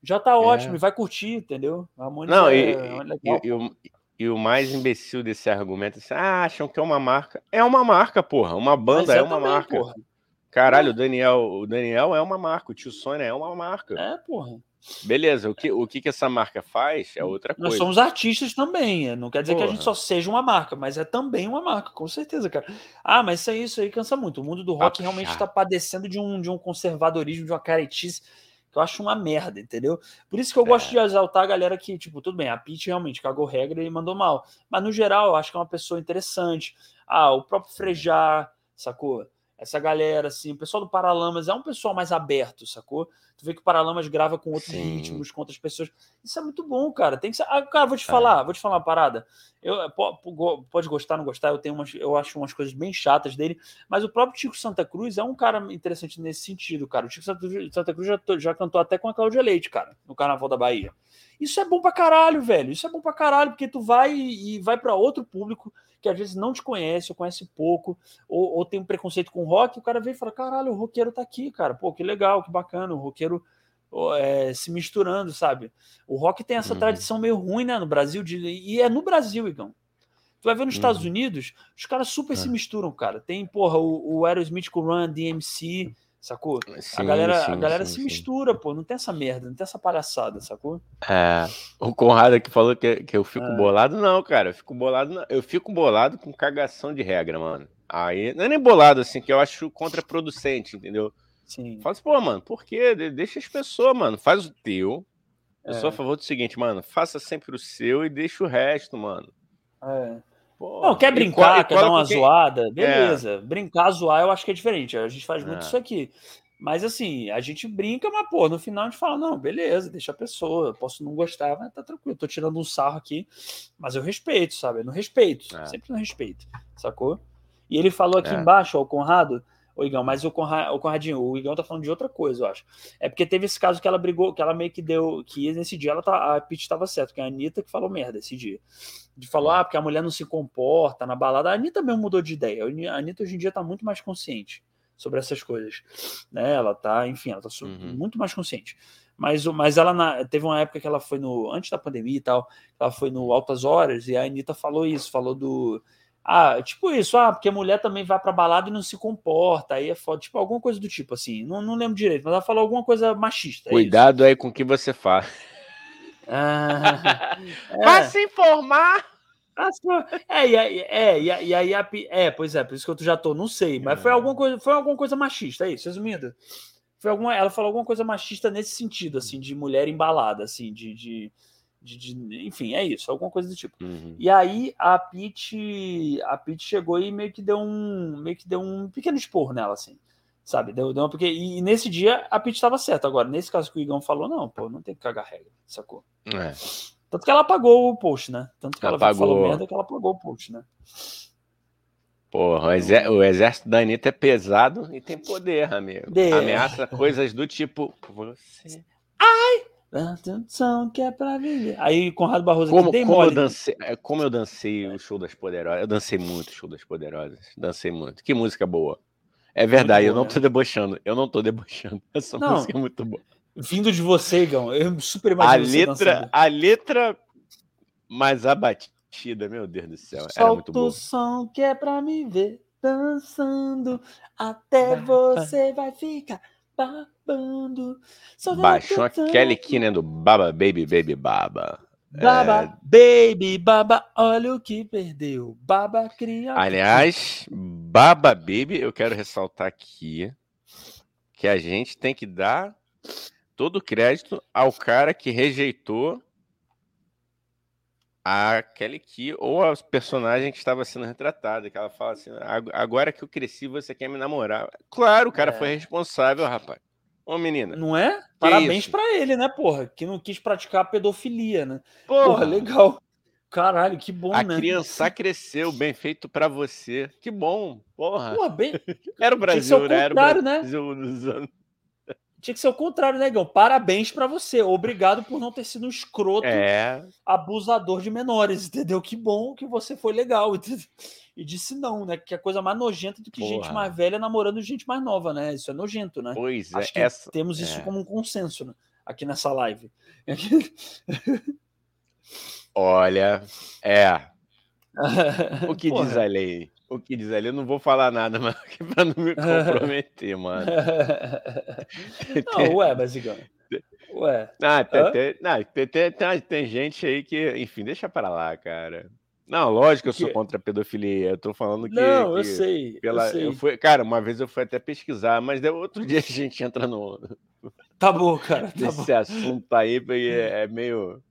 Já tá ótimo, é. vai curtir, entendeu? Ramones não, é, e, é. E, e, o, e, o, mais imbecil desse argumento é assim, ah, acham que é uma marca. É uma marca, porra. Uma banda é, é uma marca. Porra. Caralho, o Daniel, o Daniel é uma marca, o tio Sônia é uma marca. É, porra. Beleza, o que, o que, que essa marca faz é outra coisa. Nós somos artistas também. É, não quer dizer porra. que a gente só seja uma marca, mas é também uma marca, com certeza, cara. Ah, mas isso aí, isso aí cansa muito. O mundo do rock realmente está padecendo de um, de um conservadorismo, de uma caretice que eu acho uma merda, entendeu? Por isso que eu gosto é. de exaltar a galera que, tipo, tudo bem, a Pete realmente cagou regra e mandou mal. Mas no geral, eu acho que é uma pessoa interessante. Ah, o próprio Frejar, sacou? Essa galera, assim, o pessoal do Paralamas é um pessoal mais aberto, sacou? Tu vê que o Paralamas grava com outros Sim. ritmos, com outras pessoas. Isso é muito bom, cara. Tem que ser. Ah, cara, vou te é. falar, vou te falar uma parada. Eu, pode gostar, não gostar, eu tenho umas, eu acho umas coisas bem chatas dele, mas o próprio Tico Santa Cruz é um cara interessante nesse sentido, cara. O Tico Santa Cruz já, já cantou até com a Cláudia Leite, cara, no Carnaval da Bahia. Isso é bom pra caralho, velho. Isso é bom pra caralho, porque tu vai e vai para outro público que às vezes não te conhece, ou conhece pouco, ou, ou tem um preconceito com rock, o cara vem e fala: caralho, o roqueiro tá aqui, cara. Pô, que legal, que bacana, o roqueiro é, se misturando, sabe? O rock tem essa uhum. tradição meio ruim, né, no Brasil, de, e é no Brasil, Igão. Tu vai ver nos uhum. Estados Unidos, os caras super é. se misturam, cara. Tem, porra, o, o Aerosmith com o Run DMC, sacou? Sim, a galera, sim, a galera sim, se mistura, pô, não tem essa merda, não tem essa palhaçada, sacou? É, o Conrado aqui falou que, que eu fico é. bolado, não, cara, eu fico bolado, eu fico bolado com cagação de regra, mano. Aí, não é nem bolado, assim, que eu acho contraproducente, entendeu? Sim. Fala assim, pô, mano, por quê? Deixa as pessoas, mano, faz o teu. Eu é. sou a favor do seguinte, mano, faça sempre o seu e deixa o resto, mano. É. Não, quer brincar, quer dar uma quem... zoada, é. beleza. É. Brincar, zoar, eu acho que é diferente. A gente faz muito é. isso aqui. Mas assim, a gente brinca, mas pô, no final a gente fala: não, beleza, deixa a pessoa, posso não gostar, mas tá tranquilo, tô tirando um sarro aqui, mas eu respeito, sabe? Eu não respeito, é. sempre no respeito, sacou? E ele falou aqui é. embaixo, ó, o Conrado, o Igão, mas o, Conrad, o Conradinho, o Igão tá falando de outra coisa, eu acho. É porque teve esse caso que ela brigou, que ela meio que deu, que nesse dia ela tá, a Pete tava certo, que é a Anitta que falou merda esse dia. De falar, ah, porque a mulher não se comporta na balada. A Anitta mesmo mudou de ideia. A Anitta hoje em dia tá muito mais consciente sobre essas coisas. Né? Ela tá, enfim, ela tá uhum. muito mais consciente. Mas, mas ela na, teve uma época que ela foi no. Antes da pandemia e tal, ela foi no Altas Horas e a Anitta falou isso, falou do ah, tipo isso, ah, porque a mulher também vai pra balada e não se comporta, aí é foda, tipo, alguma coisa do tipo, assim, não, não lembro direito, mas ela falou alguma coisa machista. É Cuidado aí com o que você faz. Ah, é. Vai se informar! É, e aí, é, e aí, é, pois é, por isso que eu já tô, não sei, mas foi alguma coisa, foi alguma coisa machista, é isso, resumindo. Foi alguma, ela falou alguma coisa machista nesse sentido, assim, de mulher embalada, assim, de, de de, de, enfim, é isso, alguma coisa do tipo. Uhum. E aí a Pete, a Pete chegou e meio que deu um, meio que deu um pequeno esporro nela, assim, sabe? Deu, deu uma, porque, e nesse dia a Pete estava certa. Agora, nesse caso que o Igão falou, não, pô, não tem que cagar regra, sacou? É. Tanto que ela apagou o post, né? Tanto que ela, ela falou merda que ela apagou o post, né? Porra, o, o exército da Anitta é pesado e tem poder, amigo. De... Ameaça coisas do tipo. Você. Ai! Atenção que é pra viver. Aí Conrado Barroso como, aqui, como eu dancei, é, como eu dancei o show das poderosas. Eu dancei muito o show das poderosas. Dancei muito. Que música boa. É verdade, boa, eu não tô debochando. Eu não tô debochando. Essa não, música é muito boa. Vindo de você, Igão, eu super imagino a letra, A letra mais abatida, meu Deus do céu. Solta era muito boa. o som que é pra me ver dançando. Até você vai ficar babando. Baixou a Kelly Keenan do Baba Baby Baby Baba. Baba, é... baby, baba, olha o que perdeu. Baba cria. Aliás, Baba Baby, eu quero ressaltar aqui que a gente tem que dar todo o crédito ao cara que rejeitou a Kelly Key ou a personagem que estava sendo retratada, que ela fala assim: agora que eu cresci, você quer me namorar. Claro, o cara é. foi responsável, rapaz. Ô, menina. Não é? Parabéns para ele, né, porra? Que não quis praticar pedofilia, né? Porra, porra legal. Caralho, que bom, a né? A criança cresceu, bem feito para você. Que bom, porra. Porra, bem. Era o Brasil, né? Era o Brasil né? dos anos tinha que ser o contrário, negão. Né, Parabéns para você. Obrigado por não ter sido um escroto é... abusador de menores, entendeu? Que bom que você foi legal. Entendeu? E disse não, né? Que é coisa mais nojenta do que Porra. gente mais velha namorando gente mais nova, né? Isso é nojento, né? Pois Acho é. essa... temos isso é. como um consenso né? aqui nessa live. Olha, é. O que Porra. diz a lei? O que diz ali, eu não vou falar nada, mas para não me comprometer, mano. não, ué, mas Igor. Ué. Ah, tem, tem, não, tem, tem, tem, gente aí que, enfim, deixa para lá, cara. Não, lógico que eu sou contra a pedofilia. Eu tô falando que. Não, que eu sei. Pela, eu sei. Eu fui, cara, uma vez eu fui até pesquisar, mas outro dia a gente entra no. Tá bom, cara. Tá Esse bom. assunto aí é, é meio,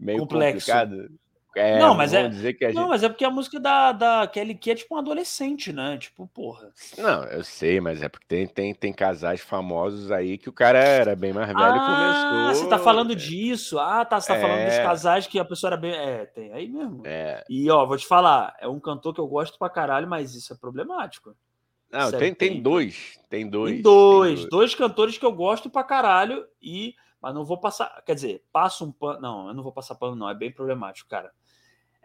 meio Complexo. complicado. É, não, mas é. Dizer que a não, gente... mas é porque a música da, da Kelly Key é tipo um adolescente, né? Tipo, porra. Não, eu sei, mas é porque tem, tem, tem casais famosos aí que o cara era bem mais velho e Ah, começou. você tá falando disso. Ah, tá. Você tá falando dos É. casais que a pessoa era bem. É, tem aí mesmo. É. E, ó, vou te falar, é um cantor que eu gosto pra caralho, mas isso é problemático. Não, Sério, tem, tem tem- dois. Tem dois. Tem dois, tem dois cantores que eu gosto pra caralho e. Mas não vou passar. Quer dizer, passo um pano. Não, eu não vou passar pano, não. É bem problemático, cara.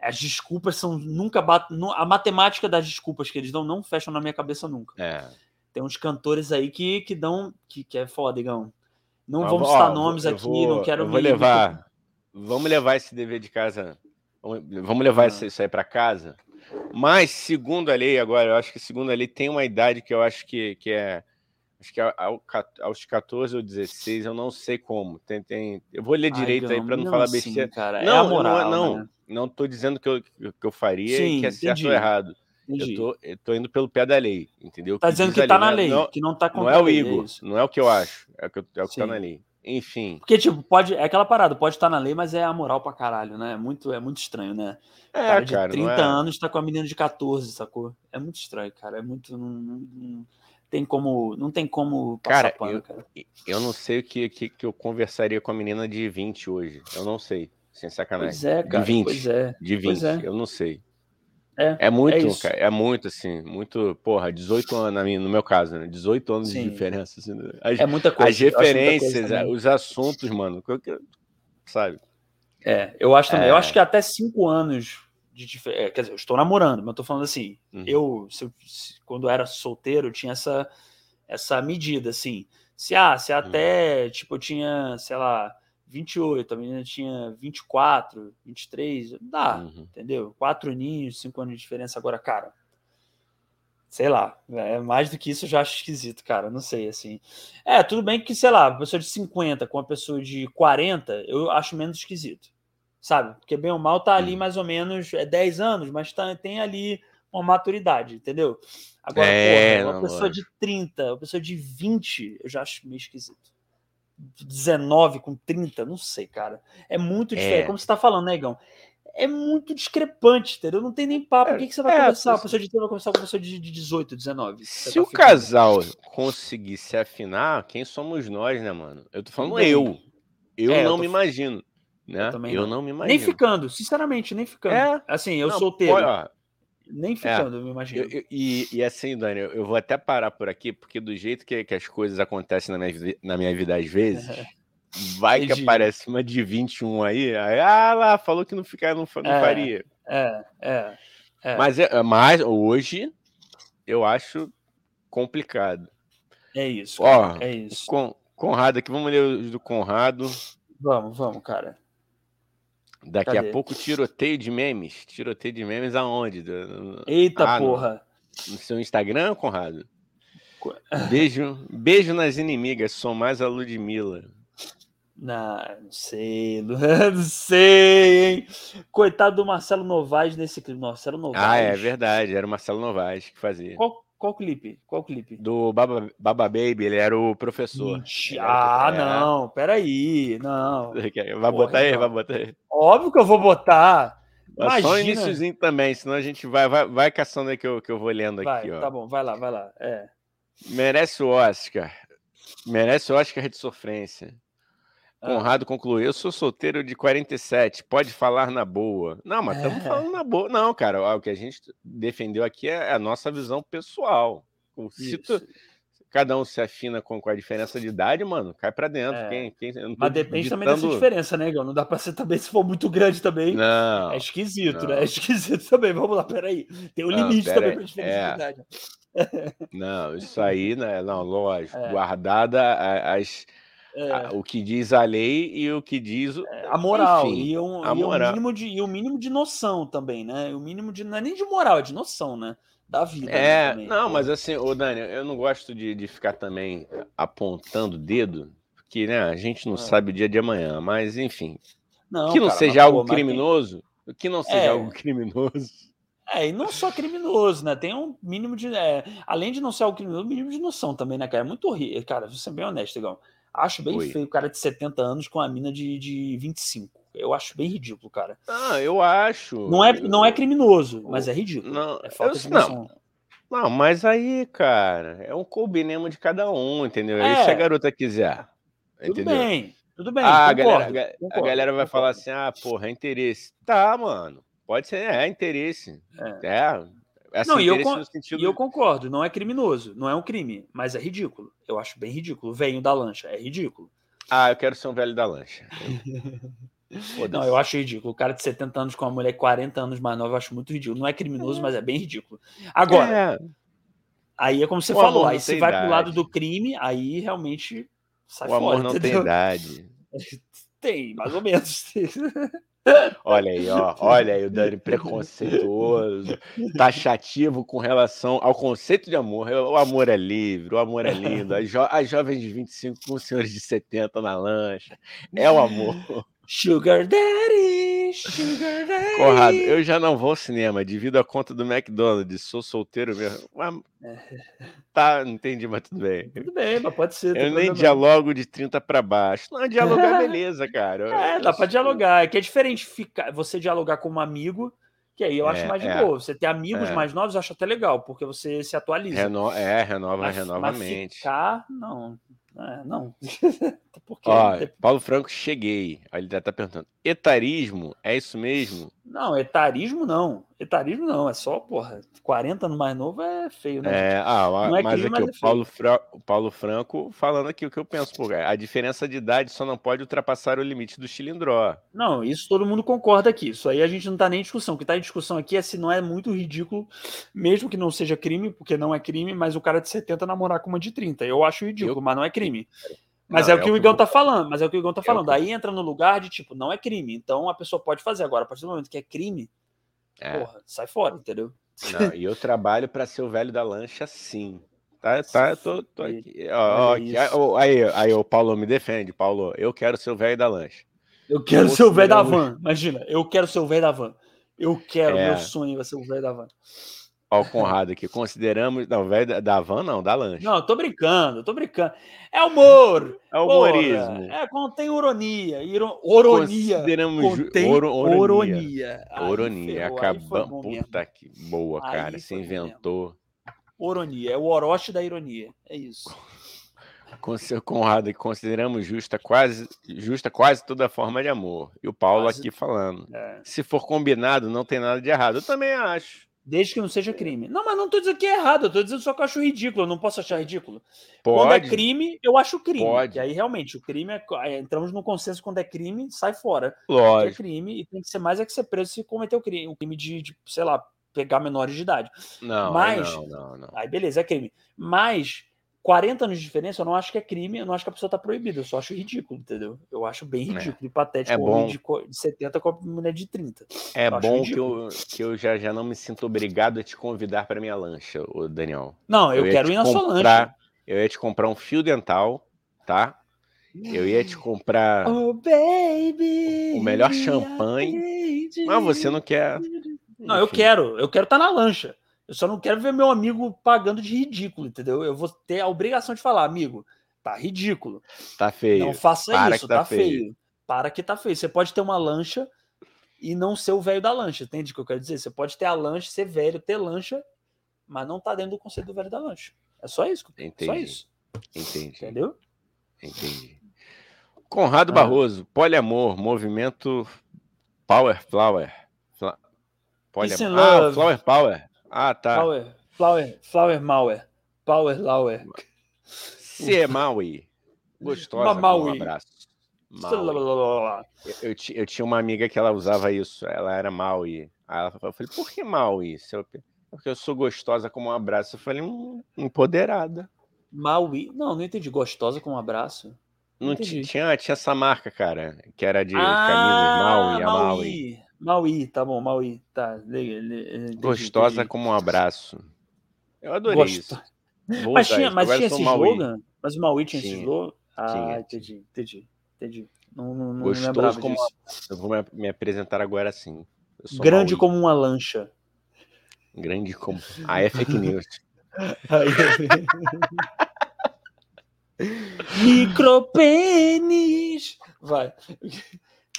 As desculpas são. Nunca batem. A matemática das desculpas que eles dão não fecham na minha cabeça nunca. É. Tem uns cantores aí que, que dão. Que, que é foda, Igão. Não Mas, vamos ó, citar nomes aqui, vou- não quero eu vou levar. Vamos levar esse dever de casa. Vamos levar Ah. isso aí para casa. Mas, segundo a lei, agora, eu acho que segundo a lei tem uma idade que eu acho que, que é. Acho que ao- aos 14 ou 16, eu não sei como. Tem, tem, eu vou ler Ai, direito aí Igão, para não não falar besteira. cara. Não, é a não, moral, não, né? Não tô dizendo que eu, que eu faria e Sim, que é certo ou errado. Entendi. Eu tô, eu tô indo pelo pé da lei, entendeu? Tá Que dizendo diz que ali, tá na é- lei, Não, que não tá não é o lei, Igor, isso. não é o que eu acho, é o que, eu- é o que tá na lei. Enfim. Porque, tipo, pode. É aquela parada, pode estar na lei, mas é a moral pra caralho, né? É muito, é muito estranho, né? É, cara de cara, 30 não é... anos tá com a menina de 14, sacou? É muito estranho, cara. É muito. Não, não- não tem como. Não tem como passar Cara, pano, cara. Eu não sei o que, que, que eu conversaria com a menina de 20 hoje. Eu não sei, sem sacanagem. Pois é, cara. de 20. Pois é. De 20, Pois é. eu não sei. É, É muito, é cara, é muito assim, muito, porra, 18 anos, no meu caso, né? 18 anos Sim. de diferença. assim, né? as, É muita coisa. as coisa referências, também. os assuntos, mano, sabe? É, eu acho também. Eu É. acho que até 5 anos de diferença. Quer dizer, eu estou namorando, mas eu tô falando assim. Uhum. Eu, se quando eu era solteiro, eu tinha essa, essa medida, assim. Se, ah, Uhum. se até, tipo, eu tinha, sei lá, 28, a menina tinha 24, 23, dá, Uhum. entendeu? Quatro aninhos, cinco anos de diferença. Agora, cara, sei lá, é mais do que isso eu já acho esquisito, cara, não sei, assim. É, tudo bem que, sei lá, uma pessoa de 50 com uma pessoa de 40, eu acho menos esquisito, sabe? Porque bem ou mal tá ali Uhum. mais ou menos, é 10 anos, mas tá, tem ali uma maturidade, entendeu? Agora, É, porra, uma pessoa lógico. de 30, uma pessoa de 20, eu já acho meio esquisito. 19 com 30, não sei, cara. É muito diferente. É. Como você tá falando, né, Igão? É muito discrepante, entendeu? Não tem nem papo. É, o que, que você vai é, conversar? A pessoa de 30 vai conversar com a pessoa de de 18, 19. que você Se tá o ficando. casal conseguir se afinar, quem somos nós, né, mano? Eu tô falando eu. Eu É, eu não tô- me imagino, né? Eu também Eu não. não me imagino. Nem ficando, sinceramente, nem ficando. É. Assim, eu Não, solteiro. pode- ó, Nem ficando, eu me imagino. Eu- eu- e, e assim, Dani, eu, eu vou até parar por aqui, porque do jeito que, que as coisas acontecem na minha, na minha vida às vezes, vai que Entendi. aparece uma de 21 aí, aí, ah lá, falou que não, ficar, não, não É. faria. É, é. É. Mas, é, mas hoje eu acho complicado. É isso. Ó, é isso. Con, Conrado aqui, vamos ler os do Conrado. Vamos, vamos, cara. Daqui Cadê? a pouco, tiroteio de memes. Tiroteio de memes aonde? Eita Ah, porra. No seu Instagram, Conrado? Co- Beijo, beijo nas inimigas, sou mais a Ludmilla. Não, não sei, não sei, hein? Coitado do Marcelo Novaes nesse clipe. Marcelo Novaes. Ah, é verdade, era o Marcelo Novaes que fazia. Qual, qual clipe? Qual clipe? Do Baba, Baba Baby, ele era o professor. Mentira. Ah, é. não, peraí, não. Vai Porra, botar aí, não. vai botar aí. Óbvio que eu vou botar. Mas Só o Imagina. iníciozinho também, senão a gente vai, vai, vai caçando aí que eu, que eu vou lendo Vai, aqui, ó. tá bom, vai lá, vai lá. É. Merece o Oscar. Merece o Oscar de sofrência. Ah. Conrado concluiu: Eu sou solteiro de 47, pode falar na boa. Não, mas estamos É. falando na boa. Não, cara, o que a gente defendeu aqui é a nossa visão pessoal. Tu- cada um se afina com, com a diferença de idade, mano, cai pra dentro. É. Quem, quem, Mas depende também dessa ditando- diferença, né, Igor? Não dá pra ser também, se for muito grande também. Não. É esquisito, não. né? É esquisito também. Vamos lá, peraí. Tem um Não, limite também pra diferença É. de idade. Não, isso aí, né? Não, lógico. É. Guardada as, É, o que diz a lei e o que diz o. a moral. enfim, e, um, a e, moral. mínimo de, e mínimo de noção também, né? O mínimo de. Não é nem de moral, é de noção, né? da vida. É, né, não, mas assim, ô Dani, eu não gosto de, de ficar também apontando o dedo, porque né, a gente não é. sabe o dia de amanhã, mas enfim. Não, que não cara, seja algo pô, criminoso, tem... que não seja é. algo criminoso. É, e não só criminoso, né? Tem um mínimo de. É, além de não ser algo criminoso, um mínimo de noção também, né, cara? É muito horrível. Cara, vou ser bem honesto, igual. Acho bem Oi. feio o cara de 70 anos com a mina de, de 25. Eu acho bem ridículo, cara. Ah, eu acho. Não é, não é criminoso, mas é ridículo. Não, é falta eu, de noção. Não. não, mas aí, cara, é um combinemo de cada um, entendeu? É. Aí se a garota quiser. Tudo entendeu? bem, tudo bem. Ah, concordo, a, galera, concordo, a galera vai concordo. falar assim: ah, porra, é interesse. Tá, mano. Pode ser, é interesse. É. é Assim, não, e eu, con sentido... e eu concordo, não é criminoso, não é um crime, mas é ridículo. Eu acho bem ridículo. Venho da lancha, é ridículo. Ah, eu quero ser um velho da lancha. não, eu acho ridículo. O cara de 70 anos com uma mulher 40 anos mais nova, eu acho muito ridículo. Não é criminoso, é. mas é bem ridículo. Agora, é. aí é como você o falou, aí se vai idade. pro lado do crime, aí realmente sai o fora. O amor não entendeu? tem idade. Tem, mais ou menos. Olha aí, ó. Olha aí o Dani preconceituoso, taxativo com relação ao conceito de amor. O amor é livre, o amor é lindo. As, jo as jovens de 25 com os senhores de 70 na lancha. É o amor. Sugar Daddy, Corrado, eu já não vou ao cinema devido à conta do McDonald's. Sou solteiro mesmo. Tá, não entendi, mas tudo bem. Tudo bem, mas pode ser. Eu nem dialogo de 30 para baixo. Não, dialogar é beleza, cara. É, dá para dialogar. É que é diferente ficar, você dialogar com um amigo, que aí eu acho é, mais de é, boa. Você ter amigos é. mais novos, eu acho até legal, porque você se atualiza. Reno... É, renova, mas, renova mas a mente. Ficar, não. É, não. Ó, Paulo Franco, cheguei. Aí ele tá perguntando: etarismo é isso mesmo? Não, etarismo não. Etarismo não, é só, porra, 40 anos mais novo é feio, né? É, ah, não é mas crime, aqui mas o, é Paulo Fra... o Paulo Franco falando aqui o que eu penso, pô, a diferença de idade só não pode ultrapassar o limite do cilindró. Não, isso todo mundo concorda aqui. Isso aí a gente não tá nem em discussão. O que tá em discussão aqui é se não é muito ridículo, mesmo que não seja crime, porque não é crime, mas o cara de 70 namorar com uma de 30. Eu acho ridículo, eu... mas não é crime. Mas não, é o que é o Igão tá falando, mas é o que o Igão tá é falando. Aí entra no lugar de tipo, não é crime. Então a pessoa pode fazer agora. A partir do momento que é crime, é. porra, sai fora, entendeu? Não, e eu trabalho para ser o velho da lancha, sim. Tá, tá, eu tô, tô aqui. Ó, ó, aí, aí, o Paulo me defende, Paulo. Eu quero ser o velho da lancha. Eu quero ser o velho da van. Imagina, eu quero ser o velho da van. Eu quero, é. meu sonho vai ser o velho da van. Ó, o Conrado aqui, consideramos. Não, velho da, van, não, da lancha. Não, tô brincando, tô brincando. É humor! É humorismo. Porra, é, contém ironia. Iro, oronia. Consideramos contém oro, oronia. Oronia. Acabamos. Puta que boa, cara. Você inventou. Oronia. É o Orochi da ironia. É isso. Com seu Conrado, consideramos justa quase, justa quase toda forma de amor. E o Paulo quase... aqui falando. É. Se for combinado, não tem nada de errado. Eu também acho. Desde que não seja crime. Não, mas não estou dizendo que é errado, eu tô dizendo só que eu acho ridículo, eu não posso achar ridículo. Pode. Quando é crime, eu acho crime. Pode. E aí, realmente, o crime é, é. Entramos no consenso quando é crime, sai fora. Lógico. É crime e tem que ser mais é que ser preso se cometer o crime, o crime de, de, sei lá, pegar menores de idade. Não, mas, não, não, não. Aí, beleza, é crime. Mas 40 anos de diferença, eu não acho que é crime, eu não acho que a pessoa tá proibida, eu só acho ridículo, entendeu? Eu acho bem é. ridículo é. e patético é bom. de, de 70 com a mulher de 30. É eu bom que eu, que eu já, já não me sinto obrigado a te convidar para minha lancha, o Daniel. Não, eu, eu quero ir na comprar, sua lancha. Eu ia te comprar um fio dental, tá? Eu ia te comprar oh, baby, o melhor champanhe, mas você não quer. Não, Enfim. eu quero, eu quero estar tá na lancha. Eu só não quero ver meu amigo pagando de ridículo, entendeu? Eu vou ter a obrigação de falar, amigo, tá ridículo. Tá feio. Não faça Para isso, tá, tá feio. feio. Para que tá feio. Você pode ter uma lancha e não ser o velho da lancha, entende o que eu quero dizer? Você pode ter a lancha, ser velho, ter lancha, mas não tá dentro do conceito do velho da lancha. É só isso. Entendi. Só isso. Entendi. Entendeu? Entendi. Conrado ah. Barroso, poliamor, movimento Power Flower. Fla... Poliamor. Ah, Flower Power. Ah, tá. Flower, Flower, Flower Mauer. Power Lauer. Se é Maui. Gostosa. Maui. Um abraço. Maui. Eu, eu, eu, tinha uma amiga que ela usava isso. Ela era Maui. Aí ela falou, eu falei, por que Maui? Porque eu sou gostosa como um abraço. Eu falei, hum, empoderada. Maui? Não, não entendi. Gostosa como um abraço? Não, não tinha, tinha essa marca, cara, que era de ah, camisa Maui, a Maui. Maui, tá bom, Maui, tá. Gostosa como um abraço. Eu adorei Gosto. isso. Vou mas tinha, mas tinha esse slogan? Mas o Maui tinha, tinha esse slogan? Ah, tinha. entendi, entendi, entendi. Não, não, não Gostoso como eu vou me apresentar agora assim. Grande Maui. como uma lancha. Grande como. Ah, é fake news. Micropênis! Vai.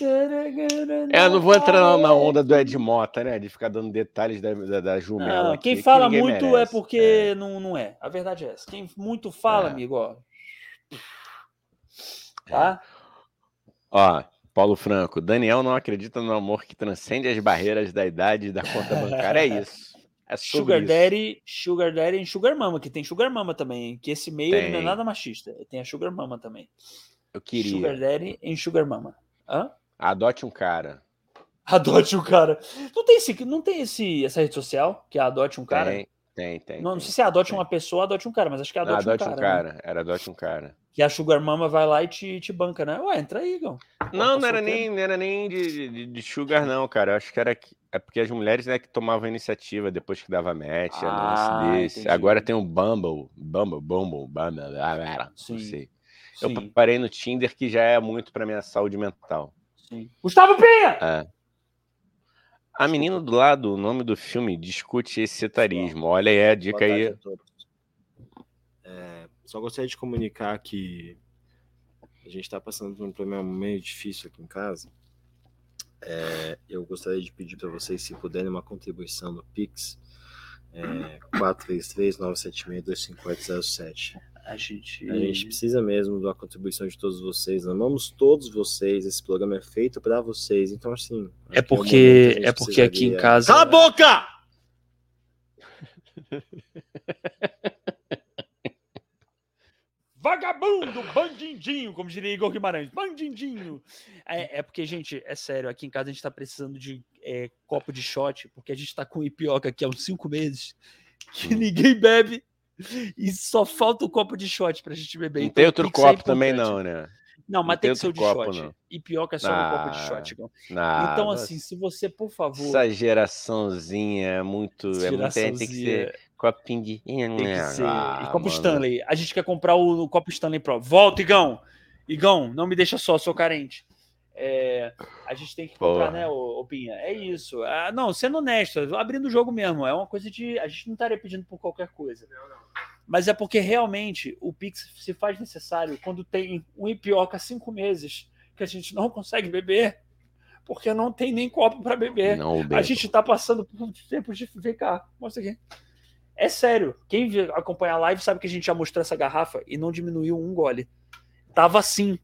É, eu não vou entrar na onda do Ed Mota, né? De ficar dando detalhes da, da, da Jumela. quem fala que muito é merece. é porque é. Não, não é. A verdade é essa. Quem muito fala, é. amigo, ó. Tá? Ó, Paulo Franco. Daniel não acredita no amor que transcende as barreiras da idade e da conta bancária. É isso. É Sugar isso. Daddy, Sugar Daddy e Sugar Mama, que tem Sugar Mama também, que esse meio não é nada machista. Tem a Sugar Mama também. Eu queria. Sugar Daddy e Sugar Mama. Hã? Adote um cara. Adote um cara. Não tem, esse, não tem esse, essa rede social que é adote um cara? Tem, tem, tem. Não, não sei se é adote tem. uma pessoa adote um cara, mas acho que é adote, não, adote um cara. Um cara. Né? Era adote um cara. Que a Sugar Mama vai lá e te, te banca, né? Ué, entra aí, Gão. Não, não era, nem, não era nem de, de, de, Sugar, não, cara. Eu acho que era é porque as mulheres né, que tomavam a iniciativa depois que dava match, ah, desse. Agora tem o Bumble, Bumble, Bumble, Bumble, Sim. não sei. Sim. Eu parei no Tinder, que já é muito para minha saúde mental. Sim. Gustavo Pinha! É. A menina do lado, o nome do filme, discute esse setarismo. Olha aí a dica aí. É, só gostaria de comunicar que a gente está passando por um problema meio difícil aqui em casa. É, eu gostaria de pedir para vocês, se puderem, uma contribuição no Pix. É, 433-976-25807. A gente... a gente precisa mesmo da contribuição de todos vocês. Amamos todos vocês. Esse programa é feito para vocês. Então, assim. É porque, é, é porque aqui em casa. Cala a boca! Vagabundo, bandindinho, como diria Igor Guimarães, bandindinho. É, é, porque, gente, é sério, aqui em casa a gente tá precisando de é, copo de shot, porque a gente tá com ipioca aqui há uns cinco meses, que hum. ninguém bebe, e só falta o copo de shot pra gente beber. Não então, tem outro copo também não, né? Não, mas não tem, que ser o de copo, shot. Não. E pioca é só ah, um copo de shot. então, assim, se você, por favor... Essa geraçãozinha é muito... É muito tem que ser Copinho de. Tem que ser. Ah, copo mano. Stanley. A gente quer comprar o, o, copo Stanley Pro. Volta, Igão! Igão, não me deixa só, sou carente. É, a gente tem que comprar, Porra. né, o, o Pinha? É isso. Ah, não, sendo honesto, abrindo o jogo mesmo. É uma coisa de. A gente não estaria pedindo por qualquer coisa. Não, não. Mas é porque realmente o Pix se faz necessário quando tem um ipioca cinco meses que a gente não consegue beber porque não tem nem copo para beber. Não, a gente está passando por tempos de. Vem cá, mostra aqui. É sério. Quem acompanha a live sabe que a gente já mostrou essa garrafa e não diminuiu um gole. Tava assim,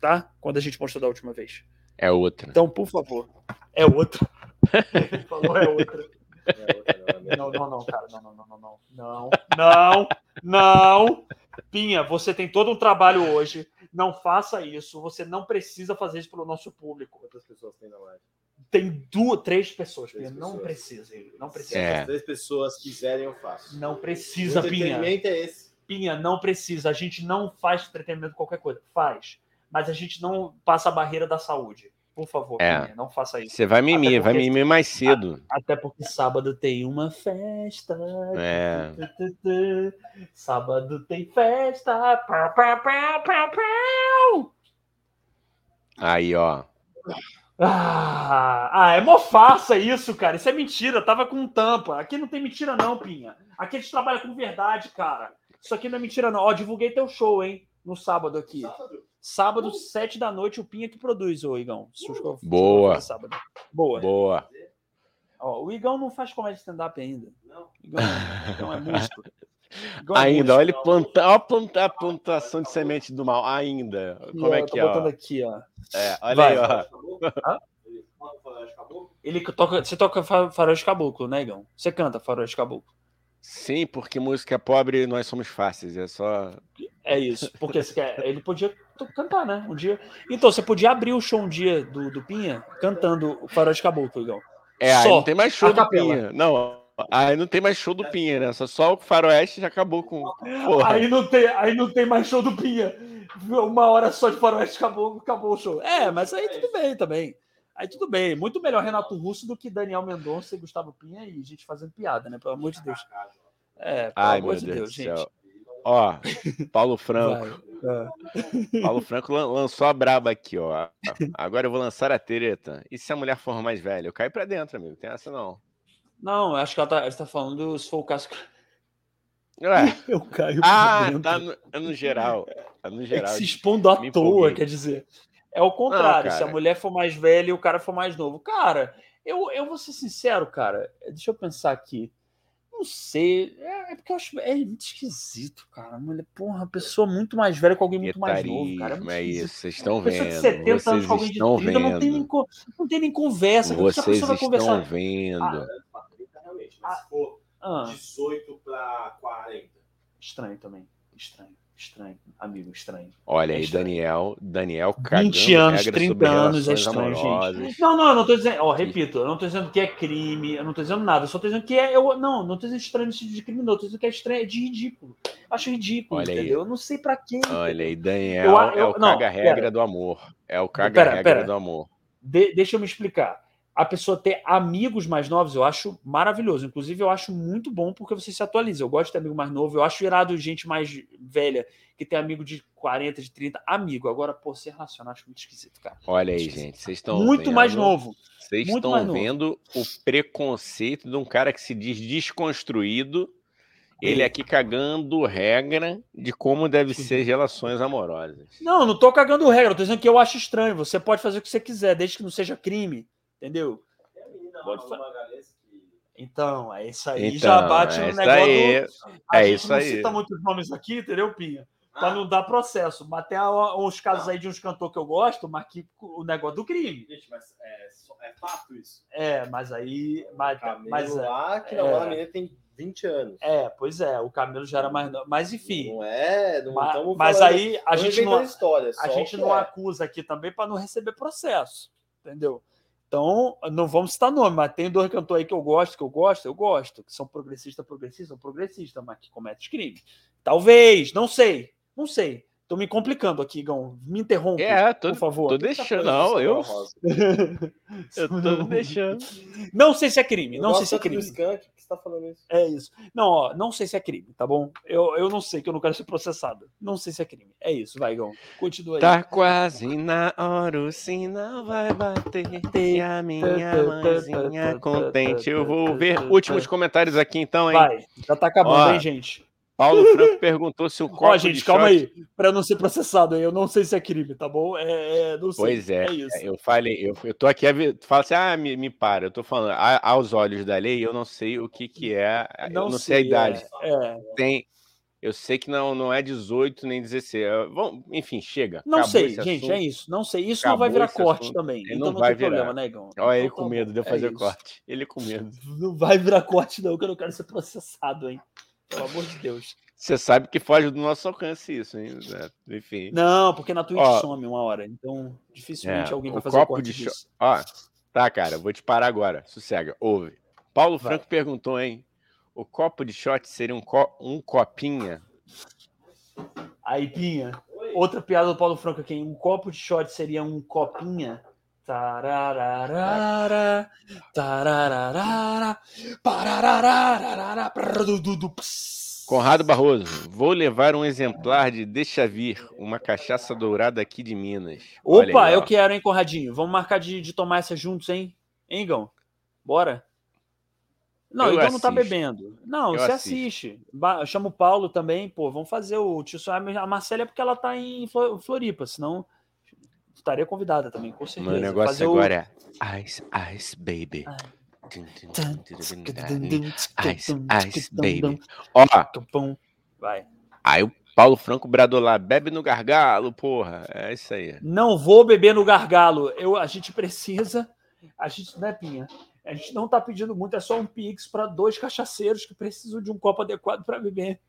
tá? Quando a gente mostrou da última vez. É outra. Então, por favor. É outra. Ele falou é outra. Não, não, não, cara. Não, não, não, não, não. Não, não, não. Pinha, você tem todo um trabalho hoje. Não faça isso. Você não precisa fazer isso pelo nosso público. Quantas pessoas tem na live? Tem duas, três pessoas, três Pinha. Pessoas. Não precisa, não precisa. É. Se as três pessoas quiserem, eu faço. Não precisa, o Pinha. é esse. Pinha, não precisa. A gente não faz entretenimento qualquer coisa. Faz. Mas a gente não passa a barreira da saúde. Por favor, é. Pinha, não faça isso. Você vai mimir, vai mimir mais cedo. Até porque sábado tem uma festa. É. Sábado tem festa. Aí, ó. Ah, ah, é mofaça isso, cara. Isso é mentira. Tava com tampa. Aqui não tem mentira, não, Pinha. Aqui a gente trabalha com verdade, cara. Isso aqui não é mentira, não. Ó, divulguei teu show, hein? No sábado aqui. Sábado, sábado sete da noite, o Pinha que produz, ô Igão. Boa. Sábado. Boa. Boa. Ó, o Igão não faz comédia stand-up ainda. Não. Igão, Igão é músico. Ainda, olha, planta, olha a, planta, a plantação de semente do mal. Ainda. Como é que é? botando aqui, ó. É, olha Vai. aí, ó. Ele toca, você toca faroeste caboclo, né, Igão? Você canta faroeste caboclo. Sim, porque música é pobre nós somos fáceis, é só. É isso, porque quer, ele podia cantar, né? Um dia. Então, você podia abrir o show um dia do, do Pinha cantando o Faroeste Caboclo, Igão. É, só aí não tem mais show do Pinha. Não, Aí não tem mais show do Pinha, né? Só, só o Faroeste já acabou com. Porra. Aí não, tem, aí não tem mais show do Pinha. Uma hora só de Faroeste acabou, acabou o show. É, mas aí tudo bem também. Aí tudo bem. Muito melhor Renato Russo do que Daniel Mendonça e Gustavo Pinha e gente fazendo piada, né? Pelo amor de Deus. É, pelo Ai, amor de Deus, Deus, gente. Ó, Paulo Franco. Vai. Paulo Franco lan- lançou a braba aqui, ó. Agora eu vou lançar a treta. E se a mulher for mais velha? Eu caio pra dentro, amigo. Tem essa não. Não, acho que ela tá, ela tá falando se for o caso. Ué. Eu caio Ah, pra dentro. tá no, é no geral. É no É que geral. se expondo à me toa, empolguei. quer dizer. É o contrário. se a mulher for mais velha e o cara for mais novo. Cara, eu, eu vou ser sincero, cara. Deixa eu pensar aqui. Não sei. É, é porque eu acho. É muito esquisito, cara. Mulher, porra, pessoa muito mais velha com alguém muito mais novo, cara. Muito é esquisito. isso. Vocês estão Uma pessoa de vendo. 70 anos Vocês com alguém de estão 30 não tem, nem, vendo. não tem nem conversa. Como que a Vocês estão conversar? vendo. Realmente, mas se for Ah, 18 para 40. estranho também. Estranho. Estranho. Amigo, estranho. Olha É aí, estranho. Daniel. Daniel 20 cagando anos, regra 30 sobre anos é estranho, gente. amorosas. Não, não, eu não tô dizendo. Ó, repito, eu não tô dizendo que é crime, eu não tô dizendo nada, eu só tô dizendo que é. Eu, não, não tô dizendo estranho no sentido de crime, não, eu tô dizendo que é estranho, é de ridículo. Acho ridículo, Olha aí. entendeu? Eu não sei pra quê. Olha aí, Eu- Daniel eu- é o caga-regra do amor. É o caga-regra do amor. De- deixa eu me explicar. A pessoa ter amigos mais novos, eu acho maravilhoso. Inclusive, eu acho muito bom porque você se atualiza. Eu gosto de ter amigo mais novo. Eu acho irado gente mais velha que tem amigo de 40, de 30. Amigo. Agora, pô, se relacionar, acho muito esquisito, cara. Olha aí, Esquisito. gente. Vocês estão muito mais vendo- novo. Vocês muito estão mais novo. vendo o preconceito de um cara que se diz desconstruído. Ele aqui cagando regra de como deve ser relações amorosas. Não, não tô cagando regra, eu tô dizendo que eu acho estranho. Você pode fazer o que você quiser, desde que não seja crime. Entendeu? Tem a menina Pode Pode fa- Magalhães que Então, é isso aí. Então, já bate é negócio. aí. do- A É gente isso não aí. cita muitos nomes aqui, entendeu, Pinha? Pra não dar processo. Mas tem uns casos aí de uns cantores que eu gosto, mas que o negócio do crime. Gente, mas é, é fato isso. É, mas aí. Mas, Camilo mas é, lá, que é. menina tem 20 anos. é, pois é, o Camelo já era mais. no- Mas enfim. Não é, não estamos Mas, falando- aí a gente não. história, A gente não é. acusa aqui também para não receber processo, entendeu? Então, não vamos citar nome, mas tem dois cantores aí que eu gosto, que eu gosto, eu gosto, que são progressistas, progressistas, são progressistas, mas que cometem crime. Talvez, não sei, não sei. Tô me complicando aqui, Gão. Me interrompe, É, tô, por favor. tô deixando. Não, eu, eu tô deixando. Não sei se é crime, Eu não sei se é crime. Skank, por que você tá falando isso? É isso. Não, ó, não sei se é crime, tá bom? Eu, eu não sei, que eu não quero ser processado. Não sei se é crime. É isso, vai, Gão. Continua aí. Tá quase na hora, o sinal vai bater. E a minha mãezinha contente. Eu vou ver últimos comentários aqui então, hein? Vai, já tá acabando, Ó, hein, gente? Paulo Franco perguntou se o copo Ó, de gente, calma shot- aí. Pra não ser processado aí, eu não sei se é crime, tá bom? É, é, não sei. Pois é, isso. eu falei, eu, eu tô aqui, a ver- tu fala assim, ah, me, me para, eu tô falando, a- aos olhos da lei, eu não sei o que que é, eu não sei, a idade. É, é. Tem, eu sei que não, não é 18 nem 16, é, vamos, enfim, chega. Não acabou sei, gente, assunto. é isso. Não sei. Isso não vai Acabou virar corte assunto. também. Ele então não não, vai tem problema, virar. né, Gão? Olha ele Então com tá medo de eu é fazer isso. corte, ele com medo. Não vai virar corte, não, que eu não quero ser processado, hein? Pelo amor de Deus. Você sabe que foge do nosso alcance isso, hein? É, Enfim. Não, porque na Twitch Ó, some uma hora. Então, dificilmente É, alguém vai fazer o copo corte de disso. Ó, tá, cara, vou te parar agora. Sossega, ouve. Paulo Vai. Franco perguntou, hein? O copo de shot seria um, co- um copinha? Aí, Pinha, outra piada do Paulo Franco aqui. Um copo de shot seria um copinha. Tarararara, tarararara, pararararara. Conrado Barroso, vou levar um exemplar de Deixa Vir, uma cachaça dourada aqui de Minas. Opa, aí, eu quero, hein, Conradinho? Vamos marcar de, de tomar essa juntos, hein? Hein, Gão? Bora? Não, Eu então não tá bebendo. Não, Eu você assisto. assiste. Ba- Chama o Paulo também, pô. Vamos fazer o tio. A Marcela é porque ela tá em Flo- Floripa, senão estaria convidada também, com certeza. Meu negócio Fazer o- agora é Ice, Ice Baby. Ice, Ice Baby. Ó, Vai. aí o Paulo Franco bradou lá, bebe no gargalo, porra. É isso aí. Não vou beber no gargalo. Eu, a gente precisa. A gente, né, Pinha? A gente não tá pedindo muito, é só um Pix para dois cachaceiros que precisam de um copo adequado para beber.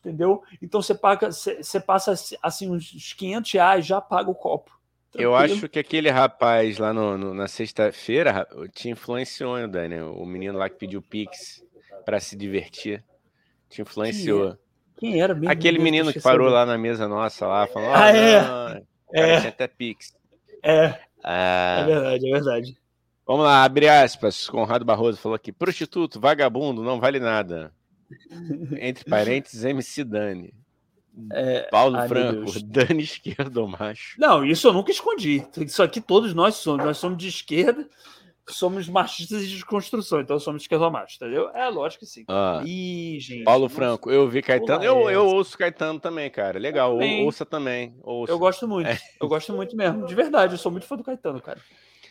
Entendeu? Então você paga, você passa assim uns 500 reais, já paga o copo. Eu Tranquilo. acho que aquele rapaz lá no, no- na sexta-feira ra- te influenciou, hein, Dani? O menino lá que pediu Pix pra se divertir. Te influenciou. Quem era mesmo? Aquele menino que parou lá na mesa nossa lá, falou: Ah, "Ah, é? não, É, tinha até Pix. é, é Ah, verdade, é verdade. vamos lá, abre aspas. Conrado Barroso falou aqui: prostituto, vagabundo, não vale nada. Entre parênteses, MC Dani. É, Paulo ai, Franco, Dani esquerdo macho. Não, isso eu nunca escondi. Isso aqui todos nós somos. Nós somos de esquerda, somos machistas de desconstrução, então somos esquerdomachos, entendeu? É, lógico que sim. Ah, Ih, gente. Paulo Franco, eu vi Caetano. Eu, eu ouço Caetano também, cara. Legal, também. ouça também. Ouça. Eu gosto muito. É. Eu gosto muito mesmo. De verdade, eu sou muito fã do Caetano, cara.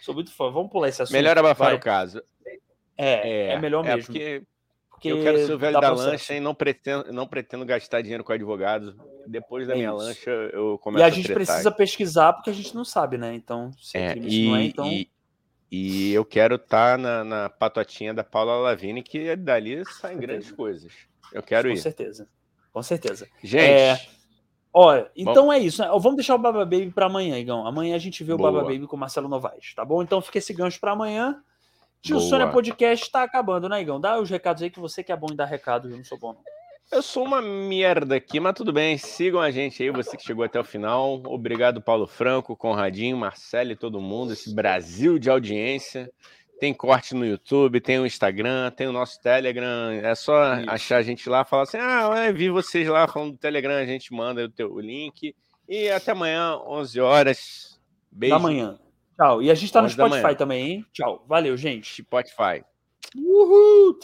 Sou muito fã. Vamos pular esse assunto. Melhor abafar Vai. o caso. É, é, é melhor é mesmo. Porque porque eu quero ser o velho da processo. lancha e não pretendo, não pretendo gastar dinheiro com advogado. Depois da é minha isso. lancha, eu começo a E a gente a precisa pesquisar porque a gente não sabe, né? Então, se é, e, não é, então. E, e eu quero estar tá na, na patotinha da Paula Lavini, que dali saem grandes coisas. Eu quero com ir. Com certeza. Com certeza. Gente. É... Olha, então Bom... é isso. Né? Vamos deixar o Baba Baby para amanhã, Igão. Amanhã a gente vê Boa. o Baba Baby com o Marcelo Novaes, tá bom? Então fica esse gancho para amanhã. Tio Boa. Sônia Podcast está acabando, né, Igão? Dá os recados aí que você que é bom em dar recado, eu não sou bom, não. Eu sou uma merda aqui, mas tudo bem. Sigam a gente aí, você que chegou até o final. Obrigado, Paulo Franco, Conradinho, Marcelo e todo mundo, esse Brasil de audiência. Tem corte no YouTube, tem o Instagram, tem o nosso Telegram. É só Isso. achar a gente lá, falar assim: ah, vi vocês lá falando do Telegram, a gente manda o, teu, o link. E até amanhã, 11 horas. Beijo. Da manhã. Tchau. E a gente tá no Spotify também, hein? Tchau. Valeu, gente. Spotify. Uhul!